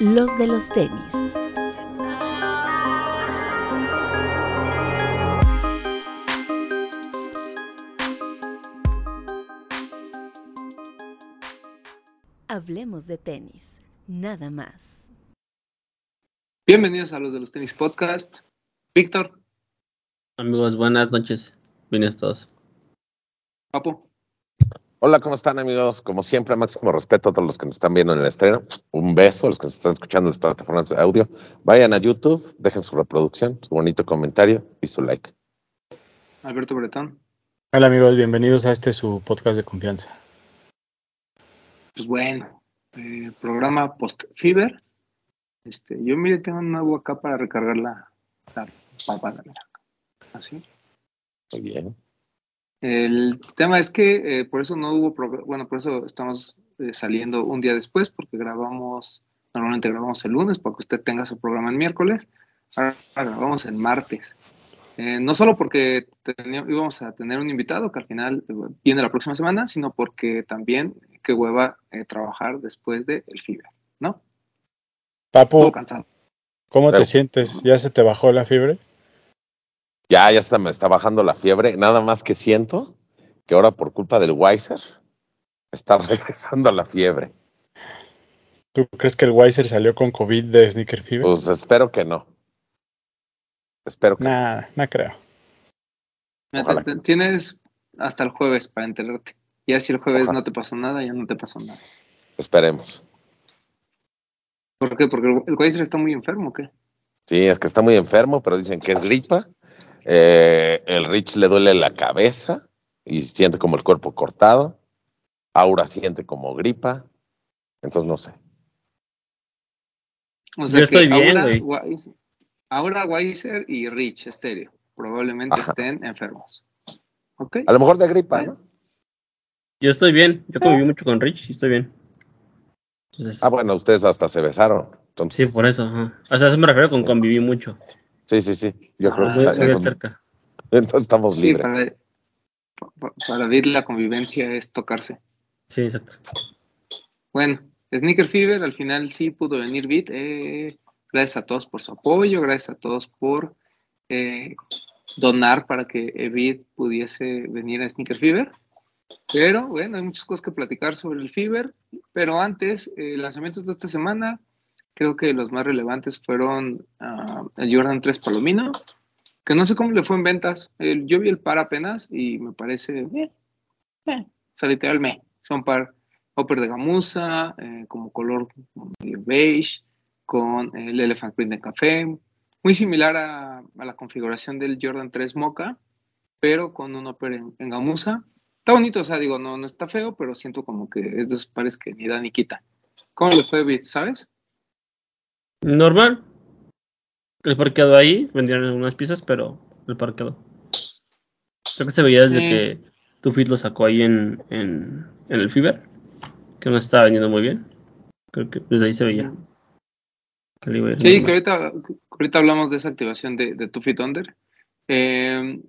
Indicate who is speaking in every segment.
Speaker 1: los de los tenis. Hablemos de tenis, nada más.
Speaker 2: Bienvenidos a los de los tenis podcast. Víctor,
Speaker 3: Amigos, buenas noches. Bienvenidos todos.
Speaker 2: Papo,
Speaker 4: Hola, ¿cómo están amigos? Como siempre, máximo respeto a todos los que nos están viendo en el estreno. Un beso a los que nos están escuchando en las plataformas de audio. Vayan a YouTube, dejen su reproducción, su bonito comentario y su like.
Speaker 2: Alberto Bretón.
Speaker 5: Hola amigos, bienvenidos a este su podcast de confianza.
Speaker 2: Pues bueno, eh, programa post-Fever. Este, yo mire, tengo un nuevo acá para recargar la, la papada, mira. Así.
Speaker 4: Muy bien.
Speaker 2: El tema es que eh, por eso no hubo, bueno, por eso estamos eh, saliendo un día después, porque grabamos, normalmente grabamos el lunes, para que usted tenga su programa el miércoles, ahora grabamos el martes. Eh, no solo porque íbamos a tener un invitado que al final viene la próxima semana, sino porque también qué hueva eh, trabajar después del FIBE, ¿no?
Speaker 5: Papu,
Speaker 2: Todo cansado.
Speaker 5: ¿cómo te sientes? ¿Ya se te bajó la fiebre?
Speaker 4: Ya, ya está, me está bajando la fiebre. Nada más que siento que ahora por culpa del Weiser está regresando la fiebre.
Speaker 5: ¿Tú crees que el Weiser salió con COVID de Sneaker Fever?
Speaker 4: Pues espero que no. Espero que no.
Speaker 5: Nah, no creo.
Speaker 4: Ojalá no.
Speaker 2: Tienes hasta el jueves para enterarte. Ya si el jueves
Speaker 4: Ojalá.
Speaker 2: no te pasó nada, ya no te pasó nada.
Speaker 4: Esperemos.
Speaker 2: ¿Por qué? Porque el, el Weiser está muy enfermo, ¿o ¿qué?
Speaker 4: Sí, es que está muy enfermo, pero dicen que es gripa. Eh, el Rich le duele la cabeza y siente como el cuerpo cortado. Aura siente como gripa. Entonces no sé.
Speaker 2: O
Speaker 3: Yo estoy bien,
Speaker 2: ahora,
Speaker 3: güey.
Speaker 2: Weiser- y Rich Estéreo probablemente
Speaker 4: Ajá.
Speaker 2: estén enfermos. ¿Ok?
Speaker 4: A lo mejor de gripa, ¿no?
Speaker 3: Yo estoy bien. Yo conviví mucho con Rich y estoy bien. Entonces,
Speaker 4: Ah, bueno, ustedes hasta se besaron.
Speaker 3: sí, por eso. ajá. O sea, eso me refiero con conviví mucho.
Speaker 4: Sí, sí, sí. Yo creo
Speaker 2: Ah,
Speaker 4: que
Speaker 3: Muy,
Speaker 4: está- entonces,
Speaker 3: cerca.
Speaker 4: entonces estamos
Speaker 2: Sí,
Speaker 4: libres.
Speaker 2: para, pa- para Vir la convivencia es tocarse.
Speaker 3: Sí, exacto.
Speaker 2: Bueno, Sneaker Fever al final sí pudo venir Bit. eh, gracias a todos por su apoyo, gracias a todos por eh, donar para que Bit pudiese venir a Sneaker Fever. Pero bueno, hay muchas cosas que platicar sobre el Fever. Pero antes, eh, lanzamientos de esta semana, creo que los más relevantes fueron ah, el Jordan 3 Palomino, que no sé cómo le fue en ventas. Yo vi el par apenas y me parece bien. Eh, o sea, literal, me. Son par upper de gamuza, eh, como color medio beige, con el elephant print de café, muy similar a, la configuración del Jordan 3 Mocha, pero con un upper en, en gamuza. Está bonito, o sea, digo, no, está feo, pero siento como que es de pares que ni da ni quita. ¿Cómo le fue, sabes?
Speaker 3: Normal. El par quedó ahí. Vendieron algunas piezas, pero el par quedó. Creo que se veía desde
Speaker 2: Sí.
Speaker 3: que tu fit lo sacó ahí en, en, en el Fever. Que no estaba vendiendo muy bien. Creo que desde ahí se veía. Que le iba a ir
Speaker 2: Sí, que
Speaker 3: normal.
Speaker 2: ahorita, que ahorita hablamos de esa activación de, de Feet Under. Eh,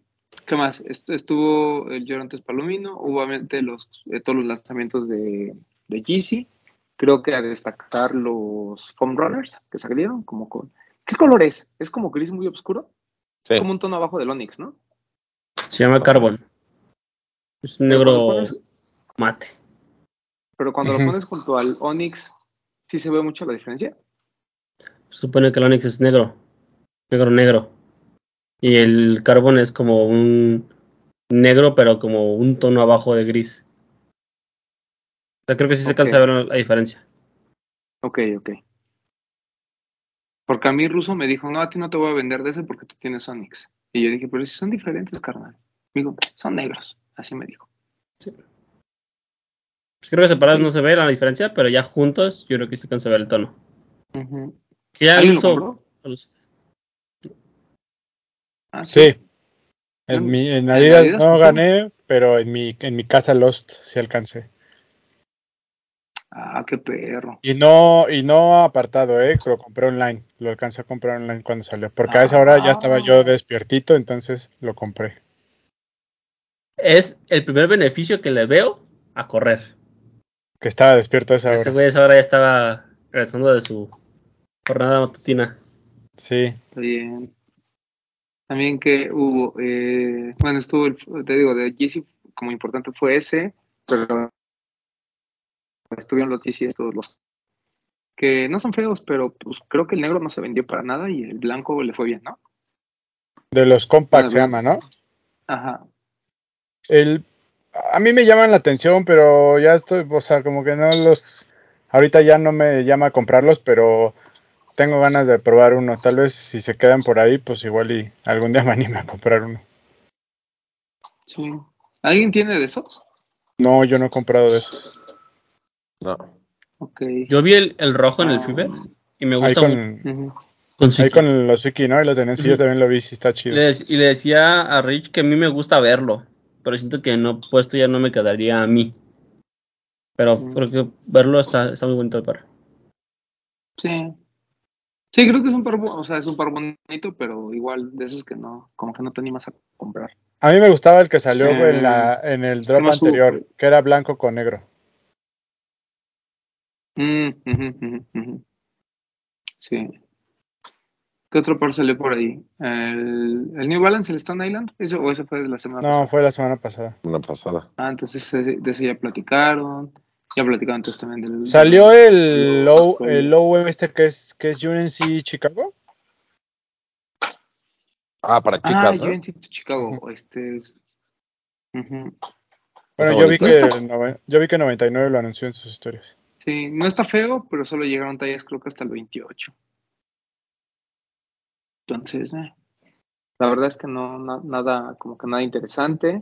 Speaker 2: ¿Qué más? Est- Estuvo el 3 Palomino, obviamente los, eh, todos los lanzamientos de, de Yeezy. Creo que a destacar los Foam Runners que salieron, como con... ¿Qué color es? ¿Es como gris muy oscuro?
Speaker 4: Sí.
Speaker 2: Como un tono abajo del Onix, ¿no?
Speaker 3: Se llama Carbon. Es un negro
Speaker 2: pones-
Speaker 3: mate.
Speaker 2: Pero cuando lo pones junto al Onix, ¿sí se ve mucho la diferencia?
Speaker 3: Supone que el Onix es negro. Negro, negro. Y el Carbon es como un negro, pero como un tono abajo de gris. O sea, creo que sí se
Speaker 2: Ok.
Speaker 3: cansa de ver la, diferencia.
Speaker 2: Ok, ok. Porque a mí Ruso me dijo, no, a ti no te voy a vender de ese porque tú tienes Onix. Y yo dije, pero si son diferentes, carnal. Digo, son negros. Así me dijo.
Speaker 3: Creo que separados no se ve la diferencia, pero ya juntos yo creo que sí se cansa de ver el tono.
Speaker 2: Ujú.
Speaker 3: Que ya
Speaker 2: ¿Alguien lo
Speaker 3: uso-
Speaker 2: compró? Ah,
Speaker 5: Sí.
Speaker 2: ¿En
Speaker 5: En, mi, en
Speaker 2: en
Speaker 5: Adidas
Speaker 2: Adidas,
Speaker 5: no gané, pero en mi, en mi casa Lost sí alcancé.
Speaker 2: Ah, qué perro.
Speaker 5: Y no, y no apartado, eh, lo compré online. Lo alcancé a comprar online cuando salió. Porque a esa hora ya estaba yo despiertito, entonces lo compré.
Speaker 3: Es el primer beneficio que le veo a correr.
Speaker 5: Que estaba despierto a esa
Speaker 3: Ese
Speaker 5: hora.
Speaker 3: güey a esa hora ya estaba regresando de su Jornada matutina.
Speaker 5: Sí.
Speaker 2: Está bien. También que hubo, eh, bueno, estuvo, el, te digo, de GC como importante fue ese, pero estuvieron los GC todos los que no son feos, pero pues creo que el negro no se vendió para nada y el blanco le fue bien, ¿no?
Speaker 5: De los compacts se llama, ¿no?
Speaker 2: Ajá.
Speaker 5: El, a mí me llaman la atención, pero ya estoy, o sea, como que no los, ahorita ya no me llama a comprarlos, pero tengo ganas de probar uno. Tal vez si se quedan por ahí, pues igual y algún día me anime a comprar uno.
Speaker 2: Sí. ¿Alguien tiene de esos?
Speaker 5: No, yo no he comprado de esos.
Speaker 4: No.
Speaker 2: Ok.
Speaker 3: Yo vi el, el rojo en el
Speaker 2: Ah,
Speaker 3: Fever y me gusta mucho.
Speaker 5: con, ahí con los Suki, ¿no? Y los de Nancy, yo también lo vi, sí está chido.
Speaker 3: Le y le decía a Rich que a mí me gusta verlo, pero siento que no puesto ya no me quedaría a mí. Pero
Speaker 2: Mm.
Speaker 3: creo que verlo está, está muy bonito el par.
Speaker 2: Sí. Sí, creo que es un par, o sea, es un par bonito, pero igual de esos que no, como que no te animas a comprar.
Speaker 5: A mí me gustaba el que salió en, la, en el drop anterior, que era blanco con negro.
Speaker 2: Mm, ujú, ujú, ujú. Sí. ¿Qué otro par salió por ahí? El, el New Balance, el Stone Island, ¿Ese, o ese fue de la semana
Speaker 5: No,
Speaker 2: pasada?
Speaker 5: fue la semana pasada.
Speaker 4: Una pasada.
Speaker 2: Ah, entonces ese- de ese ya platicaron. Ya platicaron entonces también del.
Speaker 5: Salió el low, el low este que es, que es UNC Chicago.
Speaker 4: Ah, para
Speaker 2: Ah,
Speaker 4: chicas, ¿no?
Speaker 2: UNC Chicago. Este es. Ujú.
Speaker 5: Bueno, yo vi,
Speaker 4: bonito.
Speaker 5: que, el nove- yo vi que 99 lo anunció en sus historias.
Speaker 2: Sí, no está feo, pero solo llegaron tallas creo que hasta el 28. Entonces, eh, la verdad es que no, na- nada, como que nada interesante.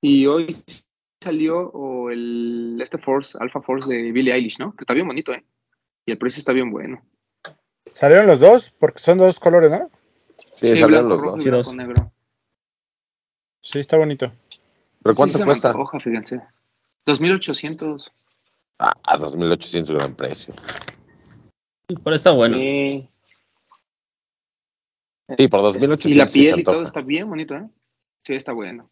Speaker 2: Y hoy salió el este Force, Alpha Force de Billie Eilish, ¿no? Que está bien bonito, ¿eh? Y el precio está bien bueno.
Speaker 5: ¿Salieron los dos? Porque son dos colores, ¿no?
Speaker 4: Sí,
Speaker 2: Sí,
Speaker 4: salieron los dos.
Speaker 2: y
Speaker 3: Sí,
Speaker 2: blanco
Speaker 3: dos.
Speaker 2: negro.
Speaker 5: Sí, está bonito.
Speaker 4: ¿Pero
Speaker 2: Sí,
Speaker 4: cuánto
Speaker 2: me
Speaker 4: cuesta?
Speaker 2: antoja, fíjense. 2800.
Speaker 4: Ah, a 2.800 gran precio.
Speaker 3: Pero está bueno.
Speaker 2: Sí.
Speaker 4: Sí, por
Speaker 2: Y la
Speaker 4: 2.800 sí se
Speaker 2: piel y todo está bien bonito, ¿eh? Sí, está bueno.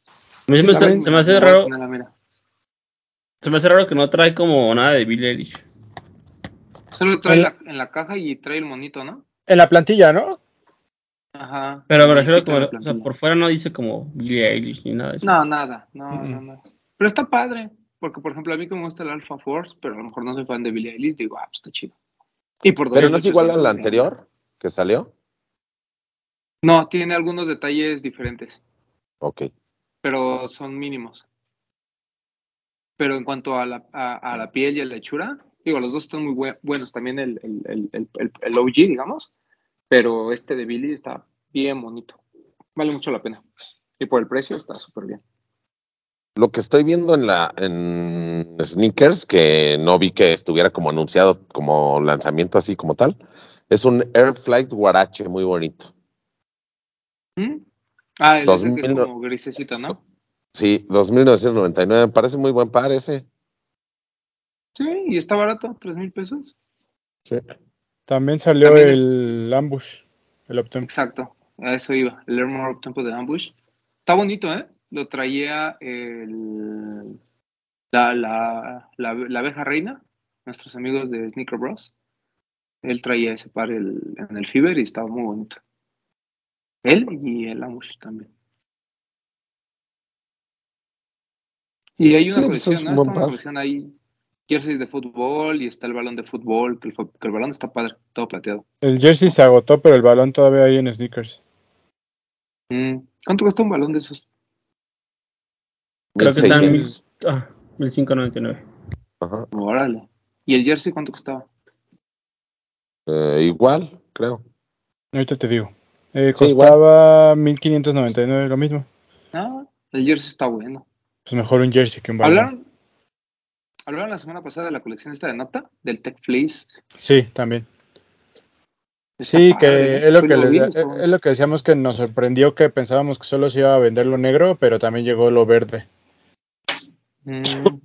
Speaker 3: A mí se me,
Speaker 2: Está
Speaker 3: está-
Speaker 2: bien,
Speaker 3: se me hace raro,
Speaker 2: mira.
Speaker 3: se me hace raro que no trae como nada de Billie Eilish.
Speaker 2: Solo trae
Speaker 5: En
Speaker 2: la, en la caja y trae el monito, ¿no?
Speaker 5: En la plantilla, ¿no?
Speaker 2: Ajá.
Speaker 3: Pero me refiero como,
Speaker 2: la
Speaker 3: o sea, por fuera no dice como Billie Eilish ni nada de eso.
Speaker 2: No, nada. No,
Speaker 5: Mm-mm.
Speaker 2: no, no. Pero está padre. Porque, por ejemplo, a mí que me gusta el Alpha Force, pero a lo mejor no soy fan de Billie Eilish, digo, ah, pues está chido. Y por
Speaker 4: Pero no es
Speaker 2: 2.800,
Speaker 4: igual al anterior que salió.
Speaker 2: No, tiene algunos detalles diferentes,
Speaker 4: Ok.
Speaker 2: pero son mínimos. Pero en cuanto a la, a, a la piel y a la hechura, digo, los dos están muy bue- buenos. También el, el, el- el OG, digamos, pero este de Billy está bien bonito. Vale mucho la pena. Y por el precio está súper bien.
Speaker 4: Lo que estoy viendo en la en sneakers, que no vi que estuviera como anunciado como lanzamiento así como tal, es un Air Flight Guarache muy bonito.
Speaker 2: ¿Mm? Ah, el ese que es
Speaker 4: 2000 no-
Speaker 2: como grisecito, ¿no?
Speaker 4: Sí, 2.999, me parece muy buen par ese.
Speaker 2: Sí, y está barato, tres mil pesos.
Speaker 4: Sí.
Speaker 5: También salió
Speaker 2: También es-
Speaker 5: el Ambush, el Optem.
Speaker 2: Exacto, a eso iba. El Air More Tempo de Ambush. Está bonito, ¿eh? Lo traía el, la, la, la, la abeja reina, nuestros amigos de Sneaker Bros. Él traía ese par el- en el Fever y estaba muy bonito. Él y el Ambush también. Y hay una
Speaker 4: Sí, pues,
Speaker 2: colección,
Speaker 4: es
Speaker 2: ¿no? una colección ahí, jerseys de fútbol y está el balón de fútbol, que el, que el balón está padre, todo plateado.
Speaker 5: El jersey se agotó, pero el balón todavía hay en sneakers.
Speaker 2: Mm, ¿Cuánto cuesta un balón de esos?
Speaker 3: Creo que están
Speaker 4: 1600.
Speaker 3: ah, 1599.
Speaker 4: Ajá.
Speaker 2: Órale. ¿Y el jersey cuánto costaba?
Speaker 4: Eh, igual, creo.
Speaker 5: Ahorita te digo. Eh,
Speaker 4: Sí,
Speaker 5: costaba 1599, lo mismo.
Speaker 2: Ah, el jersey está bueno.
Speaker 5: Pues mejor un jersey que un balón.
Speaker 2: ¿Hablaron, hablaron la semana pasada de la colección esta de nota, del Tech Fleece.
Speaker 5: Sí, también.
Speaker 2: Está
Speaker 5: Sí,
Speaker 2: padre,
Speaker 5: que es lo
Speaker 2: Pues
Speaker 5: que,
Speaker 2: lo
Speaker 5: les-
Speaker 2: está
Speaker 5: es lo que decíamos que nos sorprendió que pensábamos que solo se iba a vender lo negro, pero también llegó lo verde.
Speaker 2: Mm,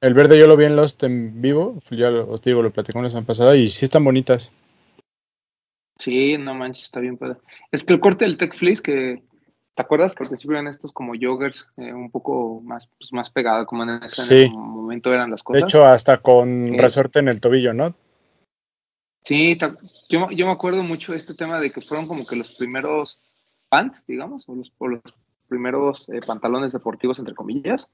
Speaker 5: El verde yo lo vi en Lost en vivo, ya lo, os digo, lo platicamos la semana pasada y sí están bonitas.
Speaker 2: sí, no manches, está bien padre. Es que el corte del Tech Fleece que... ¿Te acuerdas que al principio eran estos como joggers eh, un poco más, pues, más pegados, como en ese, en
Speaker 5: Sí.
Speaker 2: ese momento eran las
Speaker 5: De
Speaker 2: cosas?
Speaker 5: hecho, hasta con
Speaker 2: Sí.
Speaker 5: resorte en el tobillo, ¿no?
Speaker 2: Sí, yo, yo me acuerdo mucho de este tema de que fueron como que los primeros pants, digamos, o los, o los primeros eh, pantalones deportivos, entre comillas,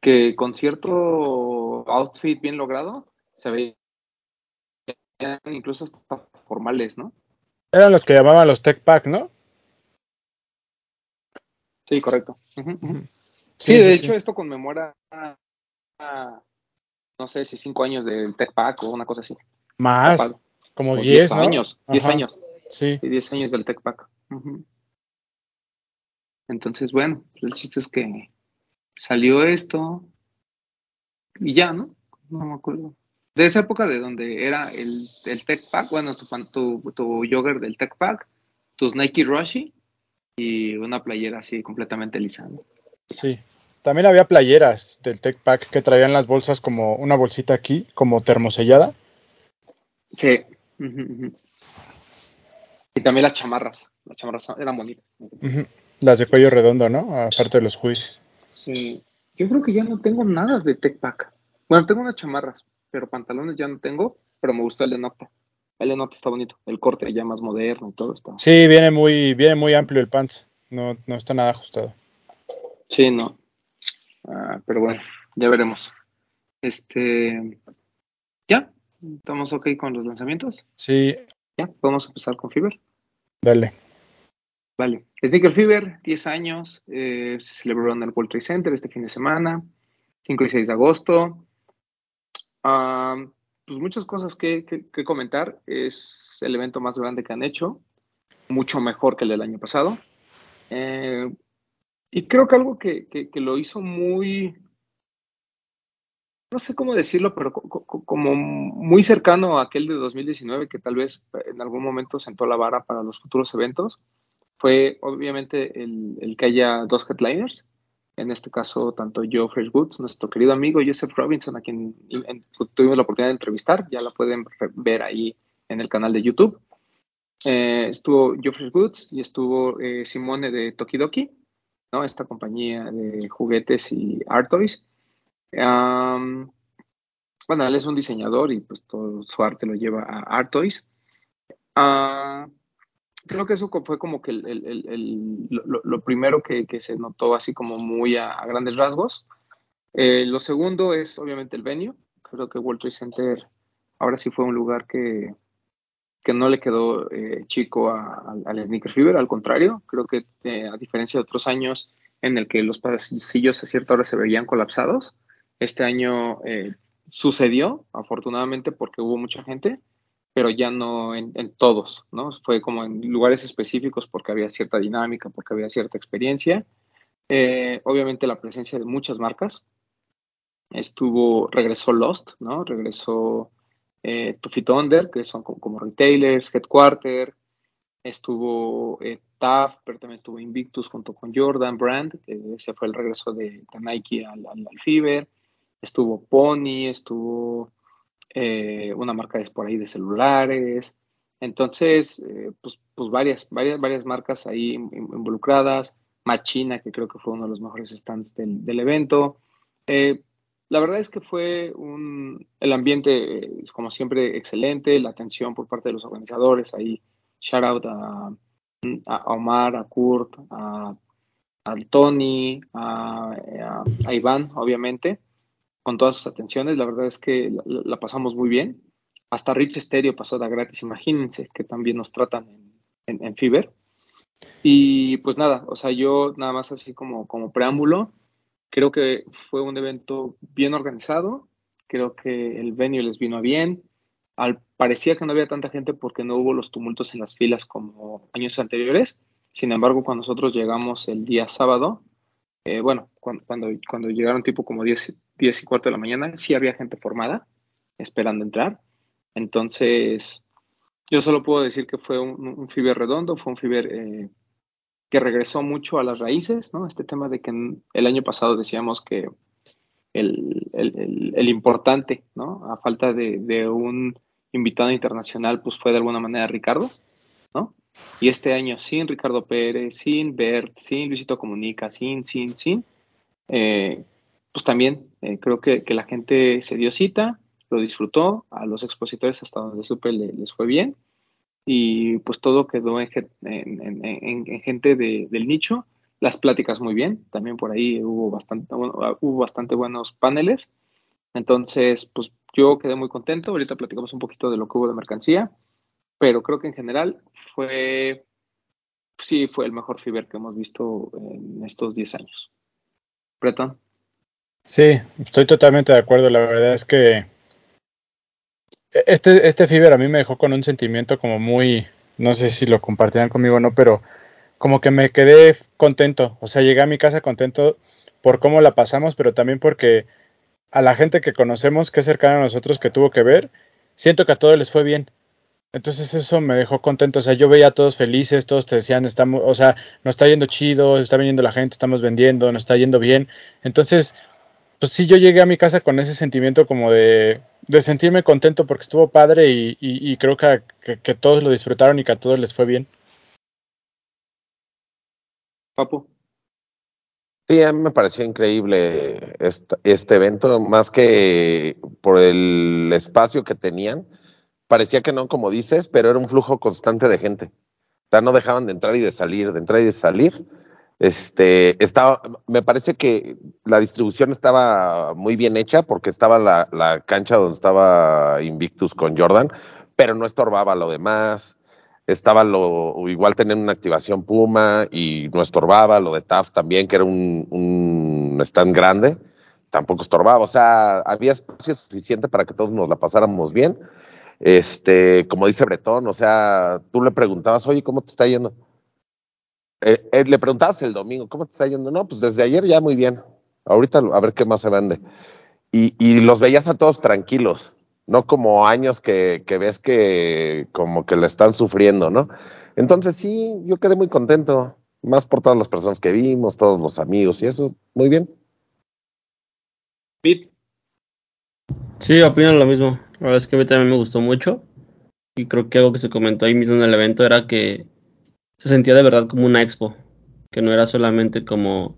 Speaker 2: que con cierto outfit bien logrado se veían incluso hasta formales, ¿no?
Speaker 5: Eran los que llamaban los Tech Pack, ¿no?
Speaker 2: Sí, correcto. Sí, de hecho, esto conmemora, no sé si cinco años del Tech Pack o una cosa así.
Speaker 5: Más,
Speaker 2: Capaz.
Speaker 5: como
Speaker 2: O
Speaker 5: 10, ¿no?
Speaker 2: años, 10
Speaker 5: Ajá,
Speaker 2: años.
Speaker 5: Sí,
Speaker 2: y 10 años del Tech Pack. Entonces, bueno, el chiste es que salió esto y ya, ¿no? No me acuerdo. De esa época de donde era el, el Tech Pack, bueno, tu, tu, tu jogger del Tech Pack, tus Nike Rushi y una playera así completamente lisa.
Speaker 5: sí. También había playeras del Tech Pack que traían las bolsas como una bolsita aquí, como termosellada.
Speaker 2: Sí. Y también las chamarras. Las chamarras eran bonitas.
Speaker 5: Las de cuello redondo, ¿no? Aparte de los hoodies.
Speaker 2: Sí. Yo creo que ya no tengo nada de Tech Pack. Bueno, tengo unas chamarras, pero pantalones ya no tengo, pero me gusta el de Nocta. El de Nocta está bonito. El corte ya más moderno y todo está.
Speaker 5: Sí, viene muy, viene muy amplio el pants. No, no está nada ajustado.
Speaker 2: Sí, no. Ah, pero bueno, ya veremos. Este. Ya, estamos ok con los lanzamientos.
Speaker 5: Sí,
Speaker 2: Ya, podemos empezar con Fever.
Speaker 5: dale.
Speaker 2: Vale. Sneaker Fever, 10 años. eh, se celebró en el World Trade Center este fin de semana, 5 y 6 de agosto. Ah, pues muchas cosas que, comentar. Es el evento más grande que han hecho, mucho mejor que el del año pasado. Eh, y creo que algo que, lo hizo muy, no sé cómo decirlo, pero co- co- como muy cercano a aquel de 2019, que tal vez en algún momento sentó la vara para los futuros eventos, fue obviamente el, el que haya dos headliners. En este caso, tanto Joe Fresh Goods, nuestro querido amigo Joseph Robinson, a quien en- tuvimos la oportunidad de entrevistar, ya la pueden ver ahí en el canal de YouTube. Eh, estuvo Joe Fresh Goods y estuvo eh, Simone de Tokidoki, ¿no? esta compañía de juguetes y art toys. Bueno, él es un diseñador y pues todo su arte lo lleva a Art Toys. Ah, creo que eso fue como que el- lo, primero que, se notó así como muy a, a grandes rasgos. Eh, lo segundo es obviamente el venue. Creo que World Trade Center ahora sí fue un lugar que, que no le quedó eh, chico a- al- al Sneaker Fever, al contrario, creo que eh, a diferencia de otros años en el que los pasillos a cierta hora se veían colapsados, este año sucedió, afortunadamente, porque hubo mucha gente, pero ya no en, en todos, ¿no? Fue como en lugares específicos porque había cierta dinámica, porque había cierta experiencia. Eh, obviamente la presencia de muchas marcas. Estuvo, regresó Lost, ¿no? Regresó eh, Two Feet Under, que son como, como retailers, Headquarter, estuvo eh, TAF, pero también estuvo Invictus junto con Jordan Brand, ese fue el regreso de, de Nike al, al, al Fever, estuvo Pony, estuvo eh, una marca de, por ahí de celulares, entonces, eh, pues, pues varias, varias, varias marcas ahí in- involucradas, Machina, que creo que fue uno de los mejores stands del, evento. Eh, la verdad es que fue un, el ambiente, eh, como siempre, excelente, la atención por parte de los organizadores, ahí. Shout out a, a Omar, a Kurt, a, Tony, a, a Iván, obviamente, con todas sus atenciones. La verdad es que la, pasamos muy bien. Hasta Rich Stereo pasó de gratis, imagínense, que también nos tratan en, en, en. Y pues nada, o sea, yo nada más así como, como preámbulo, creo que fue un evento bien organizado, creo que el venue les vino bien, al, parecía que no había tanta gente porque no hubo los tumultos en las filas como años anteriores, sin embargo, cuando nosotros llegamos el día sábado, eh, bueno, cuando, cuando, llegaron tipo como 10, 10 y cuarto de la mañana, sí había gente formada esperando entrar, entonces yo solo puedo decir que fue un, Fiber redondo, fue un Fiber eh, que regresó mucho a las raíces, ¿no? Este tema de que el año pasado decíamos que el, el, el, el importante, ¿no? A falta de, de, un invitado internacional, pues fue de alguna manera Ricardo. Y este año sin Ricardo Pérez, sin Bert, sin Luisito Comunica, sin, sin, sin, eh, pues también eh, creo que, que, la gente se dio cita, lo disfrutó, a los expositores hasta donde supe les fue bien y pues todo quedó en, gente del nicho. Las pláticas muy bien, también por ahí hubo bastante, hubo bastante buenos paneles. Entonces, pues yo quedé muy contento. Ahorita platicamos un poquito de lo que hubo de mercancía, pero creo que en general fue, sí, fue el mejor Fiber que hemos visto en estos 10 años. Breton.
Speaker 5: Sí, estoy totalmente de acuerdo. La verdad es que este, este Fiber a mí me dejó con un sentimiento como muy, no sé si lo compartirán conmigo o no, pero como que me quedé contento. O sea, llegué a mi casa contento por cómo la pasamos, pero también porque a la gente que conocemos, que es cercana a nosotros, que tuvo que ver, siento que a todos les fue bien. Entonces eso me dejó contento, o sea, yo veía a todos felices, todos te decían, estamos, o sea, nos está yendo chido, está viniendo la gente, estamos vendiendo, nos está yendo bien. Entonces, pues sí, yo llegué a mi casa con ese sentimiento como de, de sentirme contento porque estuvo padre y, creo que, que, todos lo disfrutaron y que a todos les fue bien.
Speaker 2: Papu.
Speaker 4: Sí, a mí me pareció increíble este, este evento, más que por el espacio que tenían. Parecía que no, como dices, pero era un flujo constante de gente. O sea, no dejaban de entrar y de salir, de entrar y de salir este, estaba, me parece que la distribución estaba muy bien hecha porque estaba la, la, cancha donde estaba Invictus con Jordan, pero no estorbaba lo demás. Estaba lo, igual tenían una activación Puma y no estorbaba, lo de TAF también, que era un, un stand grande, tampoco estorbaba. O sea, había espacio suficiente para que todos nos la pasáramos bien. Este, como dice Bretón, o sea, tú le preguntabas, oye, ¿cómo te está yendo? Eh, eh, le preguntabas el domingo, ¿cómo te está yendo? No, pues desde ayer ya muy bien. Ahorita a ver qué más se vende. Y, y los veías a todos tranquilos, no como años que, que, ves que como que le están sufriendo, ¿no? Entonces sí, yo quedé muy contento, más por todas las personas que vimos, todos los amigos y eso, muy bien.
Speaker 2: Pete.
Speaker 3: Sí, opino lo mismo. La verdad es que a mí también me gustó mucho. Y creo que algo que se comentó ahí mismo en el evento era que se sentía de verdad como una expo, que no era solamente como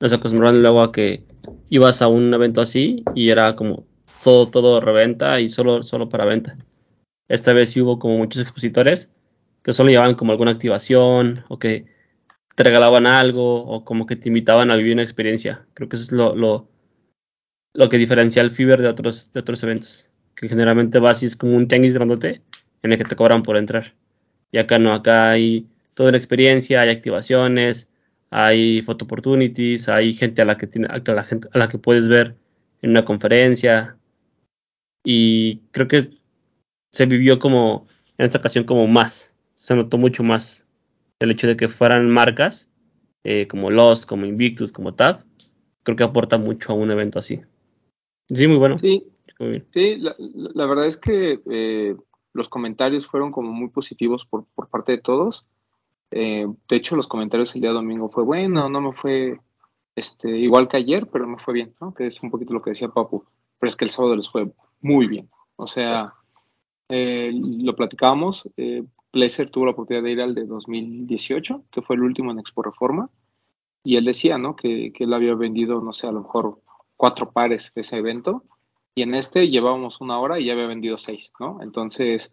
Speaker 3: nos acostumbraban luego a que ibas a un evento así y era como todo, todo reventa y solo, solo para venta. Esta vez sí hubo como muchos expositores que solo llevaban como alguna activación o que te regalaban algo o como que te invitaban a vivir una experiencia. Creo que eso es lo, lo, lo que diferencia al Fiber de otros, de otros eventos. Que generalmente vas y es como un tenis grandote en el que te cobran por entrar. Y acá no, acá hay toda la experiencia, hay activaciones, hay photo opportunities, hay gente a la que tiene, a la gente a la que puedes ver en una conferencia y creo que se vivió como en esta ocasión como más, se notó mucho más el hecho de que fueran marcas eh, como Lost, como Invictus, como TAF, creo que aporta mucho a un evento así. Sí, muy bueno.
Speaker 2: Sí, sí la, verdad es que eh, los comentarios fueron como muy positivos por, por parte de todos. Eh, de hecho, los comentarios el día domingo fue bueno, no me fue este, igual que ayer, pero me fue bien, ¿no? Que es un poquito lo que decía Papu. Pero es que el sábado les fue muy bien. O sea, eh, lo platicábamos. Eh, tuvo la oportunidad de ir al de 2018, que fue el último en Expo Reforma. Y él decía, ¿no? Que, que él había vendido, no sé, a lo mejor cuatro pares de ese evento. Y en este llevábamos una hora y ya había vendido seis, ¿no? Entonces,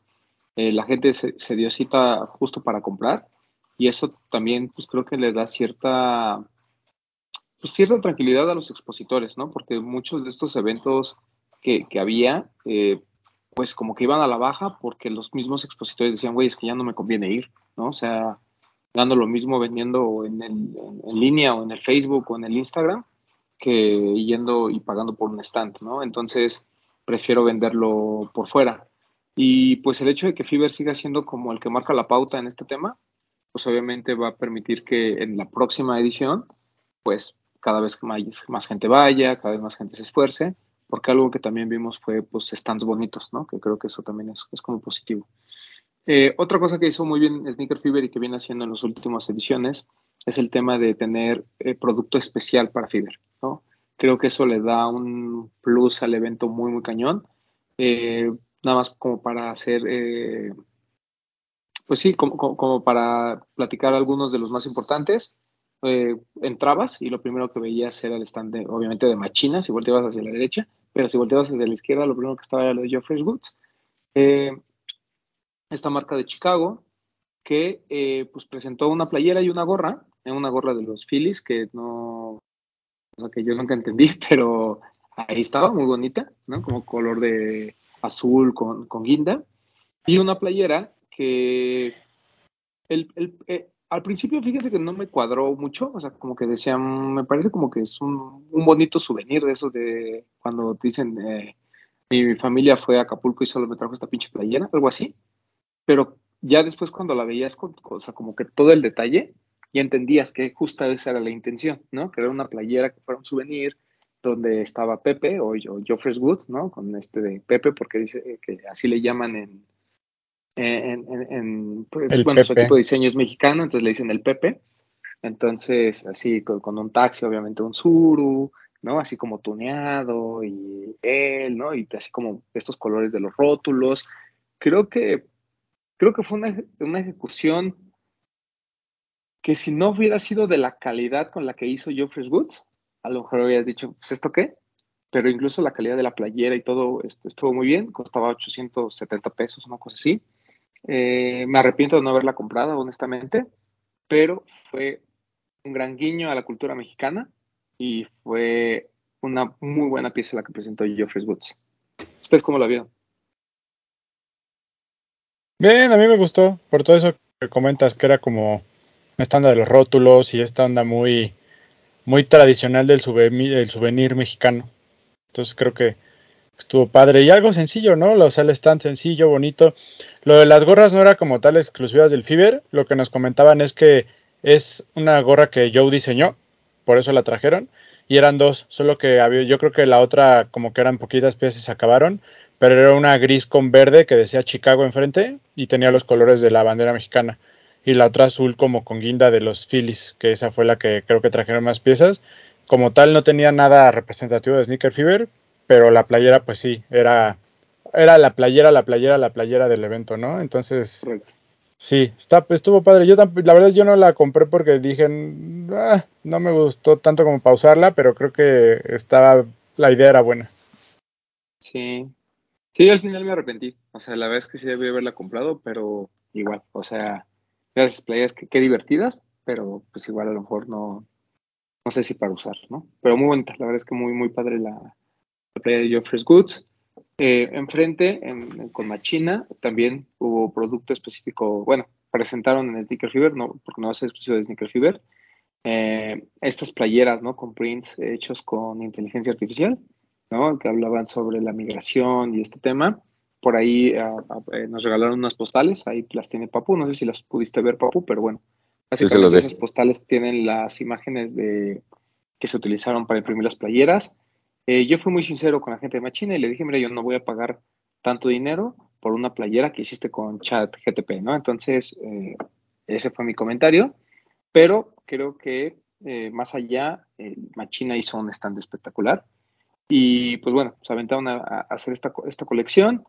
Speaker 2: eh, la gente se, dio cita justo para comprar y eso también pues creo que le da cierta pues, cierta tranquilidad a los expositores, ¿no? Porque muchos de estos eventos que, había, eh, pues como que iban a la baja porque los mismos expositores decían, güey, es que ya no me conviene ir, ¿no? O sea, dando lo mismo vendiendo en, en, línea o en el Facebook o en el Instagram que yendo y pagando por un stand, ¿no? Entonces, prefiero venderlo por fuera. Y pues el hecho de que Fiverr siga siendo como el que marca la pauta en este tema, pues obviamente va a permitir que en la próxima edición, pues cada vez más, más gente vaya, cada vez más gente se esfuerce, porque algo que también vimos fue pues stands bonitos, ¿no? Que creo que eso también es, es como positivo. Eh, otra cosa que hizo muy bien Sneaker Fever y que viene haciendo en las últimas ediciones es el tema de tener eh, producto especial para Fever, Creo que eso le da un plus al evento muy, muy cañón. Eh, nada más como para hacer pues sí, como, para platicar algunos de los más importantes, eh, entrabas y lo primero que veías era el stand, obviamente, de machinas, y volteabas hacia la derecha, pero si volteabas desde la izquierda, lo primero que estaba era lo de Geoffrey Woods. Eh, esta marca de Chicago, que eh, pues presentó una playera y una gorra, una gorra de los Phillies, que no, o sea, que yo nunca entendí, pero ahí estaba, muy bonita, ¿no? Como color de azul con, con guinda, y una playera que el, el, eh, al principio fíjense que no me cuadró mucho, o sea, como que decían, me parece como que es un, un bonito souvenir de esos de cuando dicen, eh, mi familia fue a Acapulco y solo me trajo esta pinche playera, algo así, pero ya después cuando la veías con, o sea, como que todo el detalle, ya entendías que justa esa era la intención, ¿no? Era una playera que fuera un souvenir donde estaba Pepe o, o Joffrey Woods, ¿no? Con este de Pepe, porque dice que así le llaman en, en, en, en pues, bueno, su tipo de diseño es mexicano, entonces le dicen el Pepe. Entonces, así con, con, un taxi, obviamente un Suru, ¿no? Así como tuneado y él, ¿no? Y así como estos colores de los rótulos. Creo que, creo que fue una, una ejecución que si no hubiera sido de la calidad con la que hizo Geoffrey Woods, a lo mejor hubieras dicho, pues esto qué, pero incluso la calidad de la playera y todo estuvo muy bien, costaba 870 pesos, una cosa así. Eh, me arrepiento de no haberla comprado, honestamente, pero fue un gran guiño a la cultura mexicana y fue una muy buena pieza la que presentó Geoffrey Woods. ¿Ustedes cómo la vieron?
Speaker 5: Bien, a mí me gustó, por todo eso que comentas, que era como esta onda de los rótulos y esta onda muy, muy tradicional del souvenir, mexicano. Entonces creo que estuvo padre y algo sencillo, ¿no? Lo sale tan sencillo, bonito. Lo de las gorras no era como tal exclusivas del Fiber. Lo que nos comentaban es que es una gorra que Joe diseñó, por eso la trajeron. Y eran dos, solo que había, yo creo que la otra como que eran poquitas piezas y se acabaron, pero era una gris con verde que decía Chicago enfrente y tenía los colores de la bandera mexicana. Y la otra azul como con guinda de los Phillies, que esa fue la que creo que trajeron más piezas. Como tal no tenía nada representativo de Sneaker Fever, pero la playera pues sí, era, era la playera, la playera, la playera del evento, ¿no? Entonces, sí, está, estuvo padre. Yo la verdad yo no la compré porque dije, ah, no me gustó tanto como pausarla, pero creo que estaba, la idea era buena.
Speaker 2: Sí, sí, al final me arrepentí. O sea, la verdad es que sí debí haberla comprado, pero igual, o sea, las playas que, divertidas, pero pues igual a lo mejor no, no sé si para usar, ¿no? Pero muy bonita, la verdad es que muy, muy padre la, la playa de Geoffrey Goods. Eh, enfrente, en, con Machina, también hubo producto específico, bueno, presentaron en Sneaker Fever, no, porque no va a ser exclusivo de Sneaker Fever, eh, estas playeras, ¿no? Con prints hechos con inteligencia artificial, ¿no? Que hablaban sobre la migración y este tema. Por ahí uh, uh, nos regalaron unas postales, ahí las tiene Papu, no sé si las pudiste ver, Papu, pero bueno, básicamente sí, esas postales tienen las imágenes de que se utilizaron para imprimir las playeras. Eh, yo fui muy sincero con la gente de Machina y le dije, mira, yo no voy a pagar tanto dinero por una playera que hiciste con chat GTP, ¿no? Entonces, eh, ese fue mi comentario, pero creo que eh, más allá, Machina hizo un stand espectacular y pues bueno, se aventaron a, a, hacer esta, esta colección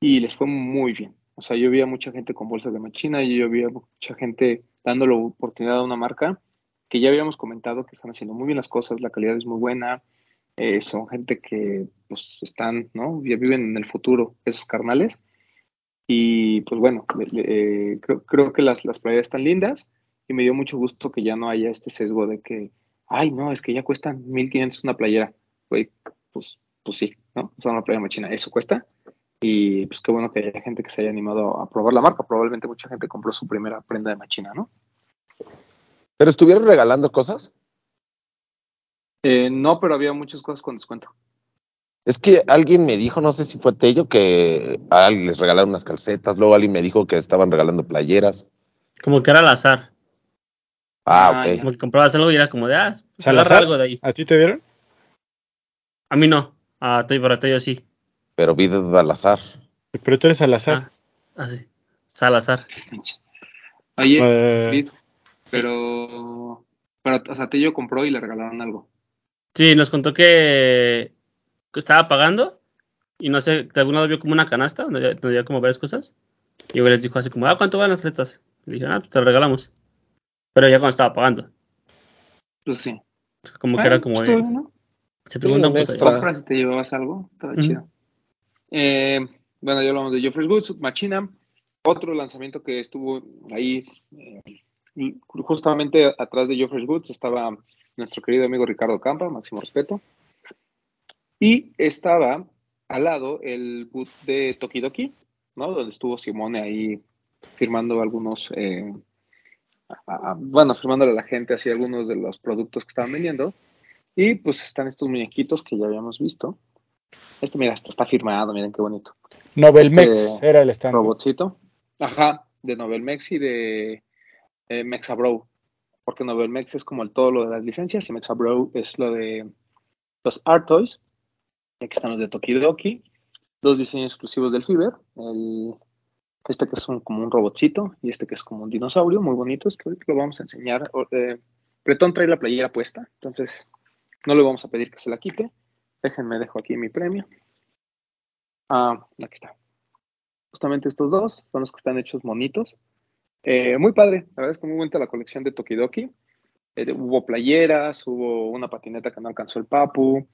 Speaker 2: y les fue muy bien. O sea, yo vi mucha gente con bolsas de Machina y yo vi a mucha gente dándole oportunidad a una marca que ya habíamos comentado que están haciendo muy bien las cosas, la calidad es muy buena, eh, son gente que pues están, ¿no? Ya viven en el futuro, esos carnales. Y pues bueno, eh, creo, creo, que las, las playas están lindas y me dio mucho gusto que ya no haya este sesgo de que, ay, no, es que ya cuestan 1500 una playera. Güey, pues, pues sí, ¿no? O una playera machina, eso cuesta. Y pues qué bueno que haya gente que se haya animado a probar la marca. Probablemente mucha gente compró su primera prenda de machina, ¿no?
Speaker 4: ¿Pero estuvieron regalando cosas?
Speaker 2: Eh, no, pero había muchas cosas con descuento.
Speaker 4: Es que alguien me dijo, no sé si fue Tello, que a alguien les regalaron unas calcetas, luego alguien me dijo que estaban regalando playeras.
Speaker 3: Como que era al azar.
Speaker 4: Ah, ok.
Speaker 3: Como que comprabas algo y era como de, ah,
Speaker 5: ¿Salazar?
Speaker 3: algo de ahí.
Speaker 5: ¿A ti te dieron?
Speaker 3: A mí no, a Tello, para Tello sí.
Speaker 4: Pero vi de al azar.
Speaker 5: Pero tú eres al azar.
Speaker 3: Ah, ah sí. Salazar.
Speaker 2: Oye,
Speaker 5: Eh.
Speaker 2: Pero, pero, o sea, Tello compró y le regalaron algo.
Speaker 3: Sí, nos contó que, que estaba pagando y no sé, de algún lado vio como una canasta donde había, donde había como varias cosas. Y luego les dijo así como, ah, ¿cuánto van las tetas? Y dije, ah, pues te lo regalamos. Pero ya cuando estaba pagando.
Speaker 2: Pues sí.
Speaker 3: Como que era como,
Speaker 2: pues.
Speaker 3: Se preguntan
Speaker 4: un
Speaker 3: pues,
Speaker 4: extra.
Speaker 2: te llevabas algo, estaba chido. Eh, bueno, ya hablamos de Geoffrey's Goods, Machina, otro lanzamiento que estuvo ahí, eh, justamente atrás de Geoffrey's Goods estaba nuestro querido amigo Ricardo Campa, máximo respeto, y estaba al lado el booth de Tokidoki, ¿no? Donde estuvo Simone ahí firmando algunos, eh, bueno, firmándole a la gente así algunos de los productos que estaban vendiendo. Y pues están estos muñequitos que ya habíamos visto. Este, mira, hasta está firmado, miren qué bonito.
Speaker 5: Novelmex
Speaker 2: Este,
Speaker 5: era el stand.
Speaker 2: Robotcito. Ajá, de Novelmex y de eh, Mexabro. Porque Novelmex es como el todo lo de las licencias y Mexabro es lo de los Art Toys. Aquí están los de Tokidoki. Dos diseños exclusivos del Fiber. El, este que es un- como un robotcito y este que es como un dinosaurio, muy bonitos, que ahorita lo vamos a enseñar. Eh, Bretón trae la playera puesta, entonces no le vamos a pedir que se la quite. Déjenme, dejo aquí mi premio. Ah, aquí está. Justamente estos dos son los que están hechos monitos. Eh, muy padre, la verdad es que muy bonita la colección de Tokidoki. Eh, hubo playeras, hubo una patineta que no alcanzó el papu,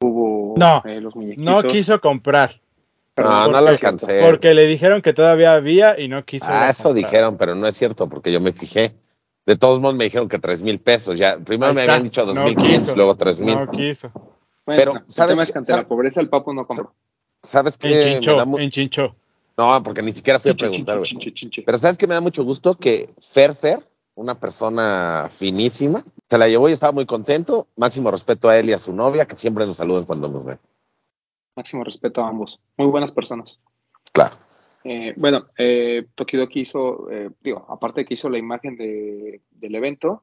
Speaker 2: hubo
Speaker 5: No,
Speaker 2: eh, los muñequitos.
Speaker 5: No quiso comprar.
Speaker 4: No,
Speaker 2: Perdón,
Speaker 4: no
Speaker 2: ¿por
Speaker 4: la alcancé.
Speaker 5: Porque le dijeron que todavía había y no quiso.
Speaker 4: Ah, eso
Speaker 5: comprar.
Speaker 4: dijeron, pero no es cierto, porque yo me fijé. De todos modos me dijeron que tres mil pesos. Ya, primero me habían dicho dos
Speaker 5: No
Speaker 4: mil quinientos,
Speaker 5: quiso.
Speaker 4: luego tres mil.
Speaker 5: No quiso.
Speaker 2: Bueno,
Speaker 4: Pero, ¿sabes
Speaker 2: es que ante la pobreza el papu no compró.
Speaker 4: ¿Sabes qué? Me
Speaker 5: Enchinchó,
Speaker 4: da mu-
Speaker 5: enchinchó.
Speaker 4: No, porque ni siquiera fui a preguntar, güey. Pero ¿sabes que me da mucho gusto? Que Fer Fer, una persona finísima, se la llevó y estaba muy contento. Máximo respeto a él y a su novia, que siempre nos saludan cuando nos ven.
Speaker 2: Máximo respeto a ambos. Muy buenas personas.
Speaker 4: Claro.
Speaker 2: Eh, bueno, eh, Tokidoki hizo, eh, digo, aparte de que hizo la imagen de- del evento,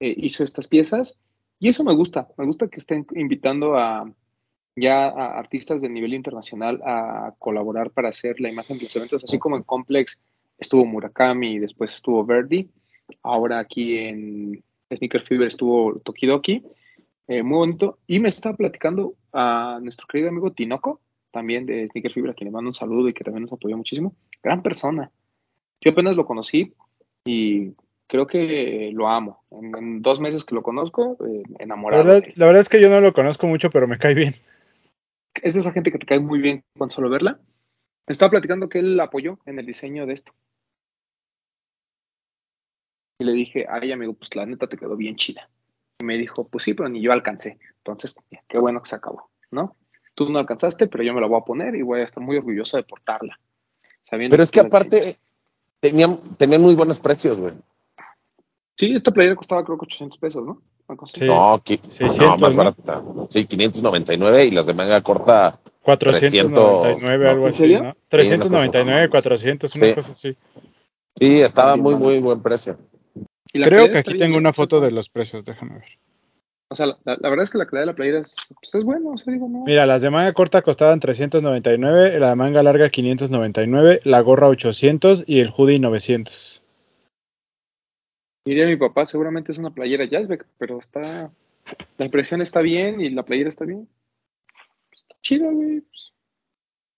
Speaker 2: eh, hizo estas piezas y eso me gusta. Me gusta que estén invitando a ya a artistas de nivel internacional a colaborar para hacer la imagen de los eventos, así como en Complex estuvo Murakami después estuvo Verdi. Ahora aquí en Sneaker Fever estuvo Tokidoki. Eh, muy bonito. Y me estaba platicando a nuestro querido amigo Tinoco, también de Sneaker Fever, a quien le mando un saludo y que también nos apoyó muchísimo. Gran persona. Yo apenas lo conocí y creo que lo amo. En, en dos meses que lo conozco, eh,
Speaker 5: La
Speaker 2: enamorado.
Speaker 5: verdad,
Speaker 2: de él.
Speaker 5: la verdad es que yo no lo conozco mucho, pero me cae bien.
Speaker 2: Es de esa gente que te cae muy bien con solo verla. Estaba platicando que él apoyó en el diseño de esto. Y le dije, ay amigo, pues la neta te quedó bien chida. Y me dijo, pues sí, pero ni yo alcancé. Entonces, qué bueno que se acabó, ¿no? Tú no alcanzaste, pero yo me la voy a poner y voy a estar muy orgulloso de portarla. sabiendo
Speaker 4: Pero es que
Speaker 2: la
Speaker 4: aparte tenían, tenían muy buenos precios, güey.
Speaker 2: Sí, esta playera costaba creo que 800 pesos, ¿no?
Speaker 5: Sí.
Speaker 4: No, qui-
Speaker 5: 600,
Speaker 4: no, más
Speaker 5: ¿no?
Speaker 4: barata. Sí, 599 y las de manga corta.
Speaker 5: 499,
Speaker 4: 300,
Speaker 5: algo
Speaker 2: ¿en
Speaker 5: así,
Speaker 2: serio?
Speaker 5: ¿no? 399, 400, una
Speaker 4: Sí.
Speaker 5: cosa así.
Speaker 4: Sí, estaba muy, muy buen precio.
Speaker 2: Y la
Speaker 5: Creo que aquí tengo una foto de los precios, déjame ver.
Speaker 2: O sea, la, la verdad es que la calidad de la playera es, pues, es buena, o sea, digo, no.
Speaker 5: Mira, las de manga corta costaban 399, la de manga larga 599, la gorra 800 y el hoodie 900.
Speaker 2: Diría mi papá, seguramente es una playera Jazzbeck, pero está. La impresión está bien y la playera está bien. Pues, Está chida, güey. pues.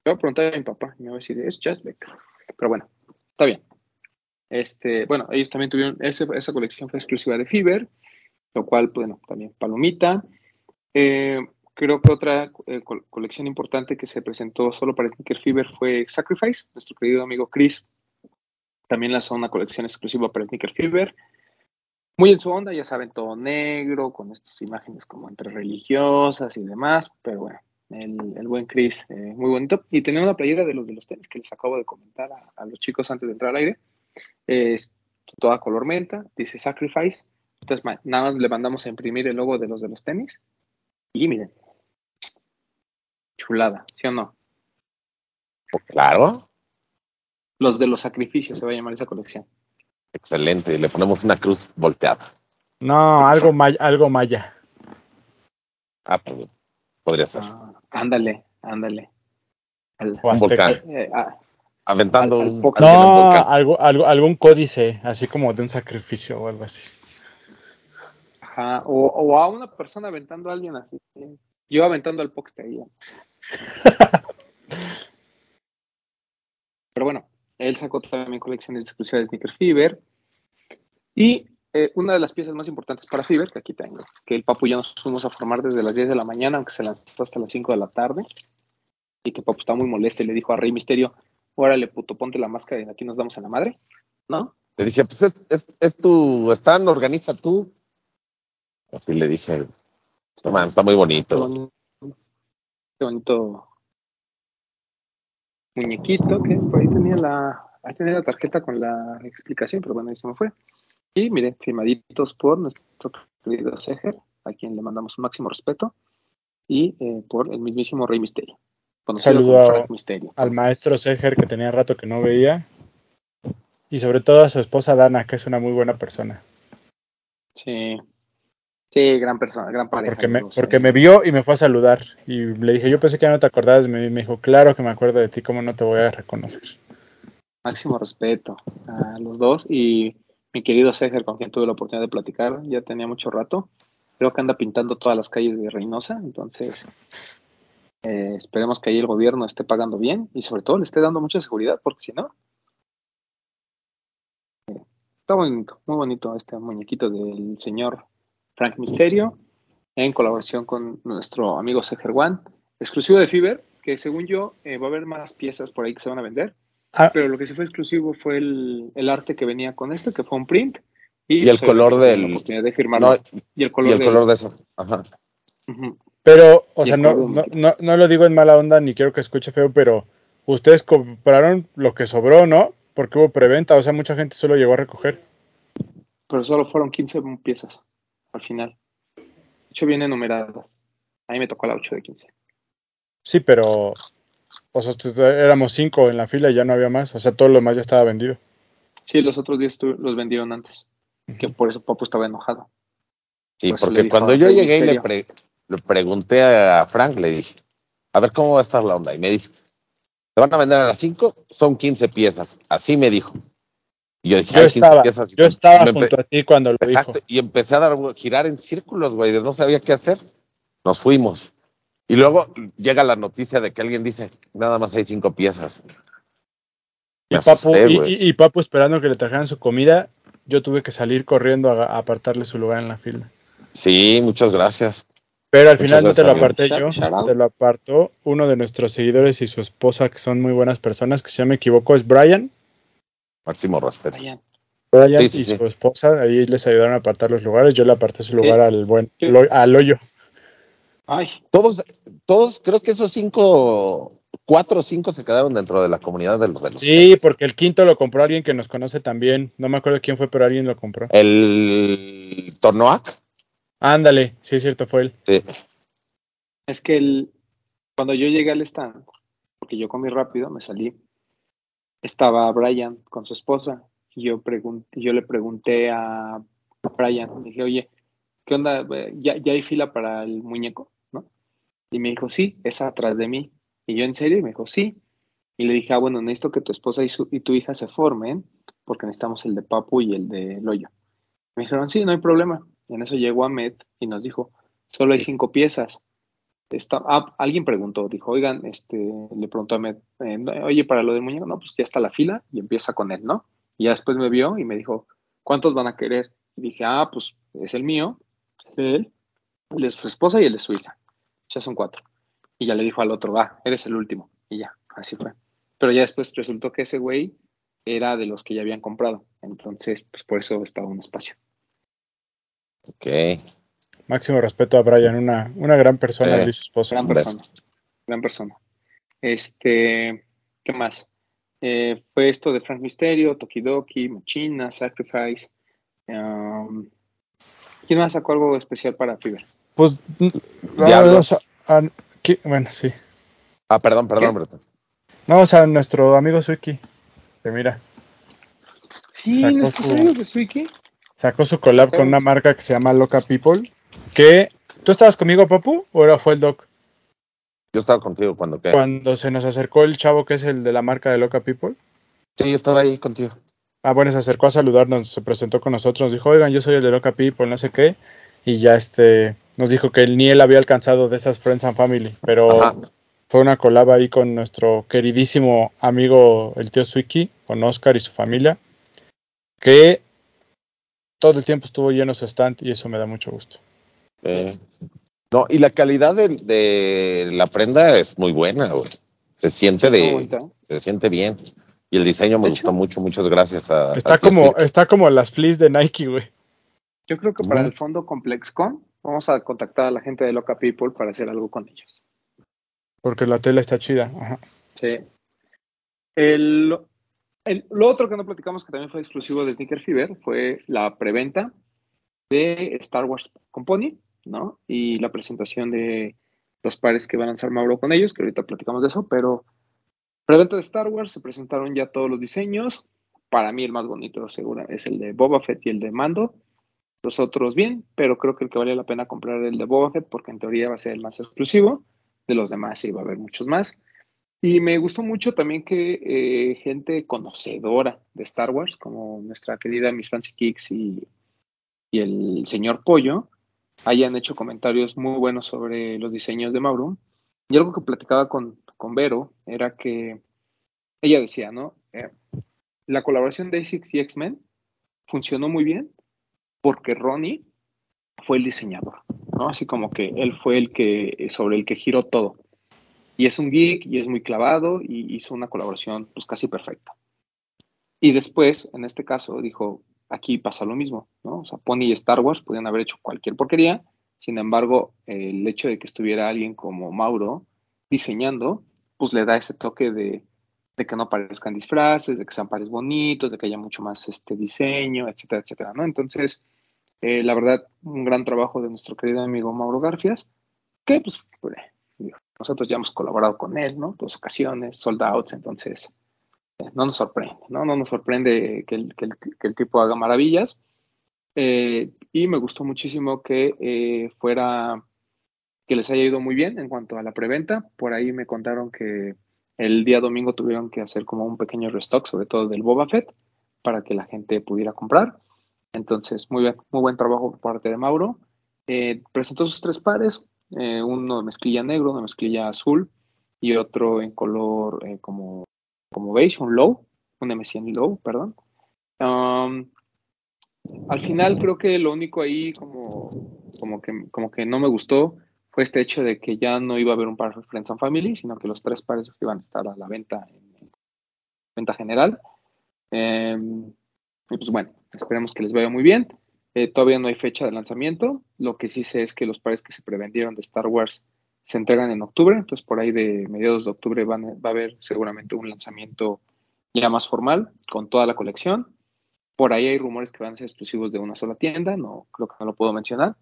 Speaker 2: Voy a preguntar a mi papá y me va a decir, es Jazzbeck. Pero bueno, está bien. Este, bueno, ellos también tuvieron, ese- esa colección fue exclusiva de Fiverr, lo cual, bueno, también palomita. Eh, creo que otra eh, col- colección importante que se presentó solo para Sneaker Fever fue Sacrifice, nuestro querido amigo Chris. También lanzó una colección exclusiva para Sneaker Fever. Muy en su onda, ya saben, todo negro, con estas imágenes como entre religiosas y demás, pero bueno, el, el buen Chris, eh, muy bonito. Y tenía una playera de los de los tenis que les acabo de comentar a, a los chicos antes de entrar al aire. Es toda color menta, dice Sacrifice. Entonces, nada más le mandamos a imprimir el logo de los de los tenis. Y miren, chulada, ¿sí o no?
Speaker 4: Claro.
Speaker 2: Los de los sacrificios se va a llamar esa colección.
Speaker 4: Excelente. Le ponemos una cruz volteada.
Speaker 5: No, algo maya, algo maya.
Speaker 4: Ah, pues, podría ser.
Speaker 2: Ah, ándale, ándale. Al-
Speaker 5: O
Speaker 4: volcán.
Speaker 5: azteca.
Speaker 2: eh, ah,
Speaker 4: Aventando
Speaker 2: al- al
Speaker 4: un
Speaker 5: No,
Speaker 4: volcán.
Speaker 5: algo, algo, algún códice, así como de un sacrificio o algo así.
Speaker 2: Ajá, o, o a una persona aventando a alguien así. Yo aventando al ahí. Pero bueno, él sacó también colecciones exclusivas de Sneaker Fever. Y eh, una de las piezas más importantes para Fiverr, que aquí tengo, que el Papu ya nos fuimos a formar desde las 10 de la mañana, aunque se lanzó hasta las 5 de la tarde, y que Papu está muy molesto y le dijo a Rey Misterio, órale puto, ponte la máscara y aquí nos damos a la madre, ¿no?
Speaker 4: Le dije, pues es, es, es tu stand, organiza tú. Así le dije, "No, man, está muy bonito,
Speaker 2: qué bonito muñequito, que por ahí tenía la, ahí tenía la tarjeta con la explicación, pero bueno, ahí se me fue. Y miren, firmaditos por nuestro querido Seger, a quien le mandamos un máximo respeto, y eh, por el mismísimo Rey Misterio.
Speaker 5: Saludo
Speaker 2: Frank Misterio.
Speaker 5: Al maestro Seger, que tenía rato que no veía. Y sobre todo a su esposa Dana, que es una muy buena persona.
Speaker 2: Sí. Sí, gran persona, gran pareja.
Speaker 5: Porque me, porque me vio y me fue a saludar. Y le dije, yo pensé que ya no te acordabas. mí". Me dijo, claro que me acuerdo de ti, ¿cómo no te voy a reconocer?
Speaker 2: Máximo respeto a los dos y mi querido Seger, con quien tuve la oportunidad de platicar, ya tenía mucho rato. Creo que anda pintando todas las calles de Reynosa, entonces eh, esperemos que ahí el gobierno esté pagando bien y sobre todo le esté dando mucha seguridad, porque si no, eh, está bonito, muy bonito este muñequito del señor Frank Misterio en colaboración con nuestro amigo Seger One, exclusivo de Fiverr, que según yo eh, va a haber más piezas por ahí que se van a vender.
Speaker 5: Ah,
Speaker 2: Pero lo que sí fue exclusivo fue el, el arte que venía con este, que fue un print.
Speaker 4: Y el color del-
Speaker 2: la oportunidad de firmarlo.
Speaker 4: No,
Speaker 2: y el
Speaker 4: y
Speaker 2: color,
Speaker 4: el
Speaker 2: del-
Speaker 4: color de eso. Ajá.
Speaker 5: Pero, o
Speaker 2: Y
Speaker 5: sea,
Speaker 2: el
Speaker 5: no, no, no, no lo digo en mala onda ni quiero que escuche feo, pero ustedes compraron lo que sobró, ¿no? Porque hubo preventa, o sea, mucha gente solo llegó a recoger.
Speaker 2: Pero solo fueron 15 piezas al final. De hecho, vienen numeradas. A mí me tocó la 8 de 15.
Speaker 5: Sí, pero, o sea, éramos cinco en la fila y ya no había más. O sea, todo lo demás ya estaba vendido.
Speaker 2: Sí, los otros 10 tu- los vendieron antes. Que por eso Papo estaba enojado.
Speaker 4: Sí,
Speaker 2: Por eso le
Speaker 4: porque
Speaker 2: dijo
Speaker 4: cuando yo llegué y le, pre- le pregunté a Frank, le dije, a ver cómo va a estar la onda. Y me dice, ¿te van a vender a las 5? Son 15 piezas. Así me dijo. Y yo dije,
Speaker 5: Yo
Speaker 4: "Ay, 15
Speaker 5: estaba,
Speaker 4: piezas.
Speaker 5: yo estaba junto a ti cuando lo
Speaker 4: Exacto,
Speaker 5: dijo.
Speaker 4: y empecé a dar, girar en círculos, güey, de no sabía qué hacer. Nos fuimos. Y luego llega la noticia de que alguien dice, nada más hay cinco piezas.
Speaker 5: Y Papu,
Speaker 4: asusté,
Speaker 5: y,
Speaker 4: güey.
Speaker 5: y- y Papu esperando que le trajeran su comida, yo tuve que salir corriendo a, a apartarle su lugar en la fila.
Speaker 4: Sí, muchas gracias.
Speaker 5: Pero al
Speaker 4: Muchas
Speaker 5: final no te lo aparté yo, te lo apartó uno de nuestros seguidores y su esposa, que son muy buenas personas, que si no me equivoco es Brian.
Speaker 4: Máximo respeto.
Speaker 5: Brian
Speaker 4: Sí, sí,
Speaker 5: y
Speaker 4: sí.
Speaker 5: su esposa, ahí les ayudaron a apartar los lugares, yo le aparté su lugar al buen, al hoyo.
Speaker 2: Ay,
Speaker 4: Todos, todos, creo que esos cinco, cuatro o cinco se quedaron dentro de la comunidad de los de los
Speaker 5: Sí, porque el quinto lo compró alguien que nos conoce también. No me acuerdo quién fue, pero alguien lo compró.
Speaker 4: El Tornoac,
Speaker 5: Ándale, sí es cierto, fue él.
Speaker 4: sí.
Speaker 2: es que el, cuando yo llegué al stand, porque yo comí rápido, me salí, estaba Brian con su esposa. Y yo, pregun- yo le pregunté a Brian, dije, oye, ¿qué onda? Eh, ¿Ya, ya hay fila para el muñeco? ¿No? Y me dijo, sí, es atrás de mí. Y yo, ¿en serio? Y me dijo, sí. Y le dije, ah, bueno, necesito que tu esposa y, su- y tu hija se formen, porque necesitamos el de Papu y el de Loyo. Me dijeron, sí, no hay problema. Y en eso llegó Ahmed y nos dijo, solo hay cinco piezas. Ah, alguien preguntó, dijo, oigan, este, le preguntó a Ahmed, eh, oye, para lo del muñeco, no, pues ya está la fila y empieza con él, ¿no? Y ya después me vio y me dijo, ¿cuántos van a querer? Y dije, ah, pues es el mío, de él, el de su esposa y el de su hija. Ya son cuatro. Y ya le dijo al otro, va, eres el último. Y ya, así fue. Pero ya después resultó que ese güey era de los que ya habían comprado. Entonces, pues por eso estaba un espacio.
Speaker 4: Ok.
Speaker 5: Máximo respeto a Brian, una, una gran persona,
Speaker 4: Sí.
Speaker 5: él y su esposa.
Speaker 2: Gran persona. Gran persona. Este, ¿qué más? Eh, fue esto de Frank Misterio, Tokidoki, Machina, Sacrifice. um, ¿Quién más sacó algo especial para Fiverr?
Speaker 5: Pues, mm,
Speaker 4: Diablos.
Speaker 5: vamos a- a- ¿qué? bueno, sí.
Speaker 4: Ah, perdón, perdón,
Speaker 2: ¿Qué?
Speaker 4: Breton.
Speaker 5: Vamos a nuestro amigo Suiki, que mira,
Speaker 2: Sí, nuestros amigos de Swiki.
Speaker 5: sacó su collab con una marca que se llama Loca People. Que, ¿tú estabas conmigo, Papu? ¿O era fue el Doc?
Speaker 4: Yo estaba contigo cuando qué.
Speaker 5: Cuando se nos acercó el chavo que es el de la marca de Loca People.
Speaker 4: Sí, yo estaba ahí contigo.
Speaker 5: Ah, bueno, se acercó a saludarnos, se presentó con nosotros, nos dijo, oigan, yo soy el de Loca People, no sé qué. Y ya este, nos dijo que él, ni él había alcanzado de esas Friends and Family, pero
Speaker 4: Ajá.
Speaker 5: fue una colaba ahí con nuestro queridísimo amigo el tío Suiki, con Oscar y su familia, que todo el tiempo estuvo lleno su stand y eso me da mucho gusto.
Speaker 4: Eh, no, y la calidad de, de la prenda es muy buena, güey. Se siente de, se siente bien. Y el diseño me gustó mucho, muchas gracias a.
Speaker 5: Está
Speaker 4: a
Speaker 5: como, está como las fleas de Nike, güey.
Speaker 2: Yo creo que para el fondo ComplexCon vamos a contactar a la gente de Loca People para hacer algo con ellos.
Speaker 5: Porque la tela está chida. Ajá.
Speaker 2: Sí. El, el- lo otro que no platicamos que también fue exclusivo de Sneaker Fever fue la preventa de Star Wars Company, ¿no? Y la presentación de los pares que va a lanzar Mauro con ellos, que ahorita platicamos de eso, pero preventa de Star Wars, se presentaron ya todos los diseños. Para mí el más bonito seguro es el de Boba Fett y el de Mando. Los otros bien, pero creo que el que vale la pena comprar es el de Boba Fett porque en teoría va a ser el más exclusivo. De los demás sí va a haber muchos más. Y me gustó mucho también que eh, gente conocedora de Star Wars, como nuestra querida Miss Fancy Kicks y, y el señor Pollo, hayan hecho comentarios muy buenos sobre los diseños de Mauro. Y algo que platicaba con, con Vero era que ella decía, ¿no? Eh, la colaboración de ASICS y X-Men funcionó muy bien porque Ronnie fue el diseñador, ¿no? Así como que él fue el que, sobre el que giró todo. Y es un geek y es muy clavado y hizo una colaboración pues casi perfecta. Y después, en este caso, dijo, aquí pasa lo mismo, ¿no? O sea, Pony y Star Wars podían haber hecho cualquier porquería, sin embargo, el hecho de que estuviera alguien como Mauro diseñando, pues le da ese toque de, que no parezcan disfraces, de que sean pares bonitos, de que haya mucho más este diseño, etcétera, etcétera, ¿no? Entonces, eh, la verdad, un gran trabajo de nuestro querido amigo Mauro Garfias, que pues, pues, nosotros ya hemos colaborado con él, ¿no? Dos ocasiones, sold outs, entonces no nos sorprende, ¿no? No nos sorprende que el, que el, que el tipo haga maravillas. Eh, y me gustó muchísimo que eh, fuera, que les haya ido muy bien en cuanto a la preventa. Por ahí me contaron que el día domingo tuvieron que hacer como un pequeño restock, sobre todo del Boba Fett, para que la gente pudiera comprar. Entonces, muy, bien, muy buen trabajo por parte de Mauro. Eh, presentó sus tres pares, uno de mezclilla negro, una mezclilla azul y otro en color como, como beige, un low, un M100 low, perdón. Al final creo que lo único ahí como, que, no me gustó fue este hecho de que ya no iba a haber un par de Friends and Family, sino que los tres pares iban a estar a la venta en venta general. Eh, y pues bueno, esperemos que les vaya muy bien. Eh, todavía no hay fecha de lanzamiento. Lo que sí sé es que los pares que se prevendieron de Star Wars se entregan en octubre. Entonces, por ahí de mediados de octubre van, va a haber seguramente un lanzamiento ya más formal con toda la colección. Por ahí hay rumores que van a ser exclusivos de una sola tienda. No creo que no lo puedo mencionar.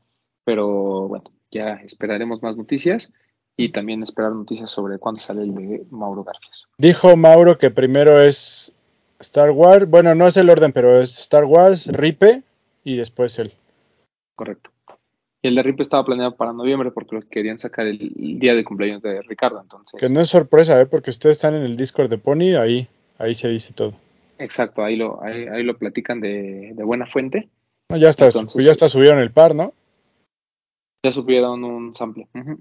Speaker 2: Pero bueno, ya esperaremos más noticias y también esperar noticias sobre cuándo sale el de Mauro Garfias.
Speaker 5: Dijo Mauro que primero es Star Wars, bueno, no es el orden, pero es Star Wars, Ripe y después él.
Speaker 2: Correcto. Y el de Ripe estaba planeado para noviembre porque lo querían sacar el, el día de cumpleaños de Ricardo, entonces.
Speaker 5: Que no es sorpresa, ¿eh? porque ustedes están en el Discord de Pony, ahí, ahí se dice todo.
Speaker 2: Exacto, ahí lo, ahí, ahí lo platican de, de, buena fuente.
Speaker 5: No, ya está, Entonces, ya está subieron el par, ¿no?
Speaker 2: Ya subieron un sample. Uh -huh.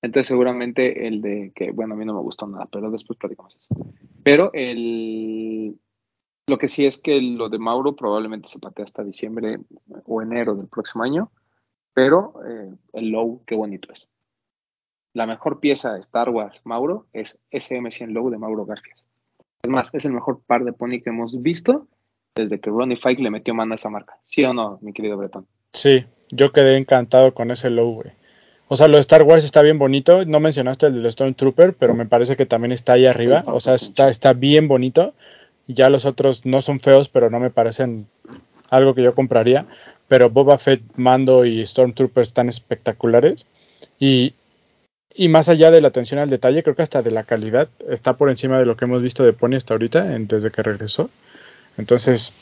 Speaker 2: Entonces seguramente el de que, bueno, a mí no me gustó nada, pero después platicamos eso. Pero el lo que sí es que lo de Mauro probablemente se patea hasta diciembre o enero del próximo año, pero eh, el low, qué bonito es. La mejor pieza de Star Wars Mauro es SM100 Low de Mauro Garfias. Es más, es el mejor par de pony que hemos visto desde que Ronnie Fike le metió mano a esa marca. ¿Sí o no, mi querido Bretón?
Speaker 5: Sí, yo quedé encantado con ese low, güey. O sea, lo de Star Wars está bien bonito. No mencionaste el de Stormtrooper, pero me parece que también está ahí arriba. O sea, está, está bien bonito. Ya los otros no son feos, pero no me parecen algo que yo compraría. Pero Boba Fett, Mando y Stormtrooper están espectaculares. Y, y más allá de la atención al detalle, creo que hasta de la calidad está por encima de lo que hemos visto de Pony hasta ahorita, en, desde que regresó. Entonces,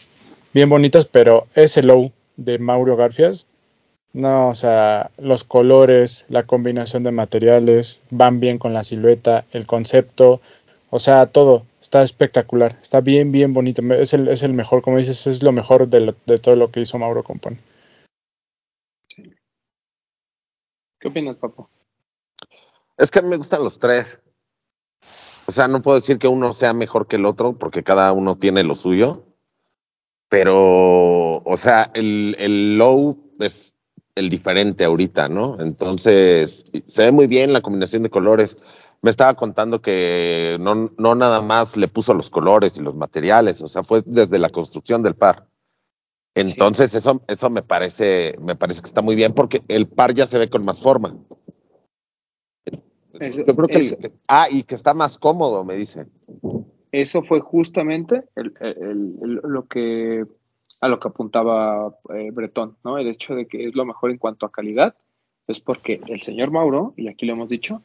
Speaker 5: bien bonitos, pero ese low de Mauro Garfias, no, o sea, los colores, la combinación de materiales, van bien con la silueta, el concepto, o sea, todo está espectacular, está bien, bien bonito. Es el, es el mejor, como dices, es lo mejor de, lo, de todo lo que hizo Mauro Compone.
Speaker 2: Sí. ¿Qué opinas, Papo?
Speaker 4: Es que a mí me gustan los tres. O sea, no puedo decir que uno sea mejor que el otro, porque cada uno tiene lo suyo. pero, o sea, el, el low es el diferente ahorita, ¿no? Entonces, se ve muy bien la combinación de colores. Me estaba contando que no, no nada más le puso los colores y los materiales, o sea, fue desde la construcción del par. Entonces, eso, eso me parece, me parece que está muy bien porque el par ya se ve con más forma.
Speaker 2: Eso-
Speaker 4: Yo creo que
Speaker 2: eso-
Speaker 4: el- ah, y que está más cómodo, me dicen.
Speaker 2: eso fue justamente el- el- el- lo que a lo que apuntaba eh, Bretón, ¿no? El hecho de que es lo mejor en cuanto a calidad, es porque el señor Mauro, y aquí lo hemos dicho,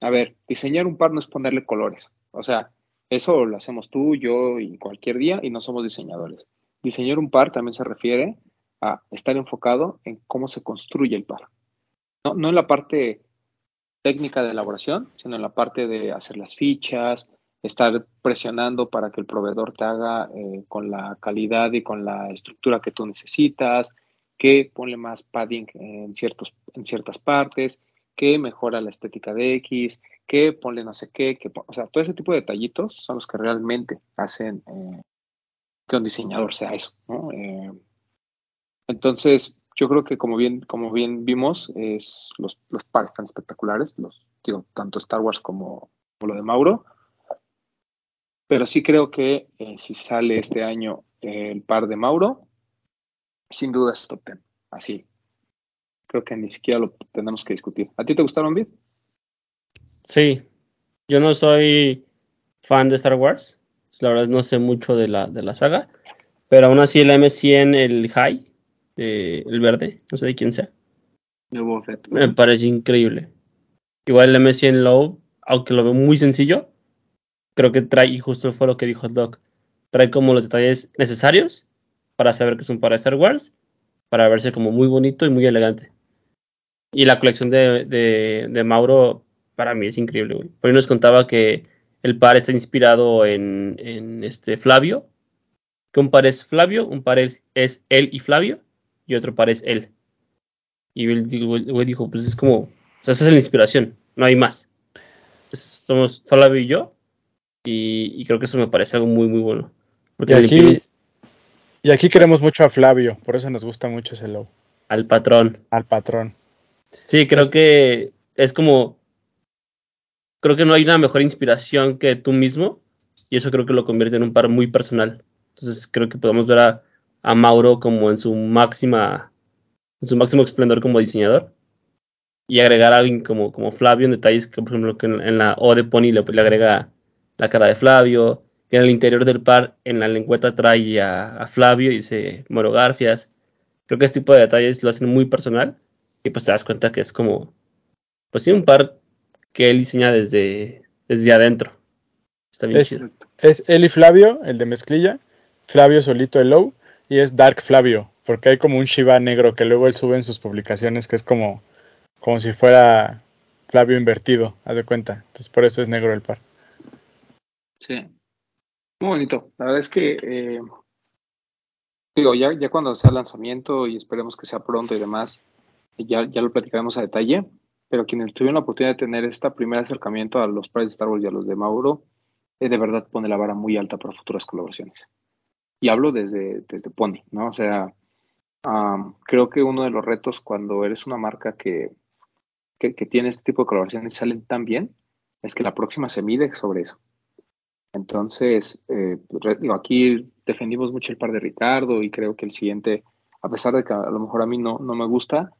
Speaker 2: a ver, diseñar un par no es ponerle colores. O sea, eso lo hacemos tú, yo y cualquier día y no somos diseñadores. Diseñar un par también se refiere a estar enfocado en cómo se construye el par. No, no en la parte técnica de elaboración, sino en la parte de hacer las fichas, estar presionando para que el proveedor te haga eh, con la calidad y con la estructura que tú necesitas, que ponle más padding en, ciertos, en ciertas partes, que mejora la estética de X, que ponle no sé qué, que, o sea, todo ese tipo de detallitos son los que realmente hacen eh, que un diseñador sea eso, ¿no? Eh, entonces, yo creo que como bien, como bien vimos, es, los, los pares están espectaculares, los, digo, tanto Star Wars como, como lo de Mauro. Pero sí creo que eh, si sale este año el par de Mauro, sin duda es top 10. Así. Creo que ni siquiera lo tenemos que discutir. ¿A ti te gustaron, Vid?
Speaker 3: Sí, yo no soy fan de Star Wars. La verdad no sé mucho de la, de la saga. Pero aún así el M100, el High, eh, el verde, no sé de quién sea, me parece increíble. Igual el M100 Low, aunque lo veo muy sencillo, creo que trae, y justo fue lo que dijo el Doc, trae como los detalles necesarios para saber que es un para Star Wars, para verse como muy bonito y muy elegante. Y la colección de, de, de Mauro para mí es increíble, güey. Por ahí nos contaba que el par está inspirado en, en este Flavio, que un par es Flavio, un par es, es él y Flavio, y otro par es él. Y el el güey dijo, pues es como, o sea, esa es la inspiración, no hay más. Somos Flavio y yo, y, y creo que eso me parece algo muy, muy bueno. Porque
Speaker 5: Y aquí- Y aquí queremos mucho a Flavio, por eso nos gusta mucho ese logo,
Speaker 3: al patrón.
Speaker 5: al patrón.
Speaker 3: Sí, creo que es como. Creo que no hay una mejor inspiración que tú mismo. Y eso creo que lo convierte en un par muy personal. Entonces creo que podemos ver a, a Mauro como en su máxima. En su máximo esplendor como diseñador. Y agregar a alguien como, como Flavio en detalles que, por ejemplo, que en, en la O de Pony le, le agrega la cara de Flavio. Que en el interior del par, en la lengüeta trae a, a Flavio y dice Moro Garfias. Creo que este tipo de detalles lo hacen muy personal. Y pues te das cuenta que es como, pues sí, un par que él diseña desde, desde adentro. Está bien
Speaker 5: Es-
Speaker 3: chido.
Speaker 5: Es él y Flavio, el de mezclilla, Flavio solito el low, y es Dark Flavio, porque hay como un Shiva negro que luego él sube en sus publicaciones que es como, como si fuera Flavio invertido, haz de cuenta. Entonces por eso es negro el par.
Speaker 2: Sí. Muy bonito. La verdad es que, eh, digo, ya, ya cuando sea el lanzamiento y esperemos que sea pronto y demás, ya, ya lo platicaremos a detalle. Pero quienes tuvieron la oportunidad de tener este primer acercamiento a los pares de Star Wars y a los de Mauro, eh, de verdad pone la vara muy alta para futuras colaboraciones. Y hablo desde, desde Pony, ¿no? O sea, am, creo que uno de los retos cuando eres una marca que, que, que tiene este tipo de colaboraciones salen tan bien, es que la próxima se mide sobre eso. Entonces, eh, digo, aquí defendimos mucho el par de Ricardo y creo que el siguiente, a pesar de que a lo mejor a mí no, no me gusta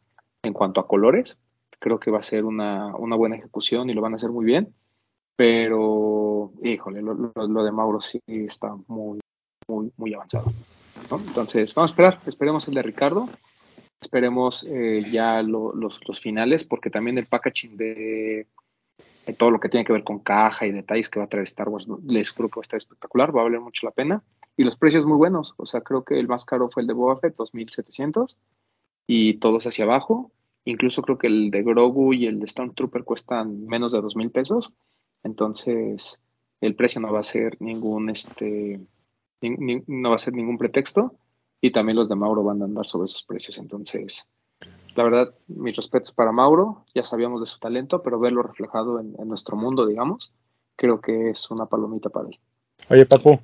Speaker 2: en cuanto a colores, creo que va a ser una, una buena ejecución y lo van a hacer muy bien. Pero, híjole, lo, de Mauro sí está muy, muy, muy avanzado. Entonces, vamos a esperar, esperemos el de Ricardo, esperemos eh, ya lo- los, los finales, porque también el packaging de, todo lo que tiene que ver con caja y detalles que va a traer Star Wars, les creo que estar espectacular, va a valer mucho la pena. Y los precios muy buenos, o sea, creo que el más caro fue el de Boba Fett, 2.700, y todos hacia abajo. Incluso creo que el de Grogu y el de Stormtrooper cuestan menos de 2.000 pesos. Entonces, el precio no va a ser ningún, este, ni- ni- no va a ser ningún pretexto. Y también los de Mauro van a andar sobre esos precios. Entonces, la verdad, mis respetos para Mauro. Ya sabíamos de su talento, pero verlo reflejado en, en nuestro mundo, digamos, creo que es una palomita para él.
Speaker 5: Oye, Papu,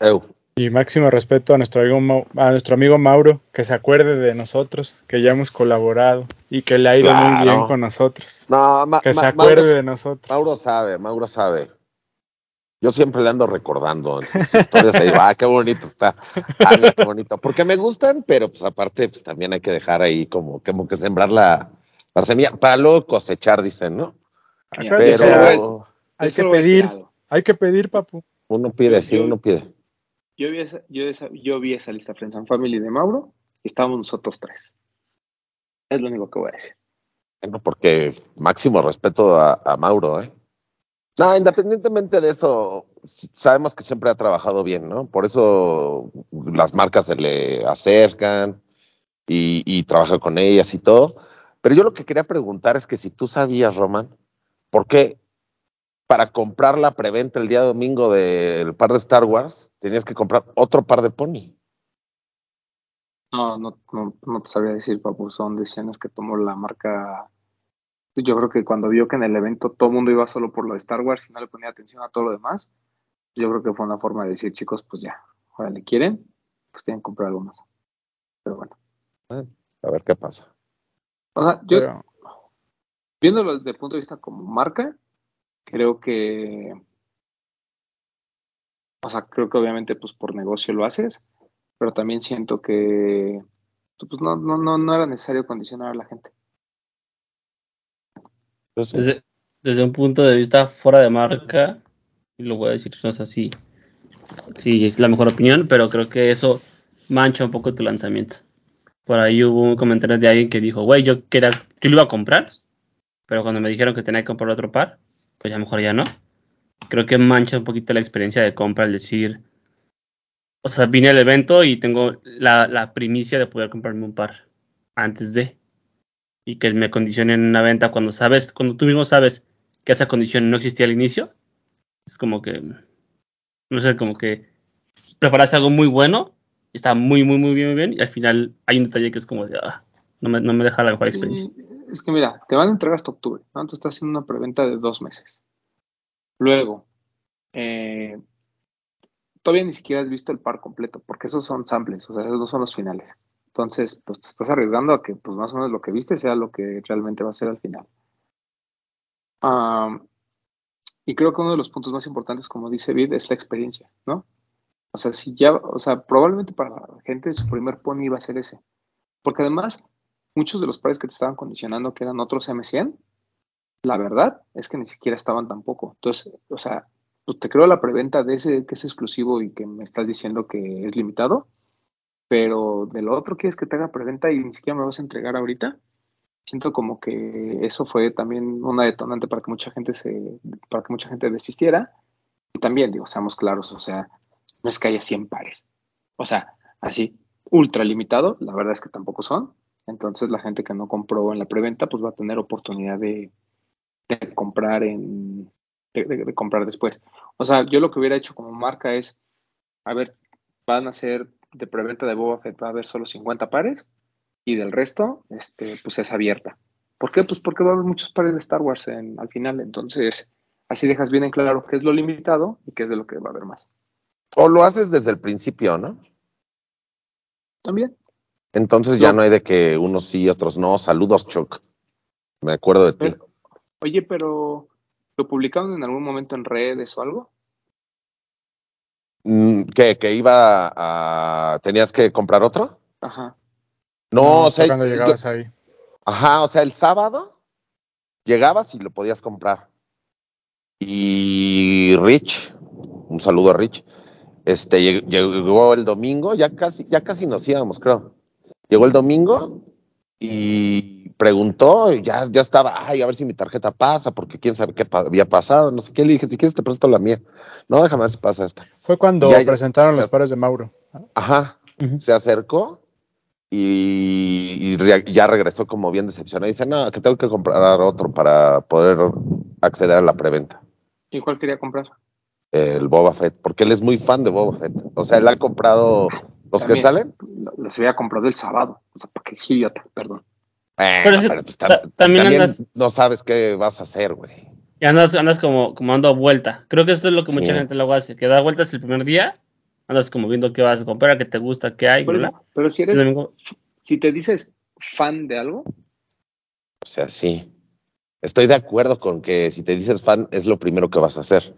Speaker 4: Eu.
Speaker 5: Y máximo respeto a nuestro, amigo, a nuestro amigo Mauro, que se acuerde de nosotros, que ya hemos colaborado y que le ha ido muy bien con nosotros.
Speaker 4: No, ma-
Speaker 5: Que se
Speaker 4: ma-
Speaker 5: acuerde
Speaker 4: Mauro,
Speaker 5: de nosotros.
Speaker 4: Mauro sabe, Mauro sabe. Yo siempre le ando recordando en sus historias. le digo, ah, qué bonito está. Ah, qué bonito. Porque me gustan, pero pues aparte, pues también hay que dejar ahí como, como que sembrar la, la semilla para luego cosechar, dicen, ¿no?
Speaker 2: Pero-
Speaker 5: hay- que pedir, hay que pedir, papu.
Speaker 4: uno pide, sí, uno pide.
Speaker 2: Yo vi esa, lista Friends and Family de Mauro y estábamos nosotros tres. Es lo único que voy a decir.
Speaker 4: Bueno, porque máximo respeto a, Mauro, ¿eh? No, independientemente de eso, sabemos que siempre ha trabajado bien, ¿no? Por eso las marcas se le acercan y, y trabaja con ellas y todo. Pero yo lo que quería preguntar es que si tú sabías, Roman, ¿por qué para comprar la preventa el día domingo del par de Star Wars tenías que comprar otro par de pony?
Speaker 2: No, no, no, no te sabría decir, papu. Son decisiones que tomó la marca. Yo creo que cuando vio que en el evento todo el mundo iba solo por lo de Star Wars y no le ponía atención a todo lo demás, yo creo que fue una forma de decir, chicos, pues ya, ahora le quieren, pues tienen que comprar algo más. Pero bueno.
Speaker 4: A ver qué pasa.
Speaker 2: O sea, yo,
Speaker 5: Pero-
Speaker 2: viéndolo desde el punto de vista como marca, creo que, o sea, creo que obviamente pues por negocio lo haces, pero también siento que pues no, no, no, no era necesario condicionar a la gente.
Speaker 4: Sí.
Speaker 3: Desde, desde un punto de vista fuera de marca, y lo voy a decir, no sé si, si es la mejor opinión, pero creo que eso mancha un poco tu lanzamiento. Por ahí hubo un comentario de alguien que dijo, güey, yo, quería, yo lo iba a comprar, pero cuando me dijeron que tenía que comprar otro par, pues ya mejor ya no. Creo que mancha un poquito la experiencia de compra al decir, o sea, vine al evento y tengo la, la primicia de poder comprarme un par antes de y que me condicionen una venta cuando sabes, cuando tú mismo sabes que esa condición no existía al inicio, es como que, no sé, como que preparaste algo muy bueno, está muy, muy, muy bien, muy bien, y al final hay un detalle que es como ah, no me, no me deja la mejor experiencia.
Speaker 2: Es que mira, te van a entregar hasta octubre, ¿no? Entonces estás haciendo una preventa de dos meses. Luego, eh, todavía ni siquiera has visto el par completo, porque esos son samples, o sea, esos no son los finales. Entonces, pues te estás arriesgando a que pues más o menos lo que viste sea lo que realmente va a ser al final. Y creo que uno de los puntos más importantes, como dice Vid, es la experiencia, ¿no? O sea, si ya, o sea, probablemente para la gente su primer pony iba a ser ese. Porque además, muchos de los pares que te estaban condicionando que eran otros M100, la verdad es que ni siquiera estaban tampoco. Entonces, o sea, pues te creo la preventa de ese que es exclusivo y que me estás diciendo que es limitado, pero de lo otro quieres que te haga preventa y ni siquiera me vas a entregar ahorita. Siento como que eso fue también una detonante para que mucha gente se, para que mucha gente desistiera. Y también, digo, seamos claros, o sea, no es que haya 100 pares. O sea, así, ultra limitado, la verdad es que tampoco son. Entonces la gente que no compró en la preventa, pues va a tener oportunidad de, de comprar en de, de- de comprar después. O sea, yo lo que hubiera hecho como marca es, a ver, van a ser de preventa de Boba Fett, va a haber solo 50 pares y del resto, este, pues es abierta. ¿Por qué? Pues porque va a haber muchos pares de Star Wars en, al final. Entonces, así dejas bien en claro qué es lo limitado y qué es de lo que va a haber más.
Speaker 4: O lo haces desde el principio, ¿no?
Speaker 2: También.
Speaker 4: Entonces ya
Speaker 2: No.
Speaker 4: no hay de que unos sí, otros no. Saludos, Chuck. Me acuerdo de ti.
Speaker 2: Pero- oye, pero ¿lo publicaron en algún momento en redes o algo?
Speaker 4: Mm, ¿Qué? ¿Que iba a... ¿Tenías que comprar otro?
Speaker 2: Ajá.
Speaker 4: No, o sea,
Speaker 5: cuando
Speaker 4: yo-
Speaker 5: llegabas ahí.
Speaker 4: ajá, o sea, el sábado llegabas y lo podías comprar. Y Rich, un saludo a Rich, este, lleg- llegó el domingo, ya casi, ya casi nos íbamos, creo. Llegó el domingo y preguntó, y ya, ya estaba, ay, a ver si mi tarjeta pasa, porque quién sabe qué pa- había pasado, no sé qué. Le dije, si quieres te presto la mía. No, déjame ver si pasa esta.
Speaker 5: Fue cuando
Speaker 4: Ya, ya,
Speaker 5: presentaron
Speaker 4: sea-
Speaker 5: los pares de Mauro.
Speaker 4: Ajá, se acercó y, y re- ya regresó como bien decepcionado. Dice, no, que tengo que comprar otro para poder acceder a la preventa.
Speaker 2: ¿Y cuál quería comprar?
Speaker 4: El Boba Fett, porque él es muy fan de Boba Fett. O sea, él ha comprado los que salen.
Speaker 2: Lo- Los había comprado el sábado. O sea, para que sí, idiota, perdón.
Speaker 4: Bueno,
Speaker 3: Pero
Speaker 4: pero pues,
Speaker 3: ta-
Speaker 4: tam-
Speaker 3: también
Speaker 4: también
Speaker 3: andas-
Speaker 4: no sabes qué vas a hacer, güey.
Speaker 3: Y andas, andas como, como dando vuelta. Creo que eso es lo que
Speaker 4: Sí.
Speaker 3: mucha gente luego hace, que da vueltas el primer día andas como viendo qué vas a comprar, qué te gusta, qué hay,
Speaker 2: eso, pero si eres, si te dices fan de algo,
Speaker 4: O sea, sí. Estoy de acuerdo con que si te dices fan es lo primero que vas a hacer.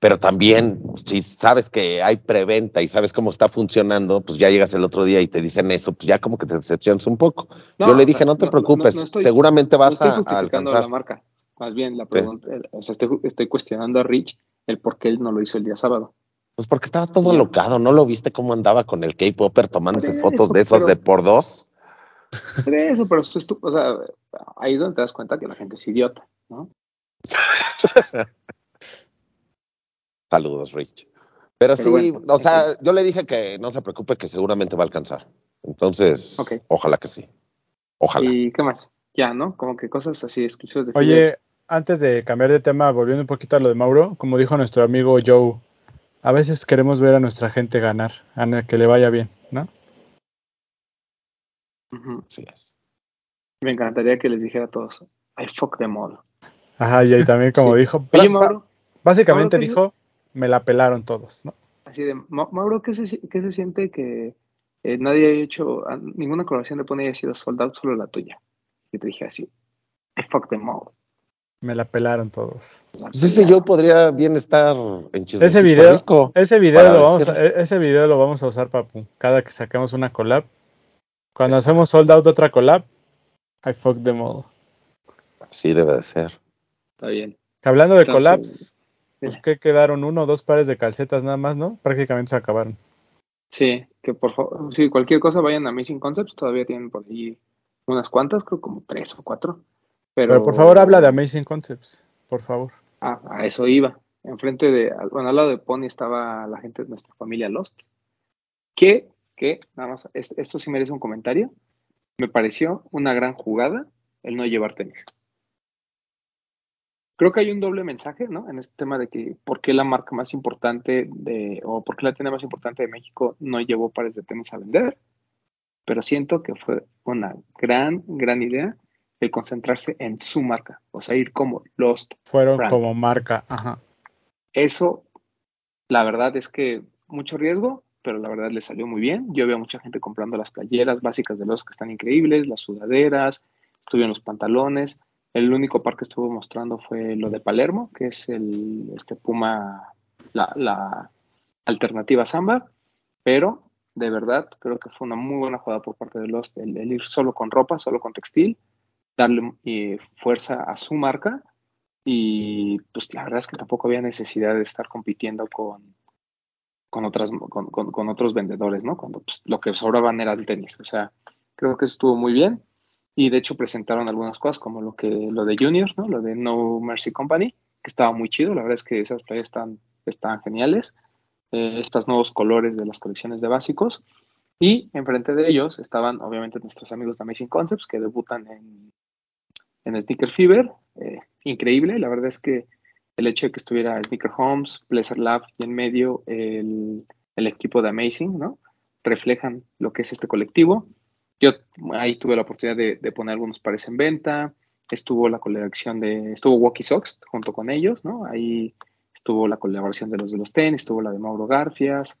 Speaker 4: Pero también, si sabes que hay preventa y sabes cómo está funcionando, pues ya llegas el otro día y te dicen eso, pues ya como que te decepcionas un poco.
Speaker 2: No,
Speaker 4: Yo le
Speaker 2: o
Speaker 4: dije,
Speaker 2: sea,
Speaker 4: no te
Speaker 2: no-
Speaker 4: preocupes,
Speaker 2: no estoy-
Speaker 4: seguramente vas
Speaker 2: estoy
Speaker 4: a, a
Speaker 2: justificando
Speaker 4: alcanzar.
Speaker 2: la marca. Más bien la pregunta, o sea, estoy, estoy cuestionando a Rich el por qué él no lo hizo el día sábado.
Speaker 4: Pues porque estaba todo
Speaker 2: Ya.
Speaker 4: locado, ¿no lo viste cómo andaba con el K-Popper tomándose
Speaker 2: Por
Speaker 4: fotos
Speaker 2: eso,
Speaker 4: de esos
Speaker 2: pero-
Speaker 4: de por dos?
Speaker 2: Eso, pero eso es tu- o sea, ahí es donde te das cuenta que la gente es idiota, ¿no?
Speaker 4: Saludos, Rich. Pero,
Speaker 2: Pero
Speaker 4: sí,
Speaker 2: bueno,
Speaker 4: o sea, yo le dije que no se preocupe, que seguramente va a alcanzar. Entonces, ojalá que sí. Ojalá.
Speaker 2: ¿Y qué más? Ya, ¿no? Como que cosas así exclusivas de.
Speaker 5: Oye, antes de cambiar de tema, volviendo un poquito a lo de Mauro, como dijo nuestro amigo Joe, a veces queremos ver a nuestra gente ganar, a que le vaya bien, ¿no?
Speaker 2: Ujú.
Speaker 4: Así es.
Speaker 2: Me encantaría que les dijera a todos, I fuck them all.
Speaker 5: Ajá, y ahí también como
Speaker 2: Sí.
Speaker 5: dijo,
Speaker 2: Oye, Mauro,
Speaker 5: básicamente
Speaker 2: Mauro, ¿qué
Speaker 5: dijo, me la pelaron todos, ¿no?
Speaker 2: así de, Ma- Mauro, ¿qué se, qué se siente que eh, nadie haya hecho, ninguna colaboración de Pony haya sido sold out, solo la tuya? Y te dije así, I fuck them all.
Speaker 5: Me la pelaron todos.
Speaker 4: Pues ese yo podría bien estar en
Speaker 5: Ese video,
Speaker 4: Rico.
Speaker 5: ese video
Speaker 4: para
Speaker 5: lo vamos a,
Speaker 4: decir-
Speaker 5: e- ese video lo vamos a usar, papu, cada que saquemos una collab. Cuando hacemos sold out otra collab, I fuck them all.
Speaker 4: Así debe de ser.
Speaker 2: Está bien.
Speaker 5: Hablando de
Speaker 2: Entonces,
Speaker 5: collabs, pues que quedaron uno o dos pares de calcetas nada más, ¿no? Prácticamente se acabaron.
Speaker 2: Sí, que por favor, si cualquier cosa vayan a Missing Concepts, todavía tienen por ahí unas cuantas, creo como tres o cuatro. Pero,
Speaker 5: Pero, por favor habla de Amazing Concepts, por favor.
Speaker 2: Ah, a eso iba. Enfrente de, al- bueno, al lado de Pony estaba la gente de nuestra familia Lost. Que, que, nada más, es- esto sí merece un comentario. Me pareció una gran jugada el no llevar tenis. Creo que hay un doble mensaje, ¿no? En este tema de que por qué la marca más importante de, o por qué la tienda más importante de México no llevó pares de tenis a vender. Pero siento que fue una gran, gran idea el concentrarse en su marca. O sea, ir como Lost
Speaker 5: Fueron
Speaker 2: Brand.
Speaker 5: como marca, ajá.
Speaker 2: eso, la verdad es que mucho riesgo, pero la verdad le salió muy bien. Yo veo mucha gente comprando las playeras básicas de los que están increíbles, las sudaderas, estuvieron los pantalones. El único par que estuvo mostrando fue lo de Palermo, que es el este Puma, la, alternativa Samba, pero de verdad creo que fue una muy buena jugada por parte de Lost el, el ir solo con ropa, solo con textil, darle eh, fuerza a su marca y pues la verdad es que tampoco había necesidad de estar compitiendo con, con, otras, con otros vendedores, ¿no? Cuando pues, lo que sobraban era el tenis. O sea, creo que estuvo muy bien. Y de hecho presentaron algunas cosas como lo que lo de Junior, ¿no? Lo de No Mercy Company, que estaba muy chido. La verdad es que esas playas están, están geniales. Eh, estos nuevos colores de las colecciones de básicos. Y enfrente de ellos estaban, obviamente, nuestros amigos de Amazing Concepts que debutan en, en Sneaker Fever. Eh, increíble, la verdad es que el hecho de que estuviera Sneaker Homes, Pleasure Lab y en medio el, el equipo de Amazing, ¿no? Reflejan lo que es este colectivo. Yo ahí tuve la oportunidad de, de poner algunos pares en venta. Estuvo la colección de, estuvo Walkie Sox junto con ellos, ¿no? Ahí estuvo la colaboración de los de los tenis, estuvo la de Mauro Garfias.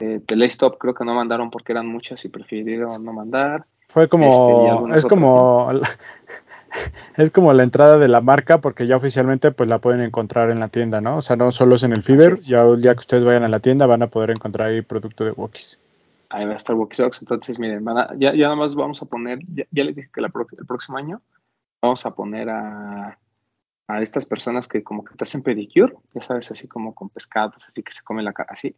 Speaker 2: Eh, de Lace Top creo que no mandaron porque eran muchas y prefirieron no mandar.
Speaker 5: Fue
Speaker 2: Este,
Speaker 5: como,
Speaker 2: algunas
Speaker 5: es como, es como la entrada de la marca porque ya oficialmente pues la pueden encontrar en la tienda, ¿no? O sea, no solo es en el Fever,
Speaker 2: es.
Speaker 5: ya el día que ustedes vayan a la tienda van a poder encontrar ahí producto de Walkies.
Speaker 2: Ahí va a estar Walkie. Entonces, miren, van a- ya, ya nada más vamos a poner, ya, ya les dije que la pro- el próximo año vamos a poner a, a estas personas que como que te hacen pedicure, ya sabes, así como con pescados, así que se comen la cara, así,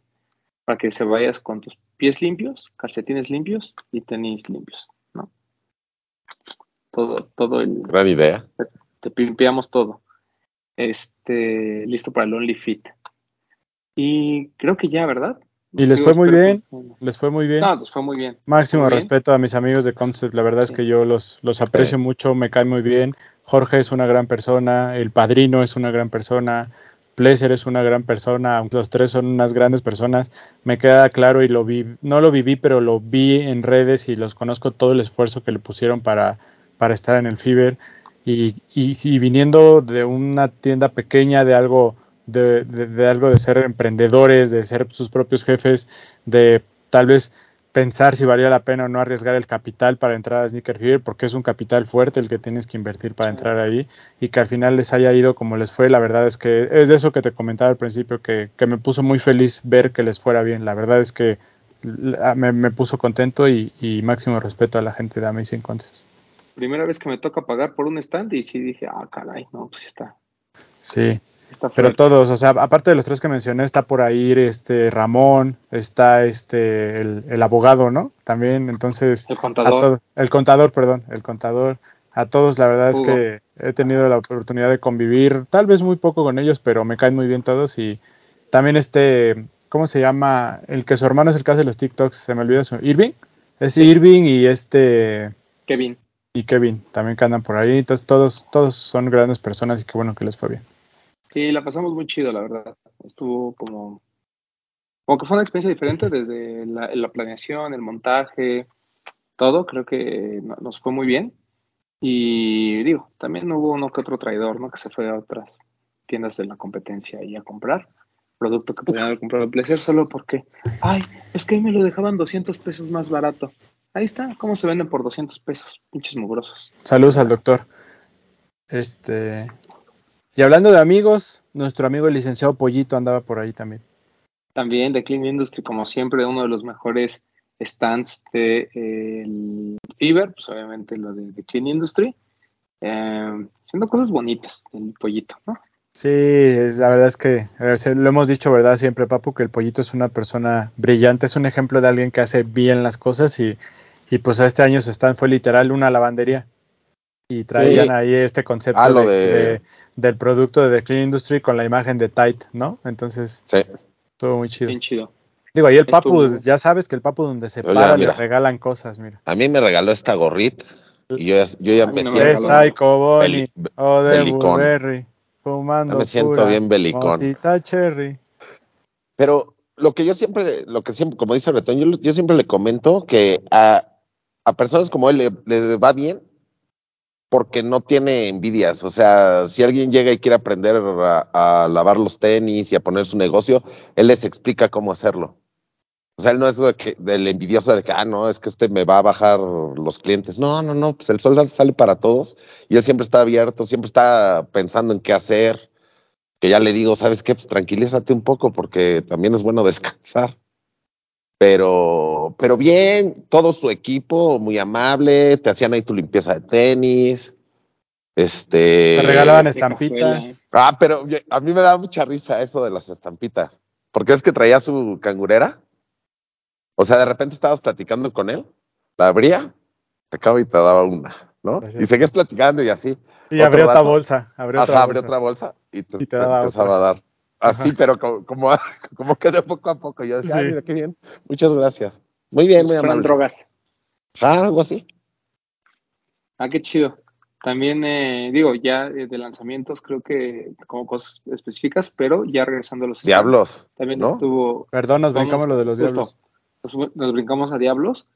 Speaker 2: para que se vayas con tus pies limpios, calcetines limpios y tenis limpios, ¿no? Todo, todo el,
Speaker 4: Gran idea.
Speaker 2: te pimpeamos todo. Este, listo para el Only Fit. Y creo que ya, ¿verdad?
Speaker 5: Y les fue muy bien, les fue muy bien.
Speaker 2: No, les fue muy bien.
Speaker 5: Máximo
Speaker 2: Muy bien.
Speaker 5: respeto a mis amigos de Concept, la verdad es que yo los, los aprecio
Speaker 4: Sí.
Speaker 5: mucho, me caen muy bien. Jorge es una gran persona, el padrino es una gran persona, Pleasure es una gran persona, aunque los tres son unas grandes personas, me queda claro y lo vi, no lo viví, pero lo vi en redes y los conozco todo el esfuerzo que le pusieron para, para estar en el Fever. Y, y, sí, viniendo de una tienda pequeña, de algo de, de, de algo de ser emprendedores, de ser sus propios jefes, de tal vez pensar si valía la pena o no arriesgar el capital para entrar a Sneaker Fever, porque es un capital fuerte el que tienes que invertir para entrar ahí y que al final les haya ido como les fue. La verdad es que es de eso que te comentaba al principio, que, que me puso muy feliz ver que les fuera bien. La verdad es que me, me puso contento y, y, máximo respeto a la gente de Amazing Concepts.
Speaker 2: Primera vez que me toca pagar por un stand y sí dije, ah, caray, no, pues está.
Speaker 5: Sí, pero todos, o sea, aparte de los tres que mencioné, está por ahí este Ramón, está este el, el abogado, ¿no? También, entonces.
Speaker 2: El contador.
Speaker 5: Todo, el contador, perdón, el contador. A todos, la verdad Hugo. es que he tenido la oportunidad de convivir, tal vez muy poco con ellos, pero me caen muy bien todos. Y también este, ¿cómo se llama? El que su hermano es el que hace los TikToks, se me olvida su. ¿Irving? Es sí. Irving y este.
Speaker 2: Kevin.
Speaker 5: Y Kevin, también que andan por ahí. Entonces, todos, todos son grandes personas y qué bueno que les fue bien.
Speaker 2: Sí, la pasamos muy chido, la verdad. Estuvo como, como que fue una experiencia diferente desde la, la planeación, el montaje, todo. Creo que nos fue muy bien. Y digo, también hubo uno que otro traidor, ¿no? Que se fue a otras tiendas de la competencia y a comprar producto que podían haber comprado Placer solo porque, ay, es que ahí me lo dejaban 200 pesos más barato. Ahí está, ¿cómo se venden por 200 pesos? Pinches mugrosos.
Speaker 5: Saludos al doctor. Este, y hablando de amigos, nuestro amigo el licenciado Pollito andaba por ahí también.
Speaker 2: También de Clean Industry, como siempre, uno de los mejores stands de eh, el Fever, pues obviamente lo de, de Clean Industry, eh, haciendo cosas bonitas, el Pollito, ¿no?
Speaker 5: Sí, es, la verdad es que lo hemos dicho, ¿verdad? Siempre, Papu, que el Pollito es una persona brillante, es un ejemplo de alguien que hace bien las cosas y, y pues este año su stand fue literal una lavandería y traían sí. ahí este concepto
Speaker 4: ah,
Speaker 5: de,
Speaker 4: de...
Speaker 5: De, del producto de The Clean Industry con la imagen de Tide, ¿no? Entonces,
Speaker 4: sí.
Speaker 5: estuvo muy chido.
Speaker 2: Bien chido.
Speaker 5: Digo, ahí el Papu, ya sabes que el Papu donde se para Oye, le regalan cosas, mira.
Speaker 4: A mí me regaló esta gorrita y yo ya, yo ya me
Speaker 5: no
Speaker 4: siento...
Speaker 5: Es Psycho Bonnie, o de Burberry, fumando
Speaker 4: ya me siento
Speaker 5: pura,
Speaker 4: bien belicón.
Speaker 5: cherry.
Speaker 4: Pero lo que yo siempre, lo que siempre, como dice Bretón, yo, yo siempre le comento que a, a personas como él le, le va bien porque no tiene envidias. O sea, si alguien llega y quiere aprender a, lavar los tenis y a poner su negocio, él les explica cómo hacerlo. O sea, él no es de que, del envidioso de que, ah, no, es que este me va a bajar los clientes. No, no, no, pues el sol sale para todos y él siempre está abierto, siempre está pensando en qué hacer. Que ya le digo, ¿sabes qué? Pues tranquilízate un poco porque también es bueno descansar. Pero, pero bien, todo su equipo muy amable, te hacían ahí tu limpieza de tenis. Este.
Speaker 5: Te regalaban estampitas.
Speaker 4: Ah, pero a mí me daba mucha risa eso de las estampitas. Porque es que traía su cangurera. O sea, de repente estabas platicando con él, la abría, te acabo y te daba una, ¿no? Gracias. Y seguías platicando y así.
Speaker 5: Y abrió otra bolsa. Abrió
Speaker 4: Ajá,
Speaker 5: otra
Speaker 4: abrió otra bolsa y te, y te, te empezaba otra. a dar. Así, Ajá. pero como, como, como que de poco a poco. Yo decía, sí. mira qué bien. Muchas gracias. Muy bien, muy amable.
Speaker 2: drogas.
Speaker 4: Ah, algo así.
Speaker 2: Ah, qué chido. También, eh, digo, ya de lanzamientos, creo que como cosas específicas, pero ya regresando a los.
Speaker 4: Diablos.
Speaker 2: También
Speaker 4: ¿no?
Speaker 2: estuvo.
Speaker 5: Perdón, nos brincamos lo de los diablos.
Speaker 2: Nos, nos, brincamos a Diablos.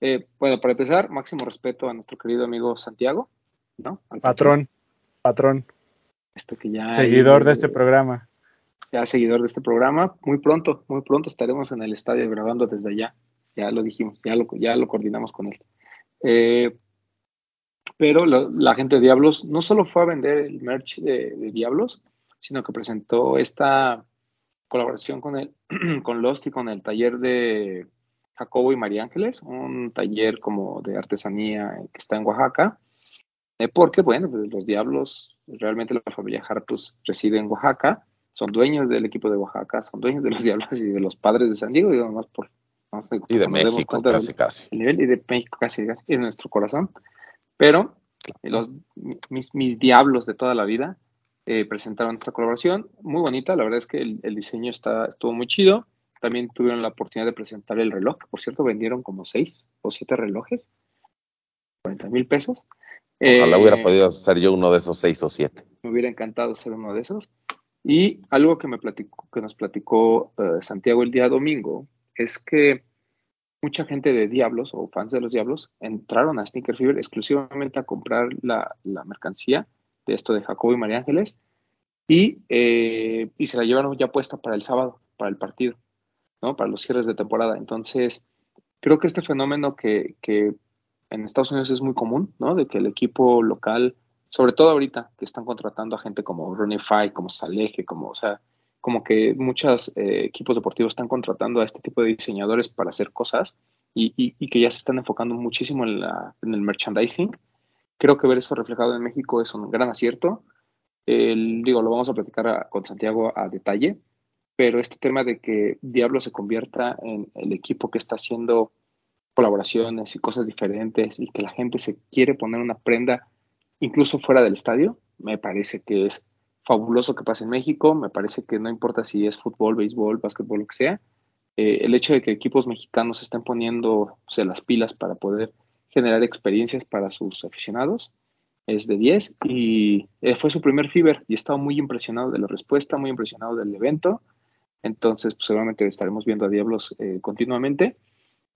Speaker 2: Eh, bueno, para empezar, máximo respeto a nuestro querido amigo Santiago, ¿no?
Speaker 5: Al patrón, patrón.
Speaker 2: Que ya.
Speaker 5: Seguidor hay, de este programa
Speaker 2: sea seguidor de este programa. Muy pronto, muy pronto estaremos en el estadio grabando desde allá. Ya lo dijimos, ya lo, ya lo coordinamos con él. Eh, pero la, la, gente de Diablos no solo fue a vender el merch de, de Diablos, sino que presentó esta colaboración con, el, con Lost y con el taller de Jacobo y María Ángeles, un taller como de artesanía que está en Oaxaca, eh, porque, bueno, pues los Diablos, realmente la familia Hartus reside en Oaxaca, son dueños del equipo de Oaxaca, son dueños de los Diablos y de los padres de San Diego, digo, más por... No sé,
Speaker 4: y de México, casi,
Speaker 2: del,
Speaker 4: casi.
Speaker 2: El nivel, y de México, casi, casi, en nuestro corazón. Pero los, mis, mis diablos de toda la vida eh, presentaron esta colaboración, muy bonita, la verdad es que el, el, diseño está, estuvo muy chido. También tuvieron la oportunidad de presentar el reloj, por cierto, vendieron como seis o siete relojes, 40 mil pesos.
Speaker 4: Ojalá eh, hubiera podido ser yo uno de esos seis o siete.
Speaker 2: Me hubiera encantado ser uno de esos. Y algo que, me platicó, que nos platicó uh, Santiago el día domingo es que mucha gente de Diablos o fans de los Diablos entraron a Sneaker Fever exclusivamente a comprar la, mercancía de esto de Jacobo y María Ángeles y, eh, y se la llevaron ya puesta para el sábado, para el partido, ¿no? Para los cierres de temporada. Entonces, creo que este fenómeno que, que en Estados Unidos es muy común, ¿no? De que el equipo local, sobre todo ahorita, que están contratando a gente como Ronnie Fay, como Saleje, como, o sea, como que muchos eh, equipos deportivos están contratando a este tipo de diseñadores para hacer cosas y, y, que ya se están enfocando muchísimo en, el merchandising. Creo que ver eso reflejado en México es un gran acierto. Digo, lo vamos a platicar con Santiago a detalle, pero este tema de que Diablo se convierta en el equipo que está haciendo colaboraciones y cosas diferentes y que la gente se quiere poner una prenda incluso fuera del estadio, me parece que es fabuloso que pase en México, me parece que no importa si es fútbol, béisbol, básquetbol, lo que sea, eh, el hecho de que equipos mexicanos estén poniendo las pilas para poder generar experiencias para sus aficionados es de 10 y eh, fue su primer Fiber y estaba muy impresionado de la respuesta, muy impresionado del evento, entonces pues, seguramente estaremos viendo a Diablos eh, continuamente.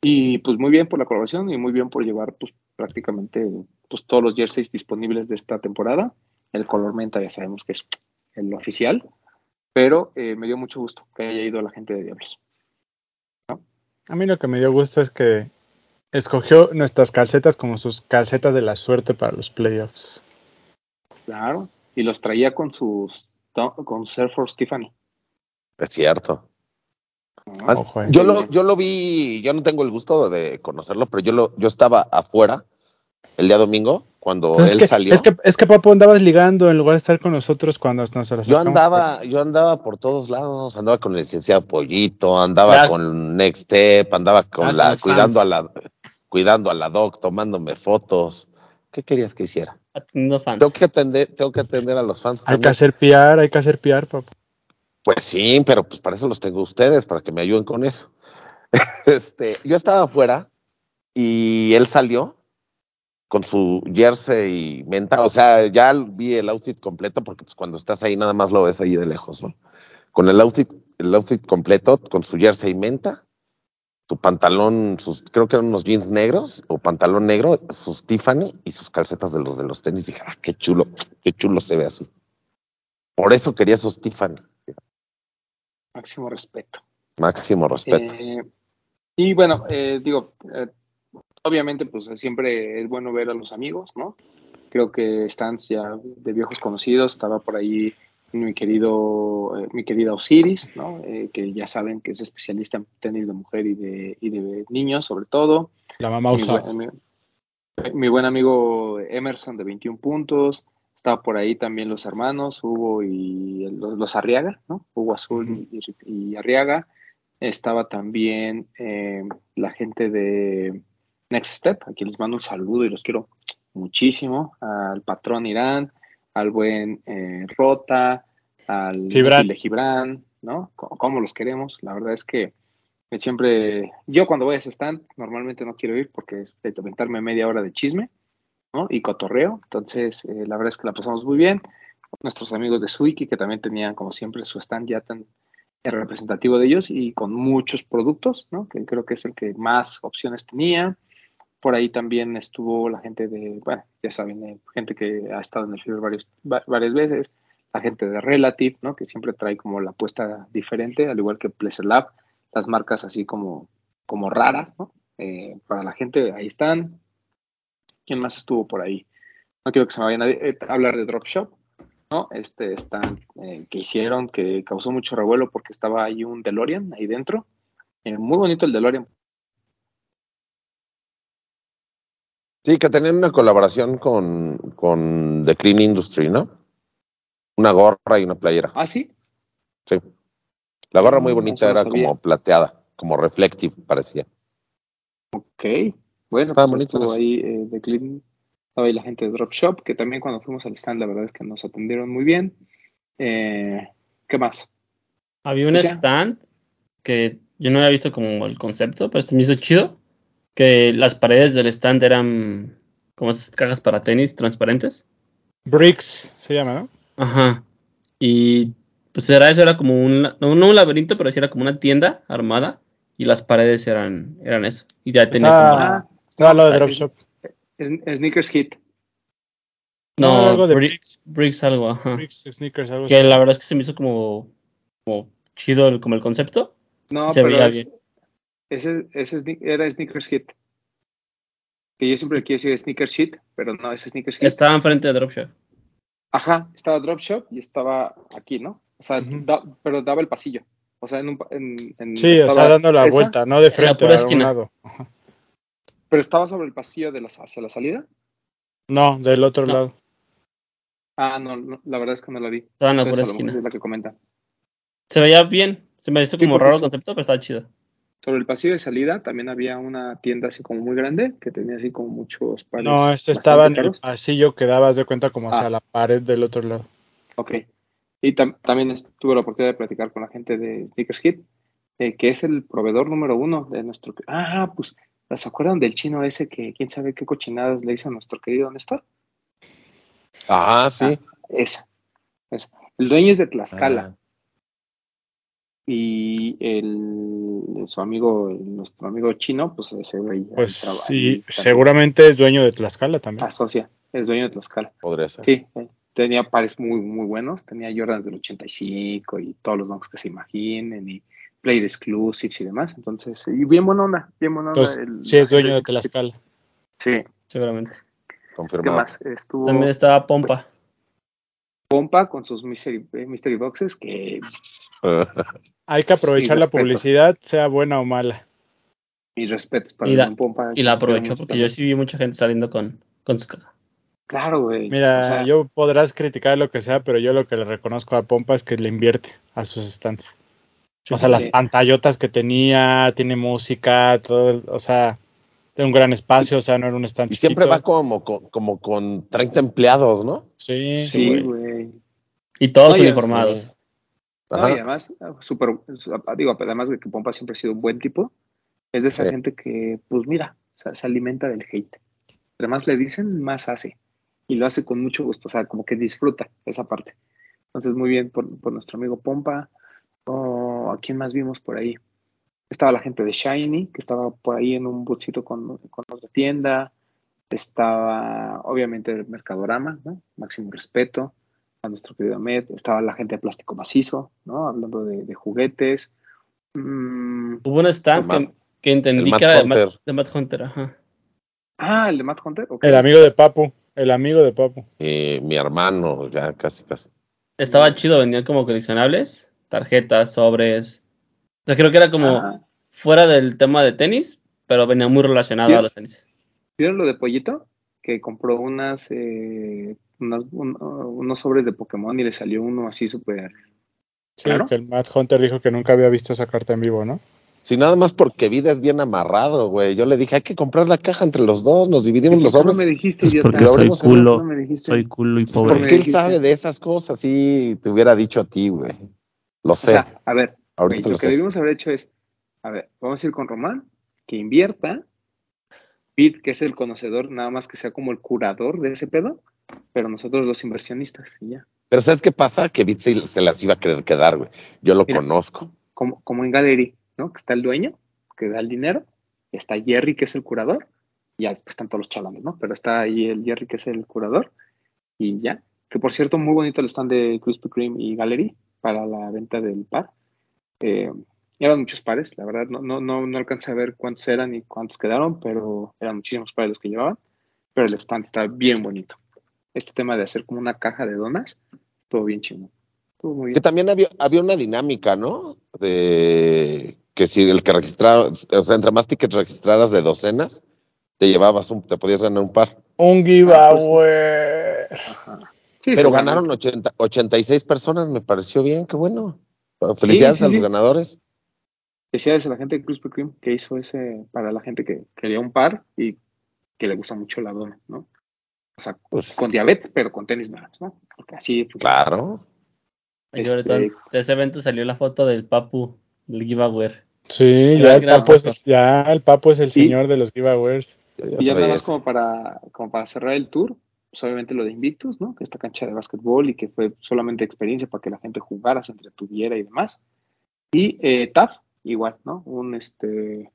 Speaker 2: Y pues muy bien por la colaboración y muy bien por llevar pues prácticamente pues todos los jerseys disponibles de esta temporada. El color menta ya sabemos que es el oficial, pero eh, me dio mucho gusto que haya ido la gente de Diablos.
Speaker 5: ¿No? A mí lo que me dio gusto es que escogió nuestras calcetas como sus calcetas de la suerte para los playoffs.
Speaker 2: Claro, y los traía con sus con Surfer Tiffany.
Speaker 4: Es cierto. Ah, yo, lo, yo lo vi, yo no tengo el gusto de conocerlo, pero yo lo, yo estaba afuera el día domingo cuando él
Speaker 5: que,
Speaker 4: salió.
Speaker 5: Es que, es que Papo andabas ligando en lugar de estar con nosotros cuando nos las
Speaker 4: Yo andaba, yo andaba por todos lados, andaba con el licenciado Pollito, andaba claro. con Next Step, andaba con ah, la, con cuidando fans. a la, cuidando a la doc, tomándome fotos. ¿Qué querías que hiciera?
Speaker 3: Atendiendo fans.
Speaker 4: Tengo que atender, tengo que atender a los fans.
Speaker 5: Hay también. que hacer PR, hay que hacer PR, Papo.
Speaker 4: Pues sí, pero pues para eso los tengo ustedes, para que me ayuden con eso. este, yo estaba afuera y él salió con su jersey y menta, o sea, ya vi el outfit completo porque pues cuando estás ahí nada más lo ves ahí de lejos, ¿no? Con el outfit, el outfit completo, con su jersey y menta, su pantalón, sus, creo que eran unos jeans negros o pantalón negro, sus Tiffany y sus calcetas de los de los tenis. Dije, ah, qué chulo, qué chulo se ve así. Por eso quería sus Tiffany.
Speaker 2: Máximo respeto.
Speaker 4: Máximo respeto.
Speaker 2: Eh, y bueno, eh, digo, eh, obviamente pues siempre es bueno ver a los amigos, ¿no? Creo que están ya de viejos conocidos, estaba por ahí mi querido, eh, mi querida Osiris, ¿no? Eh, que ya saben que es especialista en tenis de mujer y de, y de niños, sobre todo.
Speaker 5: La mamá usa.
Speaker 2: Mi, mi, mi, buen amigo Emerson de 21 puntos, estaba por ahí también los hermanos, Hugo y los, los Arriaga, ¿no? Hugo Azul uh -huh. y, y, Arriaga. Estaba también eh, la gente de Next Step, aquí les mando un saludo y los quiero muchísimo, al patrón Irán, al buen eh, Rota, al
Speaker 5: Gibran.
Speaker 2: Gibran, ¿no? Como los queremos, la verdad es que siempre, yo cuando voy a ese stand, normalmente no quiero ir porque es de aventarme media hora de chisme, Y cotorreo, entonces eh, la verdad es que la pasamos muy bien. Nuestros amigos de Suiki, que también tenían como siempre su stand ya tan representativo de ellos y con muchos productos, ¿no? Que creo que es el que más opciones tenía. Por ahí también estuvo la gente de, bueno, ya saben, eh, gente que ha estado en el Fever varios, varias veces, la gente de Relative, ¿no? Que siempre trae como la apuesta diferente, al igual que Pleasure Lab, las marcas así como, como raras, ¿no? Eh, para la gente, ahí están. ¿Quién más estuvo por ahí? No quiero que se me vayan a eh, hablar de Drop Shop, ¿no? Este stand eh, que hicieron, que causó mucho revuelo porque estaba ahí un DeLorean ahí dentro. Eh, muy bonito el DeLorean,
Speaker 4: Sí, que tenían una colaboración con, con The Clean Industry, ¿no? Una gorra y una playera.
Speaker 2: ¿Ah, sí?
Speaker 4: Sí. La gorra muy bonita, era como plateada, como reflective parecía.
Speaker 2: Ok, bueno,
Speaker 4: Estaba
Speaker 2: pues
Speaker 4: bonito
Speaker 2: estuvo ahí eh, The Clean, estaba ahí la gente de Drop Shop, que también cuando fuimos al stand, la verdad es que nos atendieron muy bien. Eh, ¿Qué más?
Speaker 3: Había un
Speaker 2: ¿Ya?
Speaker 3: stand que yo no había visto como el concepto, pero se me hizo chido que las paredes del stand eran como esas cajas para tenis transparentes.
Speaker 5: Bricks se llama, ¿no?
Speaker 3: Ajá. Y pues era eso, era como un, no, no un laberinto, pero sí era como una tienda armada y las paredes eran, eran eso. Y ya tenía
Speaker 5: Estaba, de
Speaker 2: no,
Speaker 5: Drop
Speaker 2: es-
Speaker 5: Shop.
Speaker 2: es- Sneakers Hit.
Speaker 3: No,
Speaker 5: algo de
Speaker 3: Brick-
Speaker 5: Bricks.
Speaker 3: Bricks algo, ajá.
Speaker 5: Bricks, sneakers, algo
Speaker 3: Que
Speaker 5: así.
Speaker 3: la verdad es que se me hizo como, como chido el, como el concepto.
Speaker 2: No,
Speaker 3: Se
Speaker 2: pero
Speaker 3: veía
Speaker 2: es-
Speaker 3: bien.
Speaker 2: ese, ese era Sneakers Hit. Que yo siempre quiero decir Sneakers Hit, pero no, es Sneakers Hit.
Speaker 3: Estaba enfrente de Dropshop.
Speaker 2: Ajá, estaba Drop Shop y estaba aquí, ¿no? O sea, da- pero daba el pasillo. O sea, en un, en, en-
Speaker 5: Sí, o sea,
Speaker 2: estaba
Speaker 5: dando la
Speaker 2: esa,
Speaker 5: vuelta, no de frente,
Speaker 3: pura
Speaker 5: a
Speaker 3: esquina.
Speaker 5: lado.
Speaker 2: Pero estaba sobre el pasillo de las, hacia la salida.
Speaker 5: No, del otro
Speaker 3: No.
Speaker 5: lado.
Speaker 2: Ah, no, no, la verdad es que no la vi.
Speaker 3: Estaba en la pura esquina.
Speaker 2: es la que comentan.
Speaker 3: Se veía bien. Se me hizo como raro el concepto, pero estaba chido.
Speaker 2: Sobre el pasillo de salida también había una tienda así como muy grande que tenía así como muchos pares.
Speaker 5: No, este estaba en el pasillo que dabas de cuenta como hacia
Speaker 2: Ah.
Speaker 5: la pared del otro lado.
Speaker 2: Ok. Y tam- también tuve la oportunidad de platicar con la gente de Sneakers Hit, eh, que es el proveedor número uno de nuestro. Ah, pues, ¿se acuerdan del chino ese que quién sabe qué cochinadas le hizo a nuestro querido Néstor?
Speaker 4: Ajá, sí.
Speaker 2: Esa. esa. El dueño es de Tlaxcala
Speaker 4: Ah,
Speaker 2: y el, su amigo, nuestro amigo chino, pues ese güey.
Speaker 5: Pues sí, seguramente es dueño de Tlaxcala también.
Speaker 2: Asocia, es dueño de Tlaxcala.
Speaker 4: podría ser.
Speaker 2: Sí, eh, tenía pares muy, muy buenos. Tenía Jordans del 85 y todos los donks que se imaginen y Play Exclusives y demás. Entonces, y bien buena onda, bien buena onda.
Speaker 5: Entonces,
Speaker 2: el-
Speaker 5: sí es dueño de Tlaxcala.
Speaker 2: Sí,
Speaker 3: Seguramente.
Speaker 2: ¿qué
Speaker 4: Confirmado.
Speaker 2: más? Estuvo
Speaker 3: También estaba Pompa.
Speaker 2: Pompa con sus mystery, eh, mystery boxes que
Speaker 5: Hay que aprovechar la publicidad, sea buena o mala.
Speaker 2: mis respetos para
Speaker 3: Y la-
Speaker 2: Pompa.
Speaker 3: Y la
Speaker 2: mucho
Speaker 3: porque yo sí vi mucha gente saliendo con, con su caja.
Speaker 2: Claro, güey.
Speaker 5: Mira,
Speaker 2: O sea,
Speaker 5: yo podrás criticar lo que sea, pero yo lo que le reconozco a Pompa es que le invierte a sus stands. O sea, las pantallotas que tenía, tiene música, todo, o sea, tiene un gran espacio, o sea, no era un stand
Speaker 4: Y siempre va como, con- como con 30 empleados, ¿no?
Speaker 5: Sí,
Speaker 2: Sí,
Speaker 3: güey. Y todos
Speaker 2: es-
Speaker 3: uniformados.
Speaker 2: No,
Speaker 4: Ajá.
Speaker 2: y además, súper, digo, además de que Pompa siempre ha sido un buen tipo, es de esa
Speaker 4: Sí.
Speaker 2: gente que, pues mira, o sea, se alimenta del hate. Entre más le dicen, más hace. Y lo hace con mucho gusto, o sea, como que disfruta esa parte. Entonces, muy bien por, por nuestro amigo Pompa. Oh, ¿A quién más vimos por ahí? Estaba la gente de Shiny, que estaba por ahí en un bootcito con, con otra tienda. Estaba, obviamente, el Mercadorama, ¿no? Máximo respeto a nuestro querido Met. Estaba la gente de Plástico Macizo, ¿no? Hablando de, de juguetes. Mm,
Speaker 3: Hubo un stand que, entendí que era de Matt,
Speaker 4: Hunter.
Speaker 3: de Matt Hunter. Ajá.
Speaker 2: ah, el de Matt Hunter. ok.
Speaker 5: El amigo de Papu, el amigo de Papu.
Speaker 4: Y mi hermano, ya casi, casi.
Speaker 3: Estaba chido, vendían como coleccionables, tarjetas, sobres. O sea, creo que era como
Speaker 2: Ah,
Speaker 3: fuera del tema de tenis, pero venía muy relacionado
Speaker 2: Sí.
Speaker 3: a los tenis.
Speaker 2: ¿Vieron lo de Pollito? Que compró unas, eh, unas- un- unos sobres de Pokémon y le salió uno así súper.
Speaker 5: Sí,
Speaker 2: Claro.
Speaker 5: que el Matt Hunter dijo que nunca había visto esa carta en vivo, ¿no?
Speaker 4: Si nada más porque vida es bien amarrado, güey. Yo le dije, hay que comprar la caja entre los dos, nos dividimos los
Speaker 2: ¿Por qué no
Speaker 4: sobres.
Speaker 2: me dijiste,
Speaker 6: Pues porque soy culo,
Speaker 2: No me dijiste.
Speaker 6: soy culo y pobre.
Speaker 4: Porque él sabe de esas cosas, sí, te hubiera dicho a ti, güey. Lo
Speaker 2: O
Speaker 4: sé,
Speaker 2: sea, a ver,
Speaker 4: ahorita
Speaker 2: lo
Speaker 4: lo
Speaker 2: que debimos haber hecho es, a ver, vamos a ir con Román, que invierta, Pete, que es el conocedor, nada más que sea como el curador de ese pedo, pero nosotros los inversionistas, y ya.
Speaker 4: Pero ¿sabes qué pasa? Que Bit se, se las iba a querer quedar, güey. Yo lo
Speaker 2: Mira.
Speaker 4: conozco.
Speaker 2: Como, como en Gallery, ¿no? Que está el dueño, que da el dinero, está Jerry, que es el curador, y ya después están todos los chalanes, ¿no? Pero está ahí el Jerry, que es el curador, y ya. Que por cierto, muy bonito el stand de Krispy Kreme y Gallery para la venta del par. Eh, eran muchos pares, la verdad, no, no, no, no alcancé a ver cuántos eran y cuántos quedaron, pero eran muchísimos pares los que llevaban. Pero el stand está bien bonito. Este tema de hacer como una caja de donas, estuvo bien chingón. Estuvo muy
Speaker 4: Que
Speaker 2: bien.
Speaker 4: también había, había una dinámica, ¿no? De que si el que registraba, o sea, entre más tickets registraras de docenas, te llevabas un, te podías ganar un par.
Speaker 5: Un giveaway.
Speaker 2: Ajá. Sí,
Speaker 4: Pero ganaron 80, 86 personas, me pareció bien, qué bueno. Felicidades
Speaker 2: sí,
Speaker 4: a los
Speaker 2: sí.
Speaker 4: ganadores.
Speaker 2: Felicidades a la gente de Krispy Kreme que hizo ese para la gente que quería un par y que le gusta mucho la dona, ¿no? O sea,
Speaker 4: Pues
Speaker 2: con diabetes, pero con tenis baratos, ¿no? Porque así funciona.
Speaker 4: claro.
Speaker 3: Y
Speaker 2: Este-
Speaker 3: ahorita de ese evento salió la foto del Papu, del giveaway.
Speaker 5: Sí, ya el, papu es, ya el Papu es el
Speaker 2: Sí.
Speaker 5: señor de los giveaways.
Speaker 2: Y ya nada más
Speaker 4: eso.
Speaker 2: como para, como para cerrar el tour, pues obviamente lo de Invictus, ¿no? Que esta cancha de básquetbol y que fue solamente experiencia para que la gente jugara, se entretuviera y demás. Y eh, TAF, igual, ¿no? Un este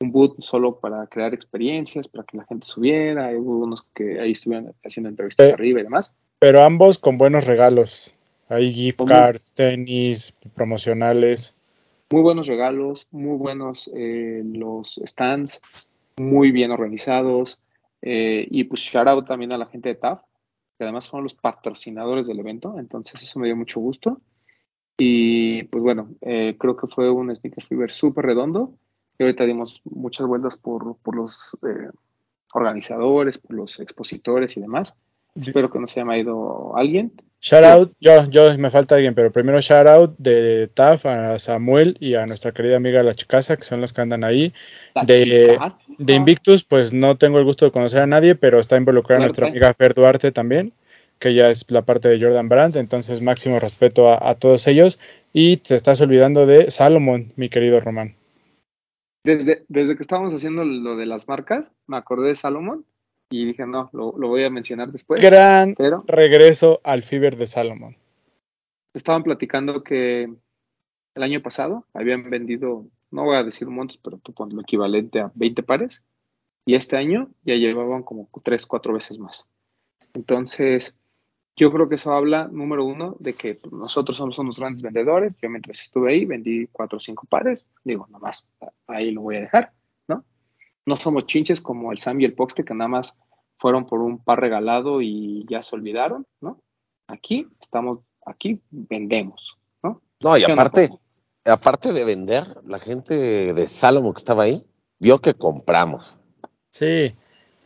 Speaker 2: un boot solo para crear experiencias, para que la gente subiera, hay hubo unos que ahí estuvieron haciendo entrevistas
Speaker 5: Eh,
Speaker 2: arriba y demás.
Speaker 5: Pero ambos con buenos regalos. Hay gift cards, tenis, promocionales.
Speaker 2: Muy buenos regalos, muy buenos eh, los stands, muy bien organizados. Eh, y pues shout out también a la gente de TAF, que además fueron los patrocinadores del evento, entonces eso me dio mucho gusto. Y pues bueno, eh, creo que fue un Sneaker Fever súper redondo. Y ahorita dimos muchas vueltas por, por los eh, organizadores, por los expositores y demás. Espero que no se haya ido alguien.
Speaker 5: Shout out, yo, yo me falta alguien, pero primero shout out de TAF a Samuel y a nuestra querida amiga La Chicasa, que son los que andan ahí. De-. De Invictus, pues no tengo el gusto de conocer a nadie, pero está involucrada nuestra amiga Fer Duarte también, que ella es la parte de Jordan Brandt, entonces máximo respeto a, a todos ellos. Y te estás olvidando de Salomon, mi querido Román.
Speaker 2: Desde, desde que estábamos haciendo lo de las marcas, me acordé de Salomon y dije, no, lo, lo voy a mencionar después.
Speaker 5: Gran
Speaker 2: Pero
Speaker 5: regreso al Fiber de Salomon.
Speaker 2: estaban platicando que el año pasado habían vendido, no voy a decir montos, pero tú pones lo equivalente a 20 pares. Y este año ya llevaban como 3, 4 veces más. Entonces, yo creo que eso habla, número uno, de que pues, nosotros somos unos grandes vendedores. Yo mientras estuve ahí vendí 4 o 5 pares. Digo, nada más, ahí lo voy a dejar, ¿no? Somos chinches como el Sam y el Poxte, que nada más fueron por un par regalado y ya se olvidaron, ¿no? Aquí estamos, aquí vendemos, ¿no?
Speaker 4: No, y
Speaker 2: ¿Qué onda,
Speaker 4: aparte, aparte de vender, la gente de Salomon que estaba ahí vio que compramos.
Speaker 5: Sí.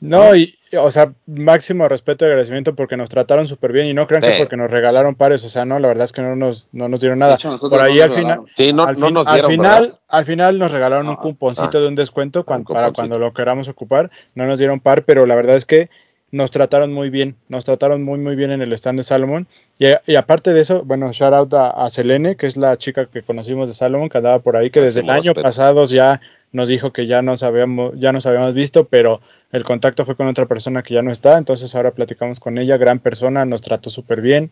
Speaker 5: No, y, o sea, máximo respeto y agradecimiento porque nos trataron súper bien y no crean que porque nos regalaron pares, o sea, no, la verdad es que no nos, no nos dieron nada.
Speaker 2: hecho,
Speaker 5: Por ahí
Speaker 2: no
Speaker 5: al final.
Speaker 4: Sí, no,
Speaker 5: al, fin-
Speaker 4: nos
Speaker 5: al
Speaker 4: dieron,
Speaker 5: final,
Speaker 4: ¿verdad?
Speaker 5: al final nos regalaron un
Speaker 2: Ah,
Speaker 5: cuponcito
Speaker 4: ah.
Speaker 5: de un descuento cuan-
Speaker 4: Un
Speaker 5: para cuando lo queramos ocupar. No nos dieron par, pero la verdad es que nos trataron muy bien, nos trataron muy muy bien en el stand de Salomon. Y, y aparte de eso, bueno, shout out a, a Selene, que es la chica que conocimos de Salomon, que andaba por ahí, que desde el año
Speaker 4: respeto.
Speaker 5: pasado ya nos dijo que ya nos habíamos, ya nos habíamos visto, pero el contacto fue con otra persona que ya no está, entonces ahora platicamos con ella, gran persona, nos trató súper bien.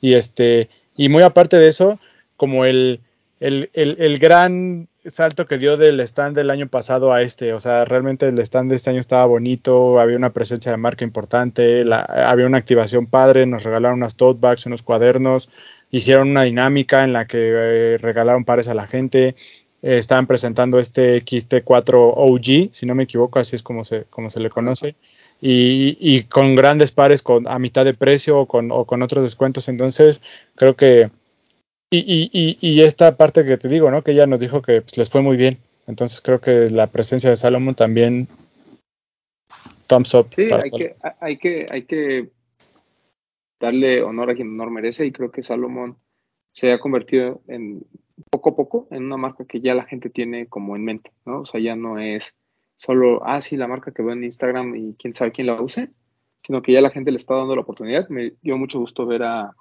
Speaker 5: Y este, y muy aparte de eso, como el, el, el, el gran salto que dio del stand del año pasado a este, o sea, realmente el stand de este año estaba bonito, había una presencia de marca importante, la- había una activación padre, nos regalaron unas tote bags, unos cuadernos, hicieron una dinámica en la que eh, regalaron pares a la gente, eh, estaban presentando este XT4 OG, si no me equivoco, así es como se, como se le conoce, y, y con grandes pares con, a mitad de precio o con, o con otros descuentos, entonces creo que y, y, y, esta parte que te digo, ¿no? Que ella nos dijo que pues, les fue muy bien. Entonces creo que la presencia de Salomon también thumbs up.
Speaker 2: Sí, hay que, hay que, hay que darle honor a quien honor merece y creo que Salomon se ha convertido en poco a poco en una marca que ya la gente tiene como en mente, ¿no? O sea, ya no es solo, ah, sí, la marca que veo en Instagram y quién sabe quién la use, sino que ya la gente le está dando la oportunidad. Me dio mucho gusto ver a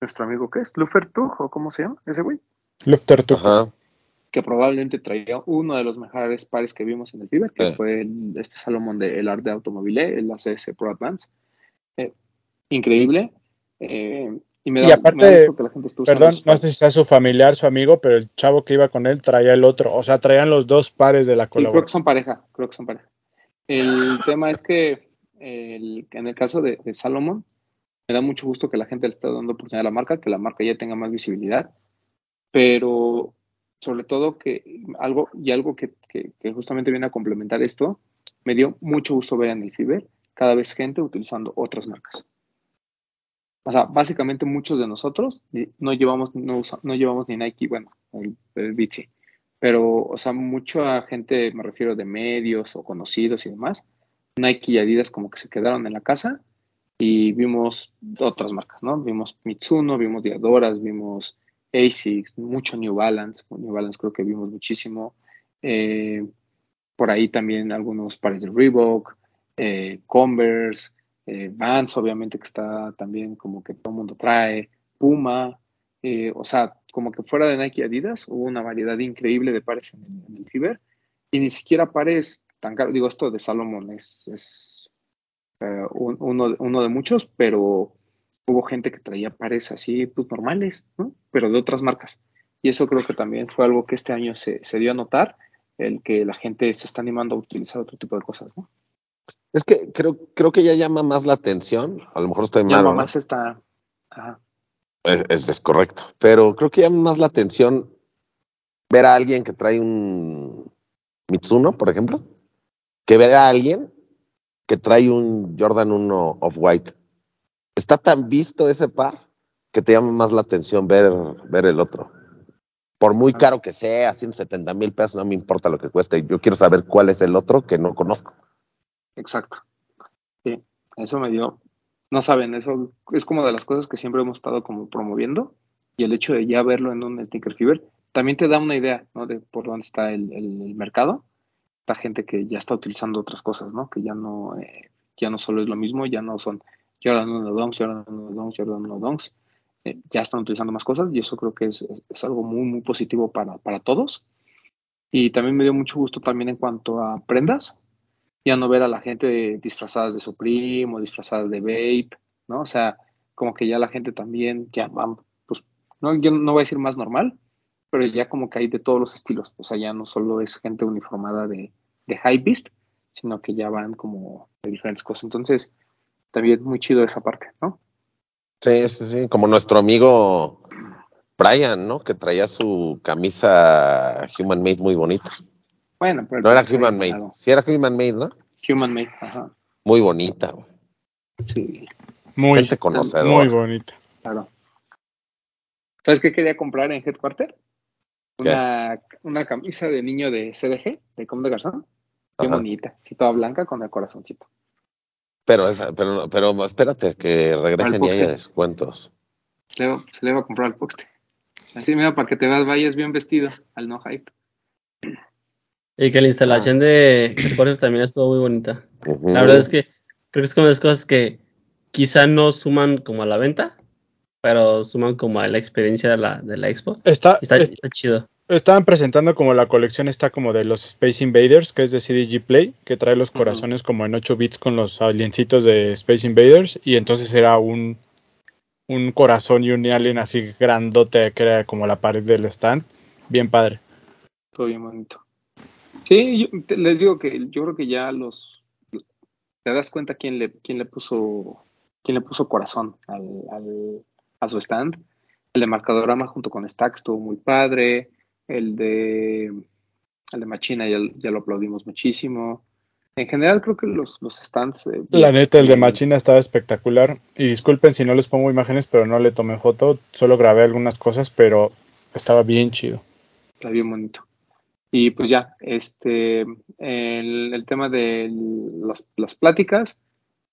Speaker 2: nuestro amigo, ¿qué es? Lufertug o cómo se llama ese güey,
Speaker 5: Luftertuk.
Speaker 4: Ajá.
Speaker 2: que probablemente traía uno de los mejores pares que vimos en el Fiber, que fue el- este Salomon de el Art de Automobile, el ACS Pro Advance. Eh, increíble. eh, y me
Speaker 5: Y
Speaker 2: da,
Speaker 5: aparte,
Speaker 2: me da gusto que la gente usando
Speaker 5: Perdón, no sé si sea su familiar, su amigo, pero el chavo que iba con él traía el otro. O sea, traían los dos pares de la
Speaker 2: Sí, creo que
Speaker 5: colaboración.
Speaker 2: son pareja, creo que son pareja. El tema es que el- en el caso de, de Salomon, me da mucho gusto que la gente le esté dando oportunidad a la marca, que la marca ya tenga más visibilidad, pero sobre todo que algo, y algo que, que- que justamente viene a complementar esto, me dio mucho gusto ver en el Fiber cada vez gente utilizando otras marcas. O sea, básicamente muchos de nosotros no llevamos, no, no llevamos ni Nike, bueno, el, el. Pero, o sea, mucha gente, me refiero de medios o conocidos y demás, Nike y Adidas como que se quedaron en la casa y vimos otras marcas, ¿no? Vimos Mitsuno, vimos Diadoras, vimos ASICS, mucho New Balance, New Balance creo que vimos muchísimo. Eh, por ahí también algunos pares de Reebok, eh, Converse, eh, obviamente que está también como que todo el mundo trae, Puma, eh, o sea, como que fuera de Nike y Adidas hubo una variedad increíble de pares en el, Fiber y ni siquiera pares tan caros, digo, esto de Salomon es, es eh, un- uno, uno de muchos, pero hubo gente que traía pares así, pues normales, ¿no? Pero de otras marcas. Y eso creo que también fue algo que este año se, se dio a notar. el que la gente se está animando a utilizar otro tipo de cosas, ¿no?
Speaker 4: Es que creo, creo que ya llama más la atención. A lo mejor estoy mal.
Speaker 2: Llama
Speaker 4: ¿no?
Speaker 2: más esta... Ajá.
Speaker 4: Es, es- es correcto. Pero creo que llama más la atención ver a alguien que trae un Mitsuno, por ejemplo, que ver a alguien que trae un Jordan 1 Off-White. Está tan visto ese par que te llama más la atención ver, ver el otro. Por muy caro que sea, 170 mil pesos, no me importa lo que cueste. Yo quiero saber cuál es el otro que no conozco.
Speaker 2: Exacto. Sí, eso me dio, no saben, eso es como de las cosas que siempre hemos estado como promoviendo y el hecho de ya verlo en un Sneaker Fever también te da una idea, ¿no? De por dónde está el, el- mercado. Esta gente que ya está utilizando otras cosas, ¿no? Que ya no, eh, ya no solo es lo mismo, ya no son Jordan 1 Donks, Jordan 1 Donks, Jordan 1 Donks. Eh, ya están utilizando más cosas y eso creo que es, es- es algo muy, muy positivo para, para todos. Y también me dio mucho gusto también en cuanto a prendas, ya no ver a la gente disfrazadas de Supreme o disfrazadas de Vape, ¿no? O sea, como que ya la gente también ya van, pues, no, yo no voy a decir más normal, pero ya como que hay de todos los estilos, o sea, ya no solo es gente uniformada de, de Hypebeast, sino que ya van como de diferentes cosas. Entonces, también muy chido esa parte, ¿no?
Speaker 4: Sí, sí, sí. Como nuestro amigo Brian, ¿no? Que traía su camisa Human Made muy bonita.
Speaker 2: Bueno, pero
Speaker 4: No era Human Made. Sí era Human Made, ¿no?
Speaker 2: Human Made, ajá,
Speaker 4: Muy bonita. güey.
Speaker 2: sí,
Speaker 5: Muy,
Speaker 4: Gente conocedora.
Speaker 5: muy bonito.
Speaker 2: claro. ¿Sabes qué quería comprar en Headquarter? Una, una camisa de niño de CDG, de Com de Garzón. Qué
Speaker 4: Ajá.
Speaker 2: bonita, así toda blanca con el corazoncito.
Speaker 4: Pero, esa, pero, pero espérate que regresen y haya descuentos.
Speaker 2: Se le, se le va a comprar al poste. Así, mira, para que te vayas bien vestido al no hype.
Speaker 3: Y que la instalación de Headquarter también estuvo muy bonita. La verdad es que creo que es como de las cosas que quizá no suman como a la venta, pero suman como a la experiencia de la, de la expo.
Speaker 5: Está,
Speaker 3: Está,
Speaker 5: es-
Speaker 3: está chido.
Speaker 5: estaban presentando como la colección está como de los Space Invaders, que es de CDG Play, que trae los corazones como en 8 bits con los aliencitos de Space Invaders, y entonces era un, un corazón y un alien así grandote que era como la pared del stand. Bien padre.
Speaker 2: Todo bien bonito. Sí, yo, te- les digo que yo creo que ya los te das cuenta quién le quién le puso quién le puso corazón al, al- a su stand. El de Marcadorama junto con Stack estuvo muy padre. El de el de Machina ya, ya lo aplaudimos muchísimo. En general creo que los, los stands eh,
Speaker 5: La neta, el de. Machina estaba espectacular. Y disculpen si no les pongo imágenes, pero no le tomé foto. Solo grabé algunas cosas, pero estaba bien chido.
Speaker 2: Está bien bonito. Y pues ya, este, el, tema de las, las pláticas,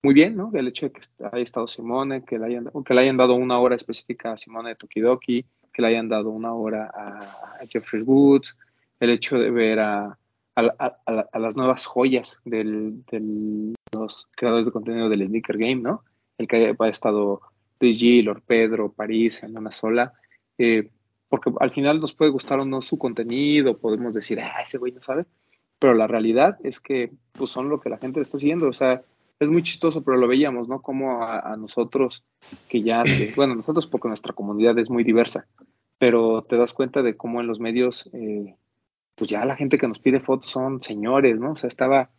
Speaker 2: muy bien, ¿no? El hecho de que haya estado Simone, que le hayan, que le hayan dado una hora específica a Simone de Tokidoki, que le hayan dado una hora a, Jeffrey Woods, el hecho de ver a, a, a- a la- a las nuevas joyas del- de los creadores de contenido del Sneaker Game, ¿no? El que haya estado DG, Lord Pedro, París en una sola. eh, porque al final nos puede gustar o no su contenido, podemos decir, ah, ese güey no sabe, pero la realidad es que pues, son lo que la gente está siguiendo, o sea, es muy chistoso, pero lo veíamos, ¿no? Como a, a nosotros, que ya, que- bueno, nosotros porque nuestra comunidad es muy diversa, pero te das cuenta de cómo en los medios, eh, pues ya la gente que nos pide fotos son señores, ¿no? O sea, estaba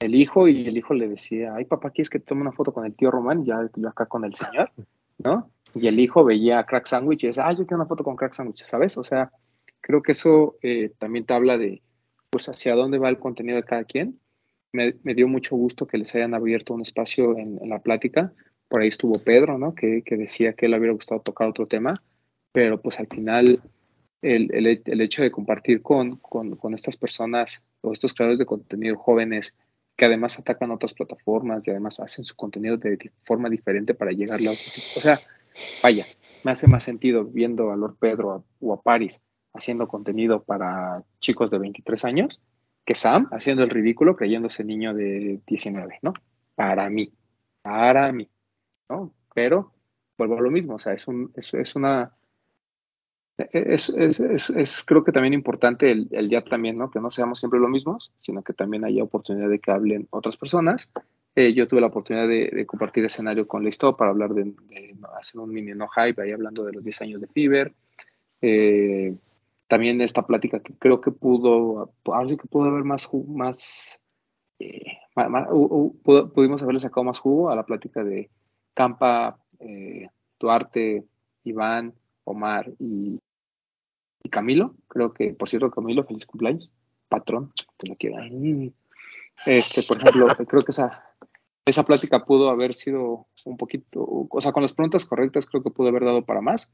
Speaker 2: el hijo y el hijo le decía, ay papá, ¿quieres que tome una foto con el tío Román? Ya yo acá con el señor, ¿no? Y el hijo veía a Crack Sandwich y decía, ah, yo quiero una foto con Crack Sandwich, ¿sabes? O sea, creo que eso eh, también te habla de, pues, hacia dónde va el contenido de cada quien. Me, me dio mucho gusto que les hayan abierto un espacio en, en la plática. Por ahí estuvo Pedro, ¿no? Que, que decía que le hubiera gustado tocar otro tema, pero pues al final el, el, el hecho de compartir con, con, con estas personas o estos creadores de contenido jóvenes que además atacan otras plataformas y además hacen su contenido de forma diferente para llegarle a otro tipo. O sea, vaya, me hace más sentido viendo a Lord Pedro o a Paris haciendo contenido para chicos de 23 años que Sam haciendo el ridículo creyéndose niño de 19, ¿no? Para mí, para mí, ¿no? Pero vuelvo a lo mismo, o sea, es, un, es, es una... Es, es, creo que también importante el, el, ya también, ¿no? Que no seamos siempre lo mismos, sino que también haya oportunidad de que hablen otras personas. Eh, yo tuve la oportunidad de, compartir escenario con Listo para hablar de, hacer un mini no hype, ahí hablando de los 10 años de Fever. Eh, también esta plática que creo que pudo, ahora sí que pudo haber más, más, eh, pudimos haberle sacado más jugo a la plática de Campa, eh, Duarte, Iván, Omar y, Camilo. Creo que, por cierto, Camilo, feliz cumpleaños. Patrón, que lo quiera. Este, por ejemplo, creo que esa, esa plática pudo haber sido un poquito, o sea, con las preguntas correctas creo que pudo haber dado para más,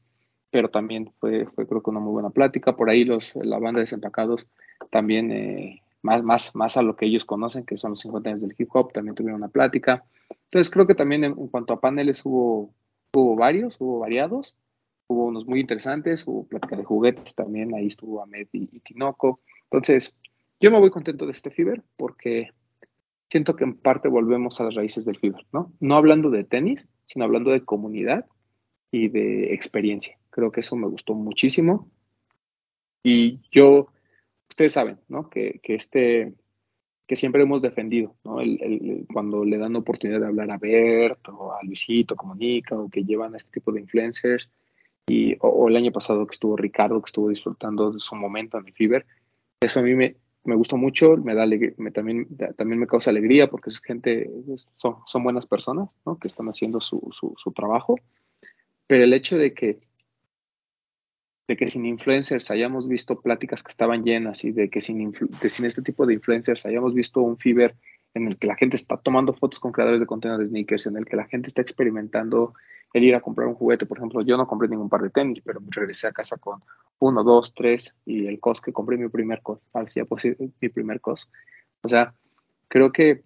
Speaker 2: pero también fue, fue creo que una muy buena plática. Por ahí los, la banda de Desempacados también, eh, más, más, más a lo que ellos conocen, que son los 50 años del hip hop, también tuvieron una plática. Entonces creo que también en, cuanto a paneles hubo, hubo varios, hubo variados, hubo unos muy interesantes, hubo plática de juguetes también, ahí estuvo Ahmed y, y Tinoco. Entonces, yo me voy contento de este Fiber porque siento que en parte volvemos a las raíces del Fiber, ¿no? No hablando de tenis, sino hablando de comunidad y de experiencia. Creo que eso me gustó muchísimo. Y yo, ustedes saben, ¿no? Que, que este, que siempre hemos defendido, ¿no? El, cuando le dan oportunidad de hablar a Bert o a Luisito Comunica o que llevan a este tipo de influencers. Y, o, el año pasado que estuvo Ricardo, que estuvo disfrutando de su momento en el Fiber. Eso a mí me, me gustó mucho, me da me, también, también me causa alegría porque es gente, son, son buenas personas, ¿no? Que están haciendo su, su, trabajo. Pero el hecho de que, de que sin influencers hayamos visto pláticas que estaban llenas y de que sin, sin este tipo de influencers hayamos visto un Fiber en el que la gente está tomando fotos con creadores de contenido de sneakers, en el que la gente está experimentando el ir a comprar un juguete. Por ejemplo, yo no compré ningún par de tenis, pero regresé a casa con uno, dos, tres y el COS que compré mi primer COS, hacía posible mi primer COS. O sea, creo que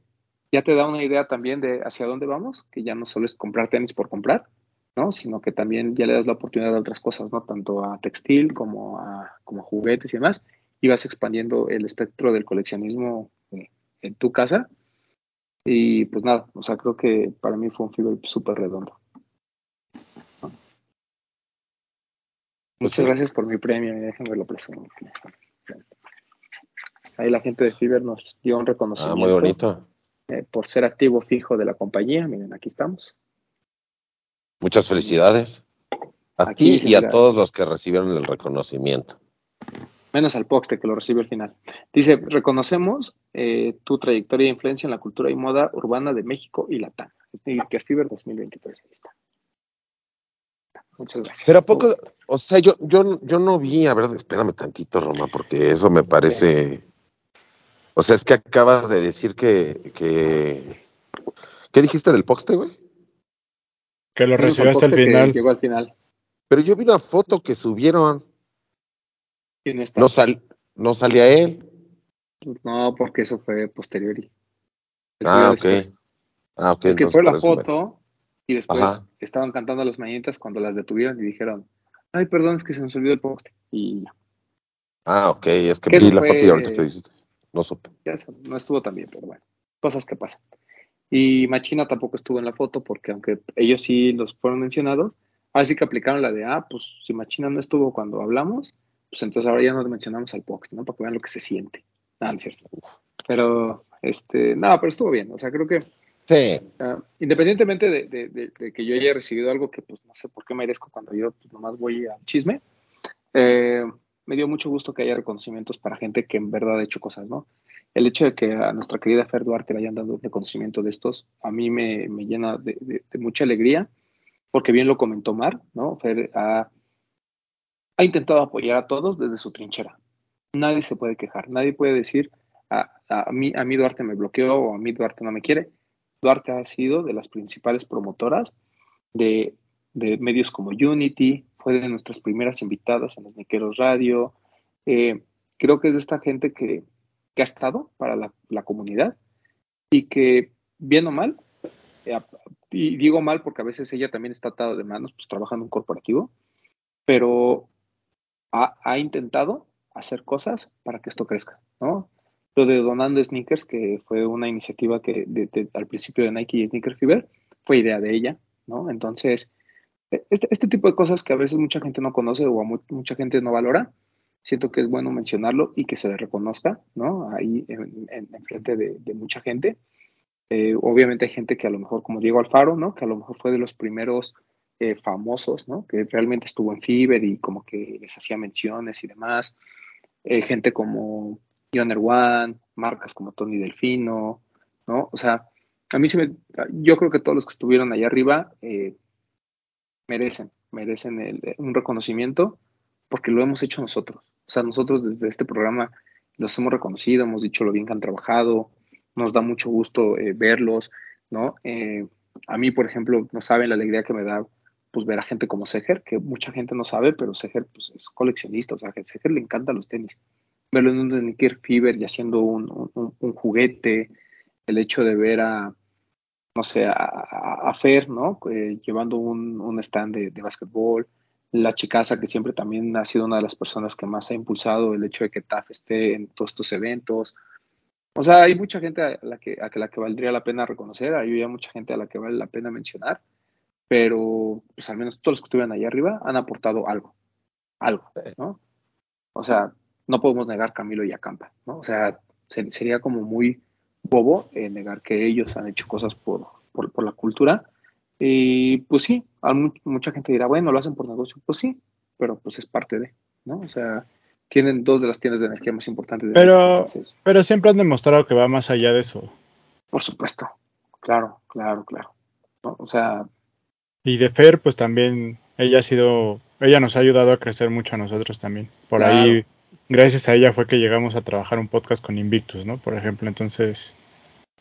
Speaker 2: ya te da una idea también de hacia dónde vamos, que ya no solo es comprar tenis por comprar, ¿no? Sino que también ya le das la oportunidad a otras cosas, ¿no? Tanto a textil como a, como juguetes y demás, y vas expandiendo el espectro del coleccionismo eh, en tu casa. Y pues nada, o sea, creo que para mí fue un Fiber súper redondo. Muchas gracias por mi premio, déjenme lo presumir. Ahí la gente de Fiber nos dio un reconocimiento.
Speaker 4: Ah, muy bonito.
Speaker 2: Eh, por ser activo fijo de la compañía. Miren, aquí estamos.
Speaker 4: Muchas felicidades a ti y a todos los que recibieron el reconocimiento.
Speaker 2: Menos al Poxte que lo recibe al final. Dice, reconocemos eh, tu trayectoria e influencia en la cultura y moda urbana de México y Latam. que Fiber 2023. Ahí está. Muchas gracias.
Speaker 4: Pero a poco, o sea, yo, yo, yo no vi, a ver, espérame tantito, Roma, porque eso me parece. O sea, es que acabas de decir que. que ¿Qué dijiste del poste, güey?
Speaker 5: Que lo recibió hasta el final.
Speaker 2: Llegó al final.
Speaker 4: Pero yo vi una foto que subieron.
Speaker 2: ¿Quién está?
Speaker 4: No, sal, no salía él.
Speaker 2: No, porque eso fue posterior.
Speaker 4: ah, ok. Ah, ok.
Speaker 2: Es que fue la foto y después estaban cantando las mañanitas cuando las detuvieron y dijeron, ay, perdón, es que se nos olvidó el poste. Y
Speaker 4: Ah, ok, es que vi la foto y ahorita que dijiste. No supe.
Speaker 2: no estuvo tan bien, pero bueno, cosas que pasan. Y Machina tampoco estuvo en la foto porque aunque ellos sí los fueron mencionados, así que aplicaron la de, ah, pues si Machina no estuvo cuando hablamos, pues entonces ahora ya no mencionamos al Pox, ¿no? Para que vean lo que se siente. Nada, es cierto. Pero, este, nada, pero estuvo bien. O sea, creo que
Speaker 4: Sí.
Speaker 2: Ah, independientemente de, que yo haya recibido algo que pues no sé por qué merezco cuando yo pues, nomás voy al chisme, eh, me dio mucho gusto que haya reconocimientos para gente que en verdad ha hecho cosas, ¿no? El hecho de que a nuestra querida Fer Duarte le hayan dado un reconocimiento de estos, a mí me, llena de, mucha alegría, porque bien lo comentó Mar, ¿no? Fer ha, intentado apoyar a todos desde su trinchera. Nadie se puede quejar, nadie puede decir, a, a, mí, a mí Duarte me bloqueó o a mí Duarte no me quiere Duarte ha sido de las principales promotoras de, medios como Unity, fue de nuestras primeras invitadas en los Niqueros Radio. Eh, creo que es de esta gente que, ha estado para la, comunidad y que, bien o mal, eh, y digo mal porque a veces ella también está atada de manos, pues trabajando en un corporativo, pero ha, ha intentado hacer cosas para que esto crezca, ¿no? Lo de Donando Sneakers, que fue una iniciativa que al principio de Nike y Sneaker Fever, fue idea de ella, ¿no? Entonces, e, este, este, tipo de cosas que a veces mucha gente no conoce o a mucha gente no valora, siento que es bueno mencionarlo y que se le reconozca, ¿no? Ahí en, frente de, mucha gente. Eh, obviamente hay gente que a lo mejor, como Diego Alfaro, ¿no? Que a lo mejor fue de los primeros eh, famosos, ¿no? Que realmente estuvo en Fiverr y como que les hacía menciones y demás. Eh, gente como Joner One, marcas como Tony Delfino, ¿no? O sea, a mí sí me, yo creo que todos los que estuvieron allá arriba eh, merecen, merecen un reconocimiento porque lo hemos hecho nosotros. O sea, nosotros desde este programa los hemos reconocido, hemos dicho lo bien que han trabajado, nos da mucho gusto eh, verlos, ¿no? Eh, a mí, por ejemplo, no saben la alegría que me da pues ver a gente como Seger, que mucha gente no sabe, pero Seger pues, es coleccionista, o sea, a Seger le encantan los tenis. Verlo en un Sneaker Fever y haciendo un, un, juguete, el hecho de ver a, no sé, a, Fer, ¿no? Eh, llevando un, un stand de, de básquetbol, la chicasa que siempre también ha sido una de las personas que más ha impulsado el hecho de que TAF esté en todos estos eventos. O sea, hay mucha gente a la que, a la que valdría la pena reconocer, hay mucha gente a la que vale la pena mencionar, pero pues al menos todos los que estuvieron ahí arriba han aportado algo, algo, ¿no? O sea, no podemos negar Camilo y Acampa, ¿no? O sea, sería como muy bobo eh, negar que ellos han hecho cosas por, por, por la cultura, y pues sí, mucha gente dirá, bueno, lo hacen por negocio. Pues sí, pero pues es parte de, ¿no? O sea, tienen dos de las tiendas de energía más importantes. De
Speaker 5: pero, pero siempre han demostrado que va más allá de eso.
Speaker 2: Por supuesto, claro, claro, claro. O sea...
Speaker 5: Y de Fer, pues también, ella ha sido, ella nos ha ayudado a crecer mucho a nosotros también. Por ahí, gracias a ella fue que llegamos a trabajar un podcast con Invictus, ¿no? Por ejemplo, entonces,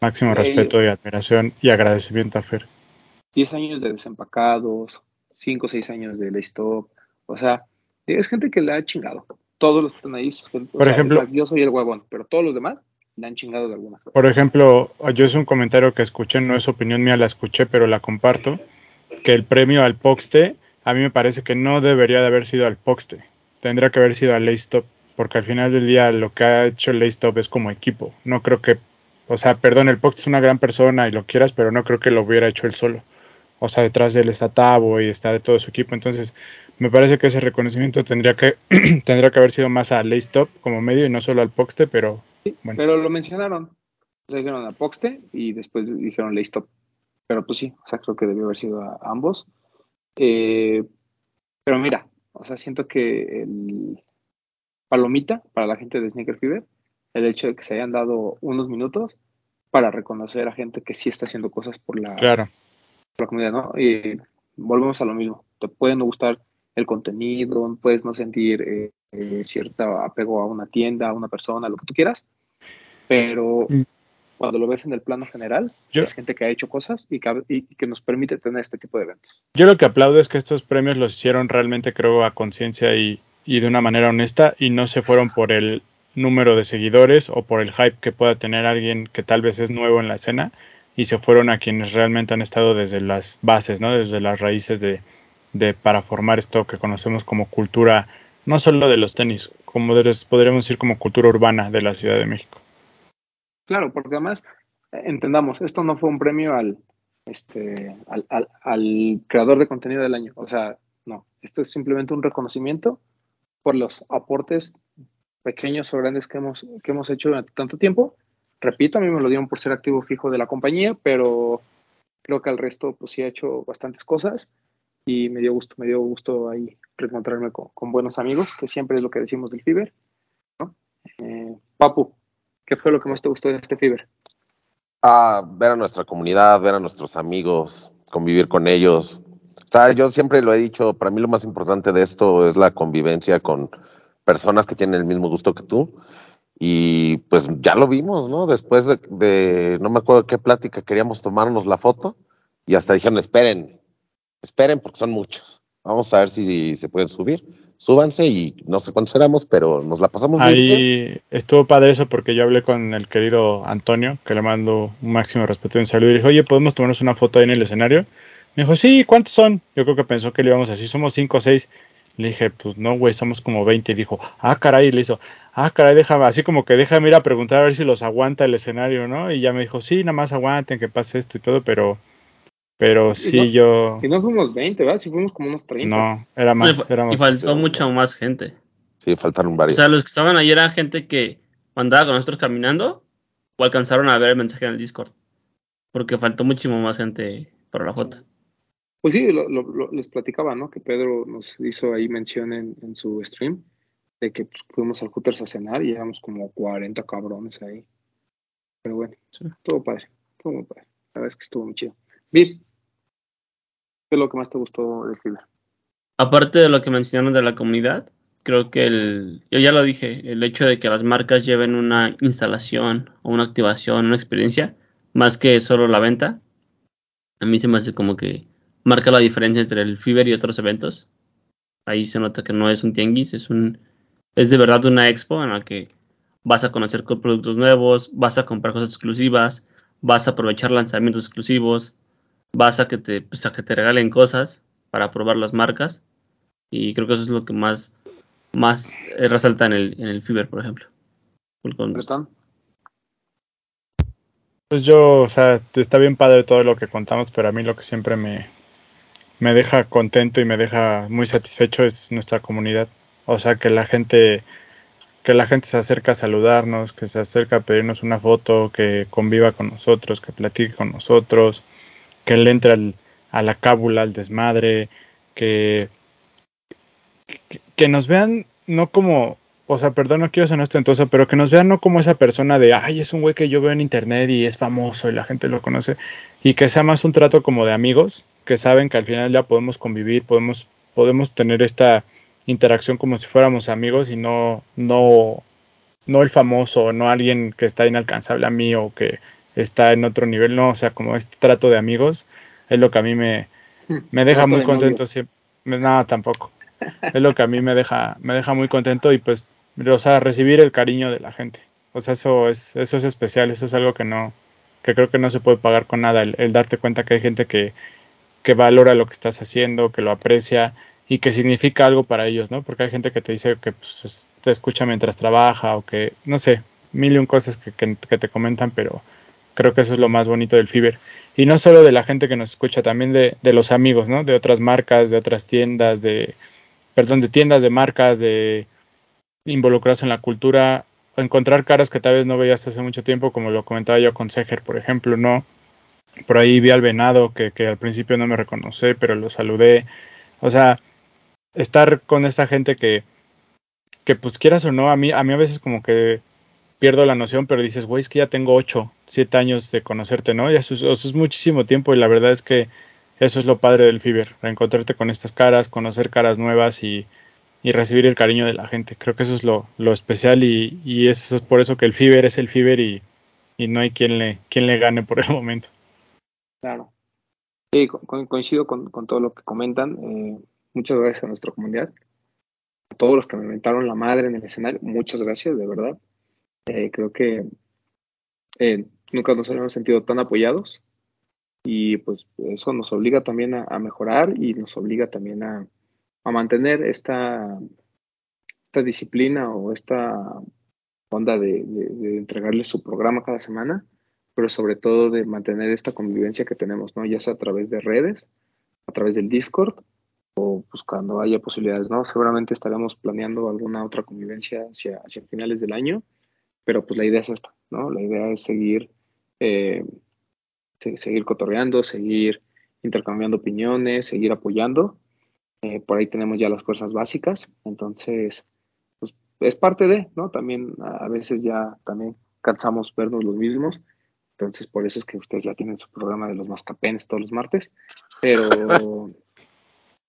Speaker 5: máximo respeto y admiración y agradecimiento a Fer.
Speaker 2: 10 años de desempacados, 5 o 6 años de stop. O sea, es gente que le ha chingado. Todos los que están ahí,
Speaker 5: por ejemplo,
Speaker 2: yo soy el huevón, pero todos los demás le han chingado de alguna forma.
Speaker 5: Por ejemplo, yo es un comentario que escuché, no es opinión mía, la escuché, pero la comparto, que el premio al Poxte, a mí me parece que no debería de haber sido al Poxte, tendría que haber sido al Stop, porque al final del día lo que ha hecho el Stop es como equipo. No creo que, o sea, perdón, el Poxte es una gran persona y lo quieras, pero no creo que lo hubiera hecho él solo o sea, detrás de él está Tavo y está de todo su equipo. Entonces, me parece que ese reconocimiento tendría que, tendría que haber sido más a Laystop como medio y no solo al Poxte, pero bueno.
Speaker 2: Pero lo mencionaron. dijeron a Poxte y después dijeron Laystop. Pero pues sí, o sea, creo que debió haber sido a, ambos. Eh, pero mira, o sea, siento que el palomita para la gente de Sneaker Fever, el hecho de que se hayan dado unos minutos para reconocer a gente que sí está haciendo cosas por la,
Speaker 5: claro
Speaker 2: la comunidad, ¿no? Y volvemos a lo mismo. Te puede no gustar el contenido, puedes no sentir eh, eh, cierto apego a una tienda, a una persona, lo que tú quieras, pero mm. cuando lo ves en el plano general, es gente que ha hecho cosas y que, nos permite tener este tipo de eventos.
Speaker 5: Yo lo que aplaudo es que estos premios los hicieron realmente, creo, a conciencia y, y de una manera honesta y no se fueron por el número de seguidores o por el hype que pueda tener alguien que tal vez es nuevo en la escena, y se fueron a quienes realmente han estado desde las bases, ¿no? desde las raíces de, de para formar esto que conocemos como cultura, no solo de los tenis, como podríamos decir como cultura urbana de la Ciudad de México.
Speaker 2: Claro, porque además, entendamos, esto no fue un premio al, este, al, al, al creador de contenido del año, o sea, no, esto es simplemente un reconocimiento por los aportes pequeños o grandes que hemos, que hemos hecho durante tanto tiempo Repito, a mí me lo dieron por ser activo fijo de la compañía, pero creo que al resto pues sí ha hecho bastantes cosas y me dio gusto, me dio gusto ahí reencontrarme con, buenos amigos, que siempre es lo que decimos del Fiber. Eh, Papu, ¿qué fue lo que más te gustó de este Fiber?
Speaker 4: Ah, ver a nuestra comunidad, ver a nuestros amigos, convivir con ellos. O sea, yo siempre lo he dicho, para mí lo más importante de esto es la convivencia con personas que tienen el mismo gusto que tú y pues ya lo vimos, ¿no? Después de, no me acuerdo qué plática queríamos tomarnos la foto y hasta dijeron, esperen, esperen porque son muchos. Vamos a ver si se pueden subir. Súbanse y no sé cuántos éramos, pero nos la pasamos
Speaker 5: muy bien. Ahí estuvo padre eso porque yo hablé con el querido Antonio, que le mando un máximo respeto y un saludo. Y dije, oye, ¿podemos tomarnos una foto ahí en el escenario? Me dijo, sí, ¿cuántos son? Yo creo que pensó que le íbamos así, somos cinco o seis. Le dije, pues no, güey, somos como 20. Y dijo, ah, caray, y le hizo, ah, caray, déjame, así como que déjame ir a preguntar a ver si los aguanta el escenario, ¿no? Y ya me dijo, sí, nada más aguanten que pase esto y todo, pero, pero sí, yo.
Speaker 2: Y no fuimos 20, ¿verdad? Si fuimos como unos 30.
Speaker 5: No, era más.
Speaker 3: Y, y faltó mucha más gente.
Speaker 4: Sí, faltaron varios.
Speaker 3: O sea, los que estaban ahí eran gente que andaba con nosotros caminando o alcanzaron a ver el mensaje en el Discord. Porque faltó muchísimo más gente para la foto.
Speaker 2: Pues sí, lo, lo- lo- les platicaba, ¿no? Que Pedro nos hizo ahí mención en, en su stream de que pues, fuimos al Hooters a cenar y éramos como 40 cabrones ahí. Pero bueno,
Speaker 3: Sí.
Speaker 2: todo padre, todo muy padre. La verdad es que estuvo muy chido. Viv, ¿qué es lo que más te gustó del Fever?
Speaker 3: Aparte de lo que mencionaron de la comunidad, creo que el, yo ya lo dije, el hecho de que las marcas lleven una instalación o una activación, una experiencia, más que solo la venta, a mí se me hace como que marca la diferencia entre el Fever y otros eventos. Ahí se nota que no es un tianguis, es un, es de verdad una expo en la que vas a conocer con productos nuevos, vas a comprar cosas exclusivas, vas a aprovechar lanzamientos exclusivos, vas a que te, pues, a que te regalen cosas para probar las marcas y creo que eso es lo que más más eh, resalta en el en el Fever por ejemplo.
Speaker 5: Pues yo, o sea, está bien padre todo lo que contamos, pero a mí lo que siempre me, me deja contento y me deja muy satisfecho es nuestra comunidad. O sea, que la gente, que la gente se acerca a saludarnos, que se acerca a pedirnos una foto, que conviva con nosotros, que platique con nosotros, que le entre al- a la cábula, al desmadre, que, que, que nos vean no como, o sea, perdón, no quiero ser ostentoso, pero que nos vean no como esa persona de, ay, es un güey que yo veo en internet y es famoso y la gente lo conoce, y que sea más un trato como de amigos, que saben que al final ya podemos convivir, podemos, podemos tener esta interacción como si fuéramos amigos y no, no, no el famoso, no alguien que está inalcanzable a mí o que está en otro nivel, no, o sea, como este trato de amigos es lo que a mí me, me deja muy
Speaker 2: de
Speaker 5: contento siempre. Nada, tampoco. Es lo que a mí me deja, me deja muy contento y pues, o sea, recibir el cariño de la gente. O sea, eso es, eso es especial, eso es algo que no, que creo que no se puede pagar con nada. El, el darte cuenta que hay gente que, que valora lo que estás haciendo, que lo aprecia y que significa algo para ellos, ¿no? Porque hay gente que te dice que pues, es- te escucha mientras trabaja o que, no sé, mil y un cosas que, que- te comentan, pero creo que eso es lo más bonito del Fiber. Y no solo de la gente que nos escucha, también de, de los amigos, ¿no? De otras marcas, de otras tiendas, de, perdón, de tiendas, de marcas, de involucrados en la cultura, encontrar caras que tal vez no veías hace mucho tiempo, como lo comentaba yo con Seger, por ejemplo, ¿no? Por ahí vi al venado que, que al principio no me reconocí, pero lo saludé. O sea, estar con esta gente que, que pues quieras o no, a mí, a mí a veces como que pierdo la noción, pero dices, güey, es que ya tengo 8, 7 años de conocerte, ¿no? Y eso, es- eso es muchísimo tiempo y la verdad es que eso es lo padre del Fiber, reencontrarte con estas caras, conocer caras nuevas y, y recibir el cariño de la gente. Creo que eso es lo, lo especial y, y eso es por eso que el Fiber es el Fiber y, y no hay quien le, quien le gane por el momento.
Speaker 2: Claro. Sí, co- co- coincido con, con todo lo que comentan. Eh, muchas gracias a nuestra comunidad. A todos los que me inventaron la madre en el escenario, muchas gracias, de verdad. Eh, creo que eh, nunca nos habíamos sentido tan apoyados y pues eso nos obliga también a mejorar y nos obliga también a, a mantener esta, esta disciplina o esta onda de, de, de entregarles su programa cada semana, pero sobre todo de mantener esta convivencia que tenemos, ¿no? Ya sea a través de redes, a través del Discord o pues cuando haya posibilidades, ¿no? Seguramente estaremos planeando alguna otra convivencia hacia, hacia finales del año, pero pues la idea es esta, ¿no? La idea es seguir, eh, se- seguir cotorreando, seguir intercambiando opiniones, seguir apoyando. Eh, por ahí tenemos ya las fuerzas básicas, entonces, pues es parte de, ¿no? También a veces ya también cansamos vernos los mismos, entonces por eso es que ustedes ya tienen su programa de los mascapenes todos los martes, pero...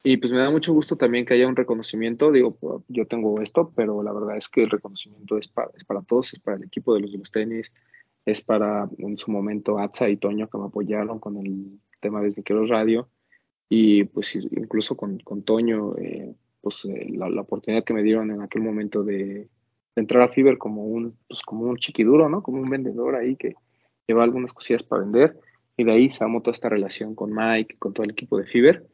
Speaker 2: Y pues me da mucho gusto también que haya un reconocimiento. Digo, yo tengo esto, pero la verdad es que el reconocimiento es para, es para todos, es para el equipo de los de los tenis, es para en su momento Atza y Toño que me apoyaron con el tema de Sniqueros Radio. Y pues incluso con, con Toño, eh, pues eh, la, la oportunidad que me dieron en aquel momento de, de entrar a Fiverr como un, pues, como un chiquiduro, ¿no? Como un vendedor ahí que lleva algunas cosillas para vender. Y de ahí se armó toda esta relación con Mike, con todo el equipo de Fiverr.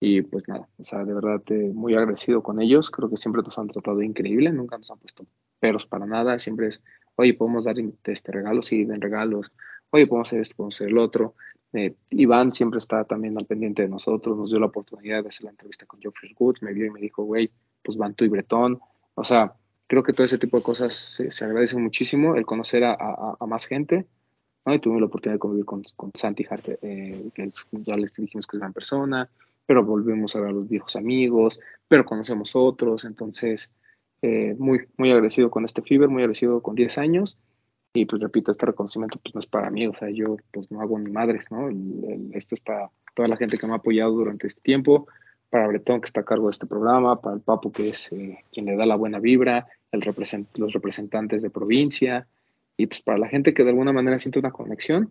Speaker 2: Y pues nada, o sea, de verdad eh, muy agradecido con ellos. Creo que siempre nos han tratado increíble, nunca nos han puesto peros para nada. Siempre es, oye, podemos dar este regalos y den regalos. Oye, podemos hacer esto, podemos hacer el otro. Eh, Iván siempre está también al pendiente de nosotros. Nos dio la oportunidad de hacer la entrevista con Geoffrey Woods. Me vio y me dijo, güey, pues van tú y Bretón. O sea, creo que todo ese tipo de cosas se, se agradece muchísimo. El conocer a, más gente, ¿no? Y tuvimos la oportunidad de convivir con, con Santi Hart, eh, que ya les dijimos que es una persona, pero volvemos a ver a los viejos amigos, pero conocemos otros, entonces eh, muy, muy agradecido con este Fiber, muy agradecido con 10 años. Y pues repito, este reconocimiento pues no es para mí, o sea, yo pues no hago ni madres, ¿no? esto es para toda la gente que me ha apoyado durante este tiempo, para Bretón que está a cargo de este programa, para el Papo que es eh, quien le da la buena vibra, el los representantes de provincia, y pues para la gente que de alguna manera siente una conexión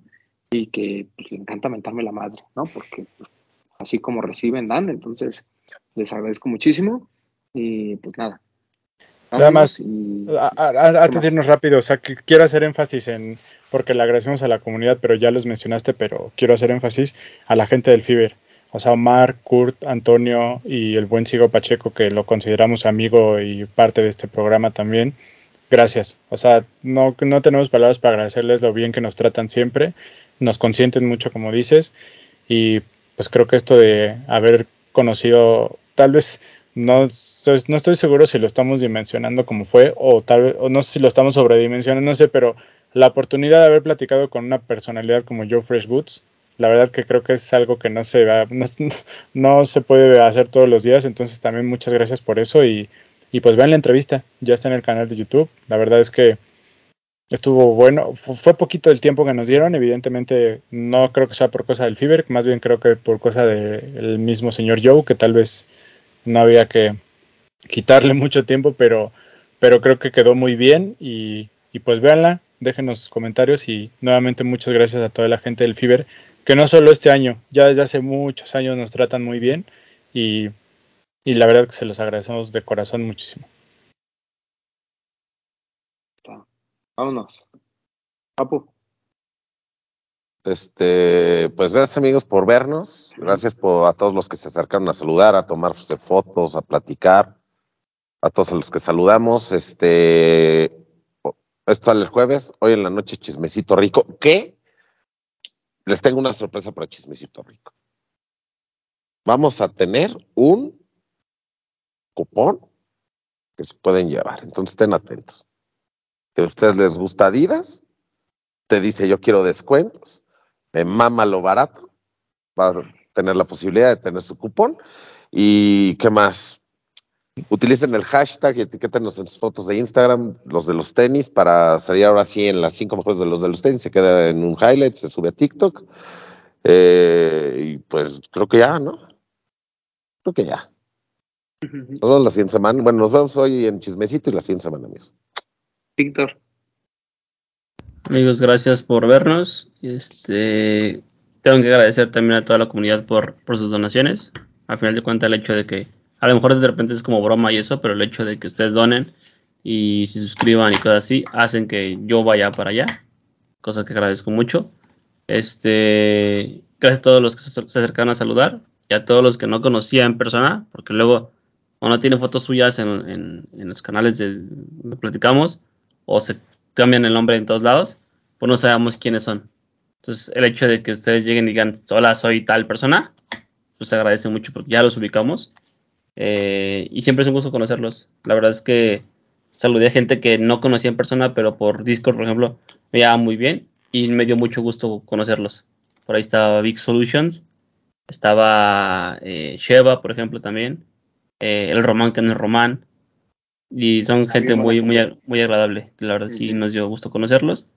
Speaker 2: y que pues, le encanta mentarme la madre, ¿no? Porque pues, así como reciben, dan, entonces les agradezco muchísimo y pues nada,
Speaker 5: Nada más, antes de irnos rápido, o sea, que quiero hacer énfasis en, porque le agradecemos a la comunidad, pero ya los mencionaste, pero quiero hacer énfasis a la gente del FIBER. O sea, Omar, Kurt, Antonio y el buen Sigo Pacheco, que lo consideramos amigo y parte de este programa también. Gracias. O sea, no, no tenemos palabras para agradecerles lo bien que nos tratan siempre. Nos consienten mucho, como dices. Y pues creo que esto de haber conocido, tal vez no, no estoy seguro si lo estamos dimensionando como fue o tal vez, o no sé si lo estamos sobredimensionando, no sé, pero la oportunidad de haber platicado con una personalidad como Joe Fresh Boots, la verdad que creo que es algo que no se va, no, se puede hacer todos los días, entonces también muchas gracias por eso y, y pues vean la entrevista, ya está en el canal de YouTube, la verdad es que estuvo bueno, fue, poquito el tiempo que nos dieron, evidentemente no creo que sea por cosa del Fiber, más bien creo que por cosa del mismo señor Joe, que tal vez no había que quitarle mucho tiempo, pero, pero creo que quedó muy bien y, pues véanla, déjenos comentarios y nuevamente muchas gracias a toda la gente del FIBER, que no solo este año, ya desde hace muchos años nos tratan muy bien y, y la verdad que se los agradecemos de corazón muchísimo.
Speaker 2: Vámonos. Papu.
Speaker 4: Este, pues gracias amigos por vernos, gracias por, a todos los que se acercaron a saludar, a tomarse fotos, a platicar, a todos los que saludamos. Este, esto sale el jueves, hoy en la noche chismecito rico, ¿Qué? les tengo una sorpresa para chismecito rico. Vamos a tener un cupón que se pueden llevar, entonces estén atentos. Que a ustedes les gusta Adidas, te dice yo quiero descuentos me mama lo barato, va a tener la posibilidad de tener su cupón. ¿Y qué más? Utilicen el hashtag y etiquétenos en sus fotos de Instagram, los de los tenis, para salir ahora sí en las cinco mejores de los de los tenis. Se queda en un highlight, se sube a TikTok. Eh, y pues creo que ya, ¿no? Creo que ya. Nos vemos la siguiente semana. Bueno, nos vemos hoy en Chismecito y la siguiente semana, amigos.
Speaker 2: Víctor.
Speaker 3: Amigos, gracias por vernos. Este, tengo que agradecer también a toda la comunidad por, sus donaciones. Al final de cuentas, el hecho de que, a lo mejor de repente es como broma y eso, pero el hecho de que ustedes donen y se suscriban y cosas así, hacen que yo vaya para allá, cosa que agradezco mucho. Este, gracias a todos los que se acercaron a saludar y a todos los que no conocía en persona, porque luego o no tienen fotos suyas en, en los canales de donde platicamos, o se cambian el nombre en todos lados, pues no sabemos quiénes son. Entonces, el hecho de que ustedes lleguen y digan, hola, soy tal persona, pues agradece mucho porque ya los ubicamos. Eh, y siempre es un gusto conocerlos. La verdad es que saludé a gente que no conocía en persona, pero por Discord, por ejemplo, me llevaba muy bien y me dio mucho gusto conocerlos. Por ahí estaba Big Solutions, estaba eh, Sheva, por ejemplo, también, eh, el Román, que no es Román, y son gente muy, muy, muy agradable. La verdad sí nos dio gusto conocerlos.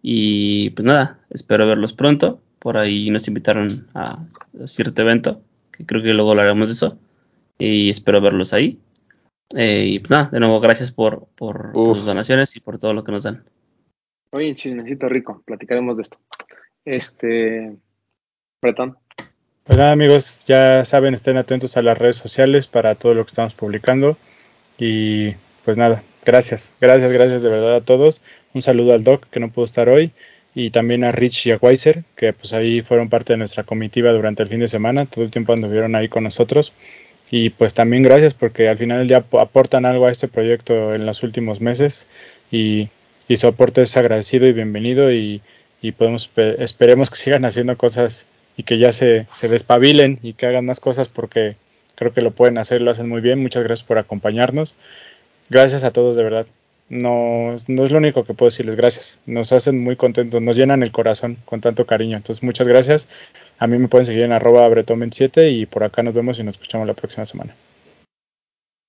Speaker 3: Y pues nada, espero verlos pronto. Por ahí nos invitaron a, cierto evento, que creo que luego hablaremos de eso. Y espero verlos ahí. Eh, y pues nada, de nuevo, gracias por, por, sus donaciones y por todo lo que nos dan.
Speaker 2: Oye, chismecito rico, platicaremos de esto. Este, Bretón.
Speaker 5: Pues nada, amigos, ya saben, estén atentos a las redes sociales para todo lo que estamos publicando. Y pues nada, gracias, gracias, gracias de verdad a todos. Un saludo al Doc que no pudo estar hoy y también a Rich y a Weiser que pues ahí fueron parte de nuestra comitiva durante el fin de semana, todo el tiempo anduvieron ahí con nosotros. Y pues también gracias porque al final ya aportan algo a este proyecto en los últimos meses y, y su aporte es agradecido y bienvenido y, y podemos esperemos que sigan haciendo cosas y que ya se, se despabilen y que hagan más cosas porque Creo que lo pueden hacer, lo hacen muy bien. Muchas gracias por acompañarnos. Gracias a todos, de verdad. no, no es lo único que puedo decirles. Gracias. Nos hacen muy contentos, nos llenan el corazón con tanto cariño. Entonces, muchas gracias. A mí me pueden seguir en arroba bretomen7 y por acá nos vemos y nos escuchamos la próxima semana.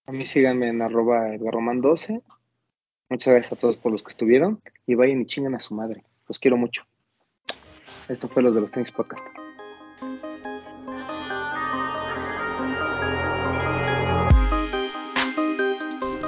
Speaker 2: A mí síganme en arroba edgarroman12. Muchas gracias a todos por los que estuvieron y vayan y chingan a su madre. Los quiero mucho. Esto fue los de los tenis podcast.